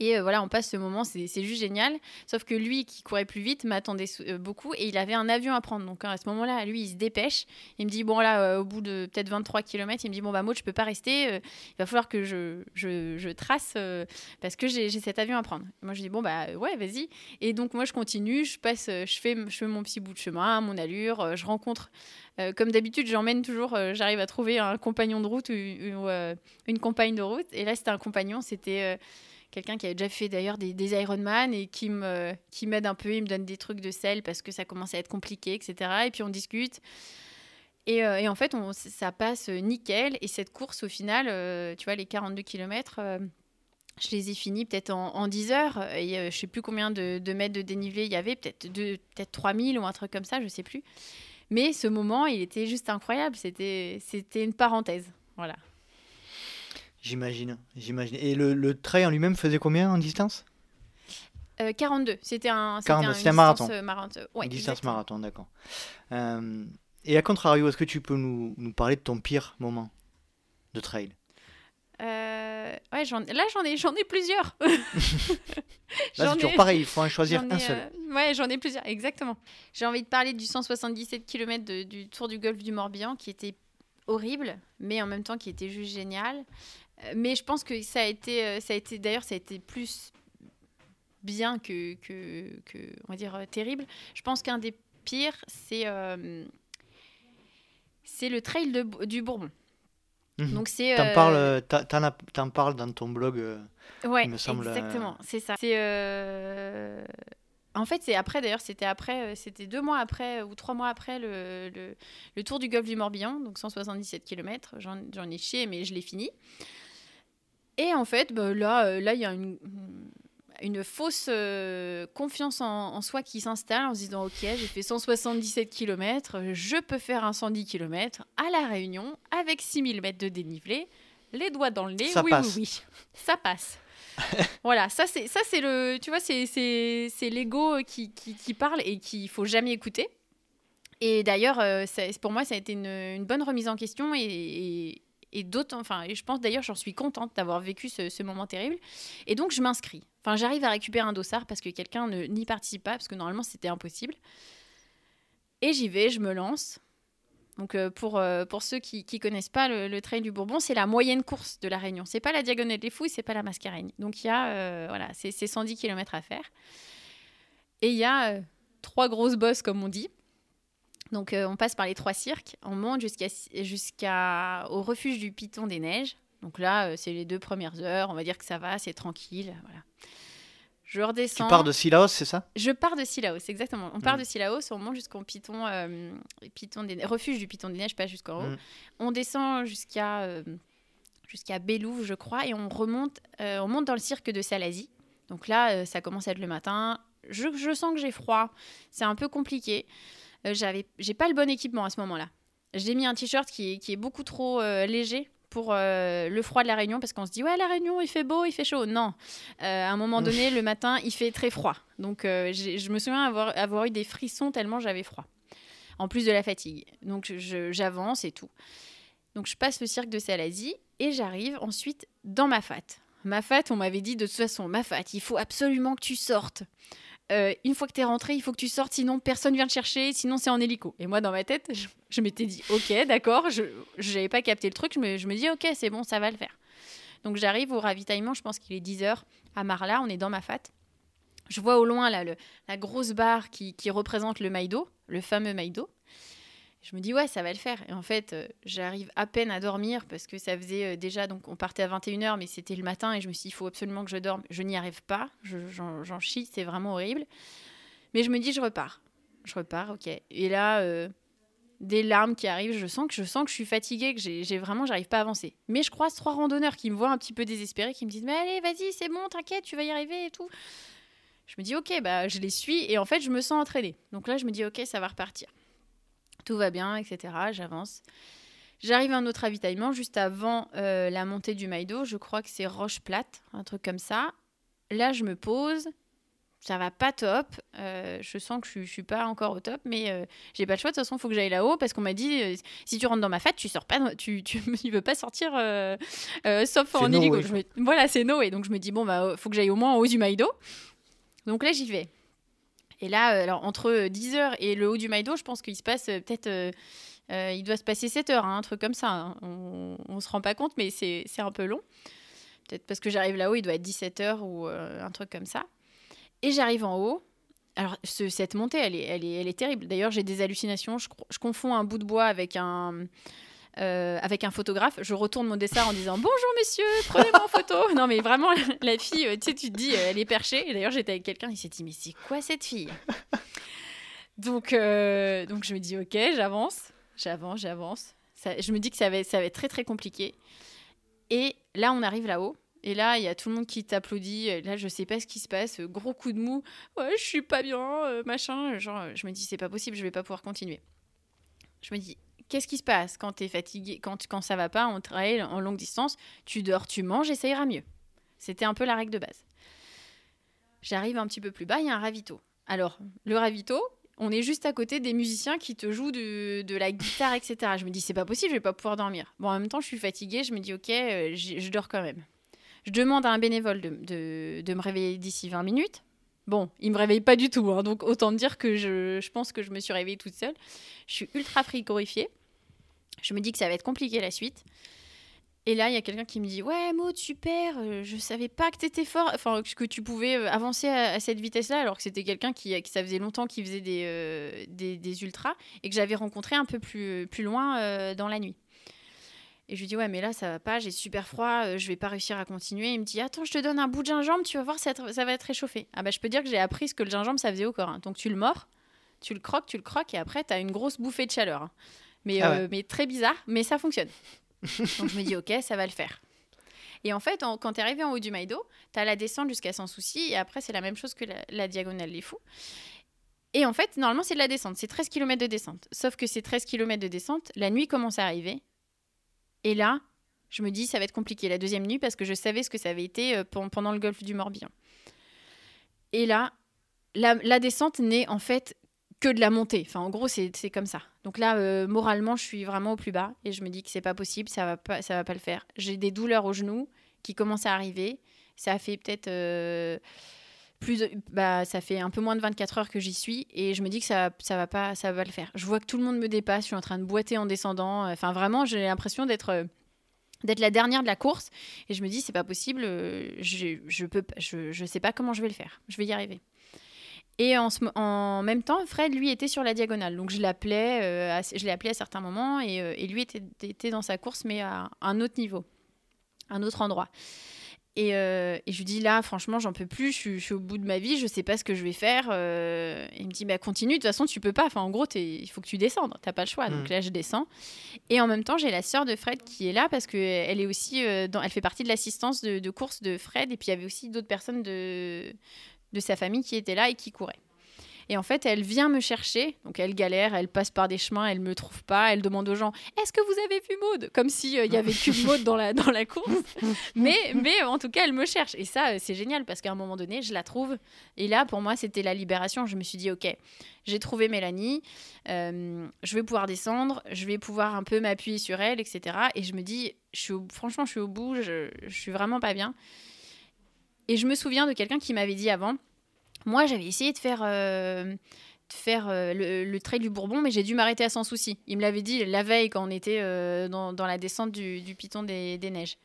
[SPEAKER 1] Et euh, voilà, on passe ce moment, c'est juste génial. Sauf que lui, qui courait plus vite, m'attendait euh, beaucoup et il avait un avion à prendre. Donc à ce moment-là, lui, il se dépêche. Il me dit Bon, là, euh, au bout de peut-être 23 km, il me dit Bon, bah, Maud, je peux pas rester. il va falloir que je, trace parce que j'ai cet avion à prendre. Moi, je dis Bon, bah, ouais, vas-y. Et donc, moi, je continue, je passe, je fais, je fais mon petit bout de chemin, mon allure, je rencontre. comme d'habitude, j'emmène toujours, j'arrive à trouver un compagnon de route ou, ou, une compagne de route. Et là, c'était un compagnon, c'était. Euh, quelqu'un qui avait déjà fait d'ailleurs des, Ironman et qui me qui m'aide un peu, il me donne des trucs de sel parce que ça commence à être compliqué, etc. Et puis on discute. Et, euh, en fait, ça passe nickel. Et cette course, au final, euh, tu vois, les 42 km, je les ai finis peut-être en, en 10 heures. Et euh, je sais plus combien de, mètres de dénivelé il y avait, peut-être peut 3000 ou un truc comme ça, je sais plus. Mais ce moment, il était juste incroyable. C'était une parenthèse. Voilà.
[SPEAKER 2] J'imagine, j'imagine. Et le, le trail en lui-même faisait combien en distance?
[SPEAKER 1] Euh, 42, c'était un, c'était
[SPEAKER 2] 42,
[SPEAKER 1] un,
[SPEAKER 2] un marathon.
[SPEAKER 1] distance, euh, marathon. Ouais,
[SPEAKER 2] Distance
[SPEAKER 1] exactement.
[SPEAKER 2] marathon, d'accord. Euh, et à contrario, est-ce que tu peux nous, nous parler de ton pire moment de trail?
[SPEAKER 1] Euh, ouais, là j'en ai, j'en ai plusieurs.
[SPEAKER 2] Là, c'est toujours
[SPEAKER 1] ai-
[SPEAKER 2] pareil, il faut en choisir
[SPEAKER 1] ai,
[SPEAKER 2] un seul.
[SPEAKER 1] euh, ouais, j'en ai plusieurs, exactement. J'ai envie de parler du 177 km de- du Tour du Golfe du Morbihan qui était horrible, mais en même temps qui était juste génial. Mais je pense que ça a été, euh, ça a été d'ailleurs, ça a été plus bien que, que, que on va dire, euh, terrible. Je pense qu'un des pires, c'est euh, c'est le trail de, du Bourbon.
[SPEAKER 2] Mhm.
[SPEAKER 1] Donc c'est
[SPEAKER 2] T'en
[SPEAKER 1] euh,
[SPEAKER 2] parles, t'en- parles dans ton blog.
[SPEAKER 1] Ouais,
[SPEAKER 2] il me semble,
[SPEAKER 1] exactement, c'est ça. C'est euh, en fait c'est après d'ailleurs c'était après c'était deux mois après ou trois mois après le, le, le tour du golfe du Morbihan donc 177 km j'en j'en ai chié mais je l'ai fini et en fait bah, là euh, là il y a une une fausse euh, confiance en, en soi qui s'installe en se disant Ok, j'ai fait 177 km, je peux faire un 110 km à La Réunion avec 6000 mètres de dénivelé, les doigts dans le nez.
[SPEAKER 2] Ça
[SPEAKER 1] oui,
[SPEAKER 2] passe.
[SPEAKER 1] oui, oui, ça passe. voilà, ça c'est ça c'est le tu vois c'est c'est l'ego qui, qui, qui parle et qu'il faut jamais écouter. Et d'ailleurs, euh, pour moi, ça a été une, une bonne remise en question et, et, et d'autant, enfin, je pense d'ailleurs, j'en suis contente d'avoir vécu ce, moment terrible. Et donc, je m'inscris. Enfin, j'arrive à récupérer un dossard parce que quelqu'un n'y participe pas, parce que normalement, c'était impossible. Et j'y vais, je me lance. Donc, euh, pour, euh, pour ceux qui ne connaissent pas le, le Trail du Bourbon, c'est la moyenne course de la Réunion. C'est pas la Diagonale des Fouilles, c'est pas la Mascareigne. Donc, il y a, euh, voilà, c'est c'est 110 km à faire. Et il y a trois grosses bosses, comme on dit. Donc, euh, on passe par les trois cirques, on monte jusqu'à jusqu'à au refuge du Piton des Neiges. Donc là, euh, c'est les deux premières heures. On va dire que ça va, c'est tranquille. Voilà. Je
[SPEAKER 2] Tu
[SPEAKER 1] redescends.
[SPEAKER 2] pars de Silaos, c'est ça?
[SPEAKER 1] Je pars de Silaos, exactement. On part
[SPEAKER 2] Mm.
[SPEAKER 1] de Silaos, on monte jusqu'au Piton, euh, Piton des refuge du Piton des Neiges, pas jusqu'en haut.
[SPEAKER 2] Mm.
[SPEAKER 1] On descend jusqu'à euh, jusqu'à je crois, et on remonte, euh, on monte dans le cirque de Salazie. Donc là, ça commence à être le matin. Je, je sens que j'ai froid. C'est un peu compliqué. Euh, j'avais, j'ai pas le bon équipement à ce moment-là. J'ai mis un t-shirt qui est, qui est beaucoup trop euh, léger pour euh, le froid de la Réunion parce qu'on se dit ouais la Réunion il fait beau il fait chaud. Non. Euh, à un moment donné le matin il fait très froid. Donc euh, je me souviens avoir, avoir eu des frissons tellement j'avais froid en plus de la fatigue. Donc j'avance et tout. Donc je passe le cirque de Salazie et j'arrive ensuite dans ma fat. Ma fat on m'avait dit de toute façon ma fat il faut absolument que tu sortes Euh, une fois que tu es rentré, il faut que tu sortes, sinon personne vient te chercher, sinon c'est en hélico. Et moi, dans ma tête, je, je m'étais dit, ok, d'accord, je n'avais pas capté le truc, je me, je me dis, ok, c'est bon, ça va le faire. Donc j'arrive au ravitaillement, je pense qu'il est 10h à Marla, on est dans ma fat. Je vois au loin là, le- la grosse barre qui, qui représente le Maïdo, le fameux Maïdo. Je me dis, ouais, ça va le faire. Et en fait, euh, j'arrive à peine à dormir parce que ça faisait euh, déjà, donc on partait à 21h, mais c'était le matin et je me suis dit, il faut absolument que je dorme. Je n'y arrive pas, je- j'en chie, c'est vraiment horrible. Mais je me dis, je repars. Je repars, ok. Et là, euh, des larmes qui arrivent, je sens que je, sens que je suis fatiguée, que j'ai vraiment, j'arrive pas à avancer. Mais je croise trois randonneurs qui me voient un petit peu désespérée, qui me disent, mais allez, vas-y, c'est bon, t'inquiète, tu vas y arriver et tout. Je me dis, ok, bah, je les suis et en fait, je me sens entraînée. Donc là, je me dis, ok, ça va repartir. Tout va bien, etc. J'avance. J'arrive à un autre ravitaillement juste avant euh, la montée du Maïdo. Je crois que c'est Roche Plate, un truc comme ça. Là, je me pose. Ça va pas top. Euh, je sens que je, je suis pas encore au top, mais euh, j'ai pas le choix. De toute façon, il faut que j'aille là-haut parce qu'on m'a dit euh, si tu rentres dans ma fat, tu sors pas, tu, tu, tu peux pas sortir sauf en
[SPEAKER 2] no
[SPEAKER 1] me- voilà, c'est no way. Donc je me dis bon bah faut que j'aille au moins en haut du Maïdo. Donc là, j'y vais. Et là, euh, alors entre 10h et le haut du Maïdo, je pense qu'il se passe euh, peut-être. euh, euh, il doit se passer 7 heures, hein, un truc comme ça. hein. On, on se rend pas compte, mais c'est un peu long. Peut-être parce que j'arrive là-haut, il doit être 17 heures ou euh, un truc comme ça. Et j'arrive en haut. Alors, ce- cette montée, elle est, elle est, elle est terrible. D'ailleurs, j'ai des hallucinations. Je confonds un bout de bois avec un, euh, avec un photographe. Je retourne mon dessin en disant Bonjour, messieurs, prenez-moi en photo. Non, mais vraiment, la fille, euh, tu sais, tu te dis, euh, elle est perchée. Et d'ailleurs, j'étais avec quelqu'un, il s'est dit Mais c'est quoi cette fille? Donc, euh, donc, je me dis Ok, j'avance, j'avance, j'avance. Ça- Je me dis que ça va, être, ça va être très, très compliqué. Et là, on arrive là-haut. Et là, il y a tout le monde qui t'applaudit. Là, je sais pas ce qui se passe. Gros coup de mou. Ouais, je suis pas bien, machin. Genre, je me dis, c'est pas possible, je vais pas pouvoir continuer. Je me dis, qu'est-ce qui se passe quand tu es fatigué, quand, quand ça va pas en trail, en longue distance Tu dors, tu manges et ça ira mieux. C'était un peu la règle de base. J'arrive un petit peu plus bas, il y a un ravito. Alors, le ravito, on est juste à côté des musiciens qui te jouent de, la guitare, etc. Je me dis, c'est pas possible, je vais pas pouvoir dormir. Bon, en même temps, je suis fatiguée, je me dis, ok, euh, je dors quand même. Je demande à un bénévole de, me réveiller d'ici 20 minutes. Bon, il me réveille pas du tout, hein, donc autant dire que je, je pense que je me suis réveillée toute seule. Je suis ultra frigorifiée. Je me dis que ça va être compliqué la suite. Et là, il y a quelqu'un qui me dit Ouais, Maud, super, euh, je savais pas que t'étais fort, enfin, que tu pouvais euh, avancer à, cette vitesse-là, alors que c'était quelqu'un qui, qui, ça faisait longtemps qu'il faisait des, euh, des, ultras et que j'avais rencontré un peu plus, plus loin euh, dans la nuit. Et je lui dis Ouais, mais là, ça va pas, j'ai super froid, euh, je vais pas réussir à continuer. Il me dit Attends, je te donne un bout de gingembre, tu vas voir, ça, ça va être réchauffé. Ah, bah, je peux dire que j'ai appris ce que le gingembre, ça faisait au corps. hein. Donc, tu le mords, tu le croques, tu le croques, et après, t'as une grosse bouffée de chaleur. hein. Mais,
[SPEAKER 2] Ah
[SPEAKER 1] euh, mais très bizarre, mais ça fonctionne. Donc je me dis, ok, ça va le faire. Et en fait, en- quand tu es arrivé en haut du Maïdo, tu as la descente jusqu'à Sans Souci, et après, c'est la même chose que la, la diagonale des Fous. Et en fait, normalement, c'est de la descente. C'est 13 km de descente. Sauf que ces 13 km de descente, la nuit commence à arriver. Et là, je me dis, ça va être compliqué la deuxième nuit parce que je savais ce que ça avait été euh, pen- pendant le golfe du Morbihan. Et là, la, la descente n'est en fait que de la montée. Enfin, en gros, c'est comme ça. Donc là, euh, moralement, je suis vraiment au plus bas et je me dis que c'est pas possible, ça va pas, ça va pas le faire. J'ai des douleurs aux genoux qui commencent à arriver. Ça fait peut-être euh, plus, bah, ça fait un peu moins de 24 heures que j'y suis et je me dis que ça, ça va pas, ça va le faire. Je vois que tout le monde me dépasse. Je suis en train de boiter en descendant. Enfin, vraiment, j'ai l'impression d'être euh, d'être la dernière de la course et je me dis c'est pas possible. Je, je peux, je, je sais pas comment je vais le faire. Je vais y arriver. Et en, ce en même temps, Fred, lui, était sur la diagonale. Donc, je l'appelais, euh, à- je l'ai appelé à certains moments et, euh, et lui était, était dans sa course, mais à un autre niveau, un autre endroit. Et, euh, et je lui dis là, franchement, j'en peux plus, je suis, je suis au bout de ma vie, je sais pas ce que je vais faire. Et il me dit, bah, continue, de toute façon, tu peux pas. Enfin, en gros, il faut que tu descendes, t'as pas le choix. Donc
[SPEAKER 2] Mm.
[SPEAKER 1] là, je descends. Et en même temps, j'ai la sœur de Fred qui est là parce qu'elle est aussi, dans, elle fait partie de l'assistance de, de course de Fred. Et puis, il y avait aussi d'autres personnes de, de sa famille qui étaient là et qui couraient. Et en fait, elle vient me chercher. Donc, elle galère, elle passe par des chemins, elle me trouve pas. Elle demande aux gens Est-ce que vous avez vu Maude? Comme s'il il y avait qu'une Maude dans la, dans la course. mais, mais en tout cas, elle me cherche. Et ça, euh, c'est génial parce qu'à un moment donné, je la trouve. Et là, pour moi, c'était la libération. Je me suis dit Ok, j'ai trouvé Mélanie. euh, je vais pouvoir descendre. Je vais pouvoir un peu m'appuyer sur elle, etc. Et je me dis je suis au- Franchement, je suis au bout. Je, je suis vraiment pas bien. Et je me souviens de quelqu'un qui m'avait dit avant moi, j'avais essayé de faire, euh, de faire euh, le, le trail du Bourbon, mais j'ai dû m'arrêter à sans souci. Il me l'avait dit la veille quand on était euh, dans, dans la descente du, du Piton des, des Neiges.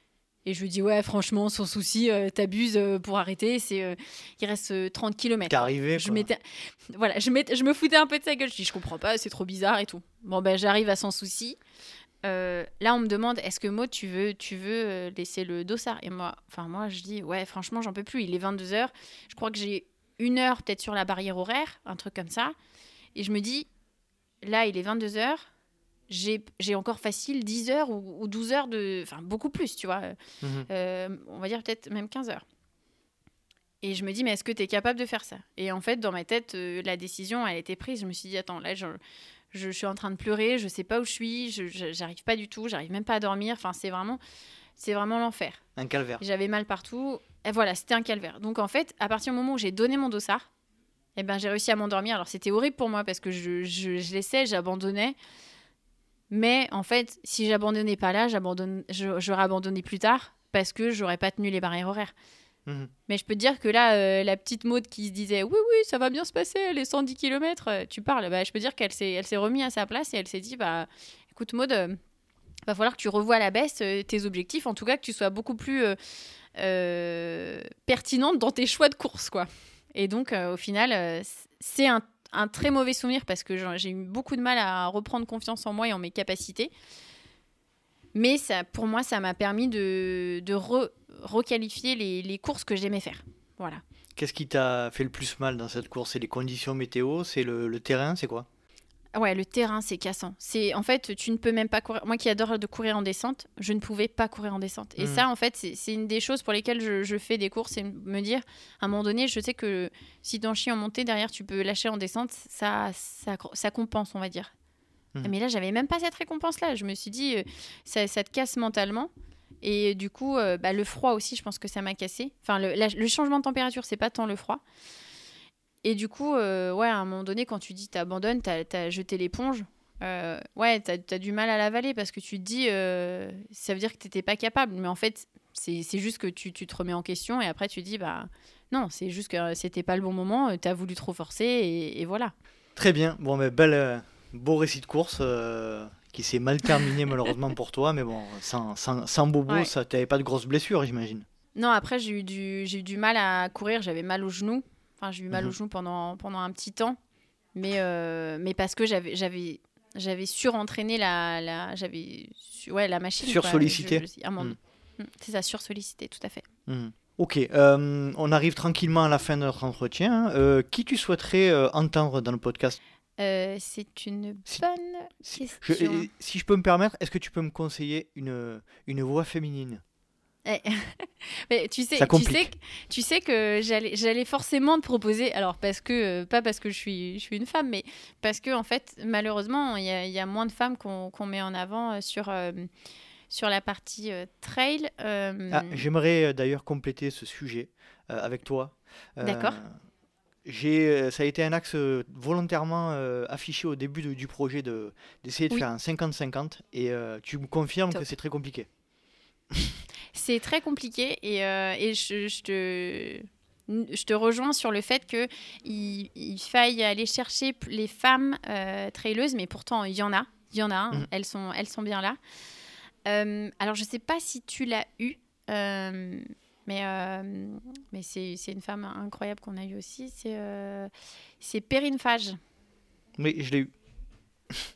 [SPEAKER 1] Et je lui dis, ouais, franchement, sans souci, t'abuses pour arrêter. C'est, il reste euh, 30 km.
[SPEAKER 2] T'es arrivé.
[SPEAKER 1] Je,
[SPEAKER 2] quoi.
[SPEAKER 1] m'étais- voilà, je, m'étais- je me foutais un peu de sa gueule. Je dis, je comprends pas, c'est trop bizarre et tout. Bon, ben, j'arrive à sans souci. Euh, là, on me demande, est-ce que Maud, tu veux, tu veux euh, laisser le dossard? Et moi, enfin, moi, je dis, ouais, franchement, j'en peux plus. Il est 22h. Je crois que j'ai une heure peut-être sur la barrière horaire, un truc comme ça. Et je me dis, là, il est 22h. J'ai j'ai encore facile 10 heures ou, ou 12 heures de. Enfin, beaucoup plus, tu vois.
[SPEAKER 2] Mhm.
[SPEAKER 1] Euh, on va dire peut-être même 15 heures. Et je me dis, mais est-ce que tu es capable de faire ça? Et en fait, dans ma tête, euh, la décision, elle était prise. Je me suis dit, attends, là, je, je, je suis en train de pleurer, je sais pas où je suis, je je- j'arrive pas du tout, j'arrive même pas à dormir. Enfin, c'est vraiment, c'est vraiment l'enfer.
[SPEAKER 2] Un calvaire.
[SPEAKER 1] J'avais mal partout. Et voilà, c'était un calvaire. Donc en fait, à partir du moment où j'ai donné mon dossard, eh ben, j'ai réussi à m'endormir. Alors c'était horrible pour moi parce que je, je, je laissais, j'abandonnais. Mais en fait, si j'abandonnais pas là, j'abandonne, je- j'aurais abandonné plus tard parce que j'aurais pas tenu les barrières horaires.
[SPEAKER 2] Mhm.
[SPEAKER 1] Mais je peux te dire que là, euh, la petite Maud qui se disait oui, oui, ça va bien se passer, les 110 km, tu parles, bah, je peux dire qu'elle s'est, remise à sa place et elle s'est dit bah, écoute, Maud, euh, va falloir que tu revoies à la baisse euh, tes objectifs, en tout cas que tu sois beaucoup plus euh, pertinente dans tes choix de course. quoi. Et donc, au final, c'est un, très mauvais souvenir parce que j'ai eu beaucoup de mal à reprendre confiance en moi et en mes capacités. Mais ça, pour moi, ça m'a permis de, de re- requalifier les, les courses que j'aimais faire. Voilà.
[SPEAKER 2] Qu'est-ce qui t'a fait le plus mal dans cette course? C'est les conditions météo? C'est le, le terrain? C'est quoi?
[SPEAKER 1] Ouais, le terrain, c'est cassant. C'est en fait, tu ne peux même pas courir. Moi qui adore de courir en descente, je ne pouvais pas courir en descente. Et
[SPEAKER 2] Mhm.
[SPEAKER 1] ça, en fait, c'est c'est une des choses pour lesquelles je, je fais des courses et me dire, à un moment donné, je sais que si t'en chies en montée, derrière, tu peux lâcher en descente, ça, ça, ça compense, on va dire.
[SPEAKER 2] Mhm.
[SPEAKER 1] Mais là, j'avais même pas cette récompense-là. Je me suis dit, euh, ça, ça te casse mentalement. Et du coup, euh, bah, le froid aussi, je pense que ça m'a cassé. Enfin, le, la- le changement de température, c'est pas tant le froid. Et du coup, euh, ouais, à un moment donné, quand tu dis t'abandonnes, t'as as jeté l'éponge, euh, ouais, t'as as du mal à l'avaler parce que tu te dis, euh, ça veut dire que t'étais pas capable. Mais en fait, c'est juste que tu, tu te remets en question et après tu dis, bah non, c'est juste que c'était pas le bon moment, euh, t'as voulu trop forcer et, et voilà.
[SPEAKER 2] Très bien. Bon, mais bel, euh, beau récit de course euh, qui s'est mal terminé malheureusement pour toi. Mais bon, sans, sans, sans bobo,
[SPEAKER 1] Ouais.
[SPEAKER 2] ça t'avais pas de grosses blessures, j'imagine.
[SPEAKER 1] Non, après, j'ai eu, du, j'ai eu du mal à courir, j'avais mal aux genoux. Enfin, j'ai eu mal
[SPEAKER 2] Mhm.
[SPEAKER 1] aux genoux pendant, pendant un petit temps. Mais, euh, mais parce que j'avais, j'avais, j'avais surentraîné la, la, j'avais, ouais, la machine. un moment-
[SPEAKER 2] Mhm.
[SPEAKER 1] Mm, C'est ça, sursollicité, tout à fait.
[SPEAKER 2] Mhm. Ok, euh, on arrive tranquillement à la fin de notre entretien. Euh, qui tu souhaiterais euh, entendre dans le podcast?
[SPEAKER 1] Euh, c'est une bonne
[SPEAKER 2] si je,
[SPEAKER 1] question.
[SPEAKER 2] euh, si je peux me permettre, est-ce que tu peux me conseiller une, une voix féminine?
[SPEAKER 1] Eh, mais tu sais, tu sais, tu sais que j'allais, j'allais forcément te proposer. Alors parce que pas parce que je suis, je suis une femme, mais parce que en fait, malheureusement, il y a, il y a moins de femmes qu'on, qu'on met en avant euh, sur euh, sur la partie euh, trail. euh,
[SPEAKER 2] Ah, J'aimerais d'ailleurs compléter ce sujet avec toi.
[SPEAKER 1] D'accord.
[SPEAKER 2] J'ai, euh, ça a été un axe euh, volontairement euh, affiché au début de- du projet de, d'essayer de
[SPEAKER 1] Oui.
[SPEAKER 2] faire un 50-50 et euh, tu me confirmes
[SPEAKER 1] Top.
[SPEAKER 2] que c'est très compliqué.
[SPEAKER 1] C'est très compliqué et, euh, et je, je te, je te rejoins sur le fait que il, il faille aller chercher les femmes traileuses, mais pourtant il y en a, il y en a, hein,
[SPEAKER 2] Mhm.
[SPEAKER 1] elles, sont, elles sont bien là. Alors je sais pas si tu l'as eu, mais, euh, mais c'est une femme incroyable qu'on a eue aussi, c'est euh, Perrine Fage.
[SPEAKER 2] Oui, je l'ai eu.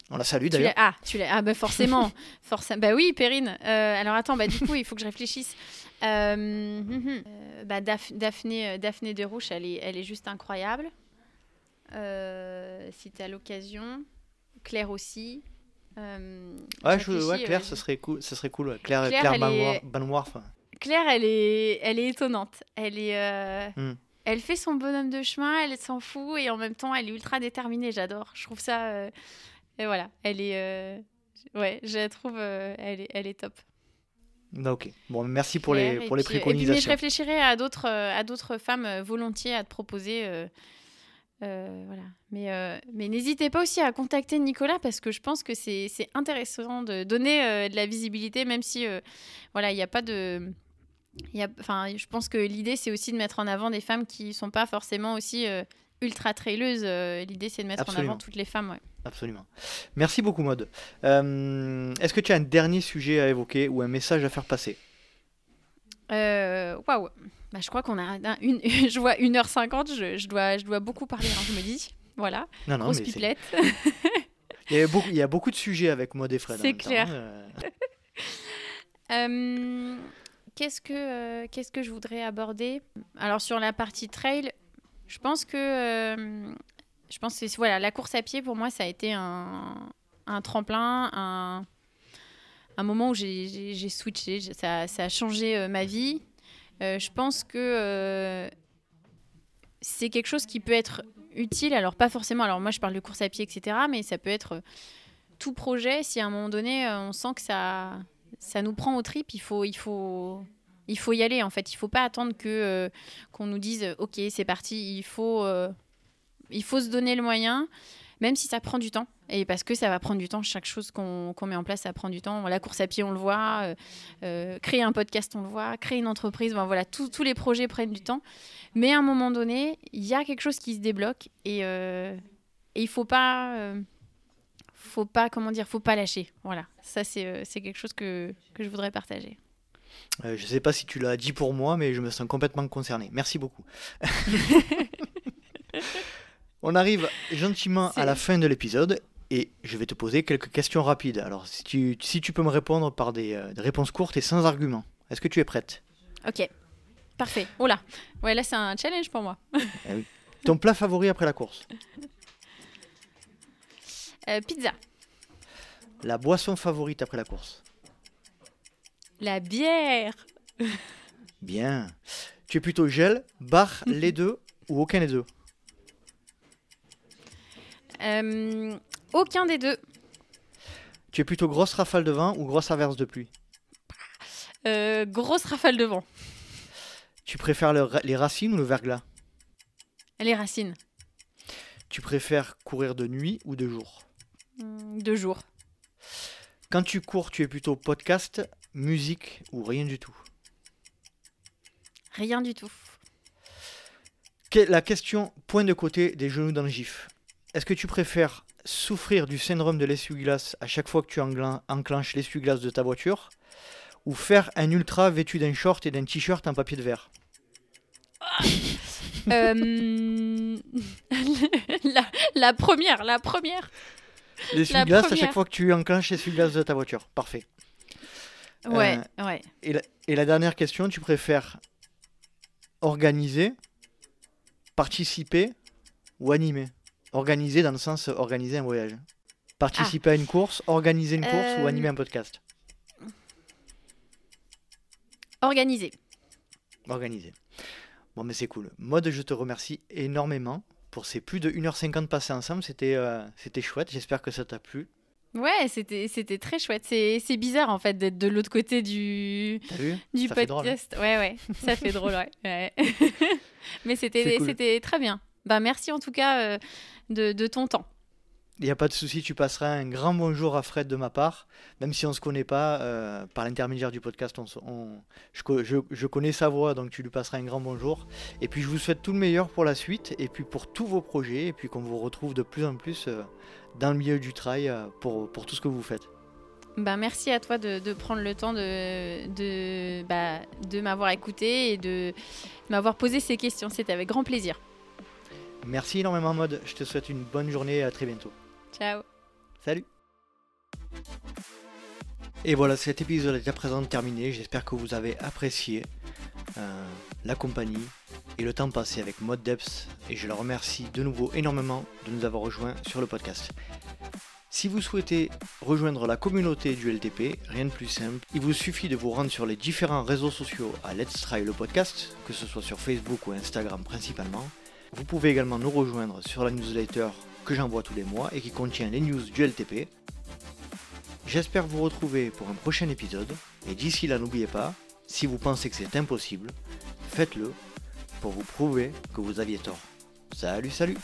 [SPEAKER 2] On la salue d'ailleurs.
[SPEAKER 1] ah, tu l'as. Ah, bah forcément. forcément. Bah oui, Perrine. Euh, alors attends, bah du coup, il faut que je réfléchisse. Euh. Euh, bah, Daph- Daphné, Daphné Derouche, elle est, elle est juste incroyable. Si tu as l'occasion. Claire aussi.
[SPEAKER 2] Ouais, je- ouais, Claire, ça serait cool. Serait. Claire,
[SPEAKER 1] Claire,
[SPEAKER 2] Claire,
[SPEAKER 1] est-. Claire, elle est, elle est étonnante. Elle est, euh,
[SPEAKER 2] Hmm.
[SPEAKER 1] elle fait son bonhomme de chemin, elle s'en fout et en même temps, elle est ultra déterminée. J'adore. Je trouve ça. euh, Et voilà, elle est, euh, ouais, je la trouve, elle est, elle est top.
[SPEAKER 2] Ah, Ok. Bon, merci pour
[SPEAKER 1] Claire,
[SPEAKER 2] les, pour les
[SPEAKER 1] puis- et puis, mais je
[SPEAKER 2] préconisations.
[SPEAKER 1] réfléchirai à d'autres, à d'autres femmes volontiers à te proposer. euh, voilà. Mais, euh, mais n'hésitez pas aussi à contacter Nicolas parce que je pense que c'est c'est intéressant de donner euh, de la visibilité, même si voilà, il n'y a pas de. Il Y a, enfin, je pense que l'idée, c'est aussi de mettre en avant des femmes qui sont pas forcément aussi euh, ultra traileuses. Euh, l'idée, c'est de mettre en avant toutes les femmes. ouais.
[SPEAKER 2] Absolument. Merci beaucoup, Maude. Euh, Est-ce que tu as un dernier sujet à évoquer ou un message à faire passer?
[SPEAKER 1] Waouh! Bah, je crois qu'on a un- une, je vois 1h50, je, je, dois, je dois beaucoup parler, hein, je me dis. Voilà,
[SPEAKER 2] Non, non,
[SPEAKER 1] grosse pipelette.
[SPEAKER 2] il y, a beaucoup, il y a beaucoup de sujets avec Maude et Fred.
[SPEAKER 1] C'est
[SPEAKER 2] temps,
[SPEAKER 1] clair.
[SPEAKER 2] hein, euh.
[SPEAKER 1] Qu'est-ce que euh, qu'est-ce que je voudrais aborder? Alors sur la partie trail, je pense que euh, je pense que voilà la course à pied pour moi ça a été un, un tremplin, un, un moment où j'ai- switché, ça, ça a changé euh, ma vie. Je pense que c'est quelque chose qui peut être utile. Alors pas forcément. Alors moi je parle de course à pied etc. Mais ça peut être tout projet si à un moment donné on sent que ça ça nous prend au trip, il faut, il faut, il faut y aller en fait. Il faut pas attendre que euh, qu'on nous dise ok c'est parti. Il faut, euh, il faut se donner le moyen, même si ça prend du temps. Et parce que ça va prendre du temps, chaque chose qu'on qu'on met en place, ça prend du temps. La course à pied, on le voit. euh, créer un podcast, on le voit. Créer une entreprise, ben voilà, tous tous les projets prennent du temps. Mais à un moment donné, il y a quelque chose qui se débloque et, et il faut pas. Faut pas, comment dire, faut pas lâcher. Voilà, ça c'est euh, quelque chose que, que je voudrais partager.
[SPEAKER 2] Euh, je ne sais pas si tu l'as dit pour moi, mais je me sens complètement concerné. Merci beaucoup. On arrive gentiment à la fin de l'épisode et je vais te poser quelques questions rapides. Alors, si tu, si tu peux me répondre par des, euh, des réponses courtes et sans arguments, est-ce que tu es prête?
[SPEAKER 1] Ok, parfait. Oh là, ouais, là c'est un challenge pour moi.
[SPEAKER 2] Ton plat favori après la course?
[SPEAKER 1] Euh, pizza,
[SPEAKER 2] La boisson favorite après la course.
[SPEAKER 1] La bière,
[SPEAKER 2] Bien. Tu es plutôt gel, bar, les deux ou aucun des deux?
[SPEAKER 1] Euh, aucun des deux.
[SPEAKER 2] Tu es plutôt grosse rafale de vent ou grosse averse de pluie?
[SPEAKER 1] Euh, grosse rafale de vent.
[SPEAKER 2] Tu préfères le ra- les racines ou le verglas?
[SPEAKER 1] Les racines,
[SPEAKER 2] Tu préfères courir de nuit ou de jour?
[SPEAKER 1] Deux jours.
[SPEAKER 2] Quand tu cours, tu es plutôt podcast, musique ou rien du tout
[SPEAKER 1] Rien du tout.
[SPEAKER 2] La question point de côté des genoux dans le gif. Est-ce que tu préfères souffrir du syndrome de l'essuie-glace à chaque fois que tu enclenches l'essuie-glace de ta voiture ou faire un ultra vêtu d'un short et d'un t-shirt en papier de verre
[SPEAKER 1] Euh, la, la première, la première.
[SPEAKER 2] L'essuie-glace à chaque fois que tu enclenches l'essuie-glace de ta voiture. Parfait.
[SPEAKER 1] Ouais,
[SPEAKER 2] Euh,
[SPEAKER 1] ouais.
[SPEAKER 2] Et la, et la dernière question, tu préfères organiser, participer ou animer? Organiser dans le sens organiser un voyage. Participer à une course, organiser une course ou
[SPEAKER 1] Euh,
[SPEAKER 2] animer un podcast?
[SPEAKER 1] Organisé.
[SPEAKER 2] Organisé. Bon, mais c'est cool. Mode, je te remercie énormément pour ces plus de 1h50 passées ensemble. C'était euh, c'était chouette. J'espère que ça t'a plu.
[SPEAKER 1] Ouais, c'était c'était très chouette. C'est c'est bizarre en fait d'être de l'autre côté du
[SPEAKER 2] vu?
[SPEAKER 1] du
[SPEAKER 2] Ça fait drôle, hein.
[SPEAKER 1] podcast. ouais ouais, ça fait drôle ouais. ouais. Mais
[SPEAKER 2] C'est
[SPEAKER 1] c'était
[SPEAKER 2] cool.
[SPEAKER 1] c'était très bien. Bah merci en tout cas euh, de, de ton temps.
[SPEAKER 2] Il n'y a pas de souci, tu passeras un grand bonjour à Fred de ma part, même si on ne se connaît pas, euh, par l'intermédiaire du podcast, on, se- on- je, co- je- je connais sa voix, donc tu lui passeras un grand bonjour. Et puis je vous souhaite tout le meilleur pour la suite, et puis pour tous vos projets, et puis qu'on vous retrouve de plus en plus euh, dans le milieu du trail euh, pour, pour tout ce que vous faites.
[SPEAKER 1] Bah merci à toi de, de prendre le temps de de bah, de m'avoir écouté et de m'avoir posé ces questions. C'était avec grand plaisir.
[SPEAKER 2] Merci énormément, Mode, je te souhaite une bonne journée et à très bientôt.
[SPEAKER 1] Ciao.
[SPEAKER 2] Salut Et voilà, cet épisode est à présent terminé. J'espère que vous avez apprécié euh, la compagnie et le temps passé avec Mode Depth. Et je le remercie de nouveau énormément de nous avoir rejoints sur le podcast. Si vous souhaitez rejoindre la communauté du LTP, rien de plus simple, il vous suffit de vous rendre sur les différents réseaux sociaux à Let's Try le podcast, que ce soit sur Facebook ou Instagram principalement. Vous pouvez également nous rejoindre sur la newsletter j'envoie tous les mois et qui contient les news du LTP. J'espère vous retrouver pour un prochain épisode et d'ici là n'oubliez pas, si vous pensez que c'est impossible, faites-le pour vous prouver que vous aviez tort. Salut salut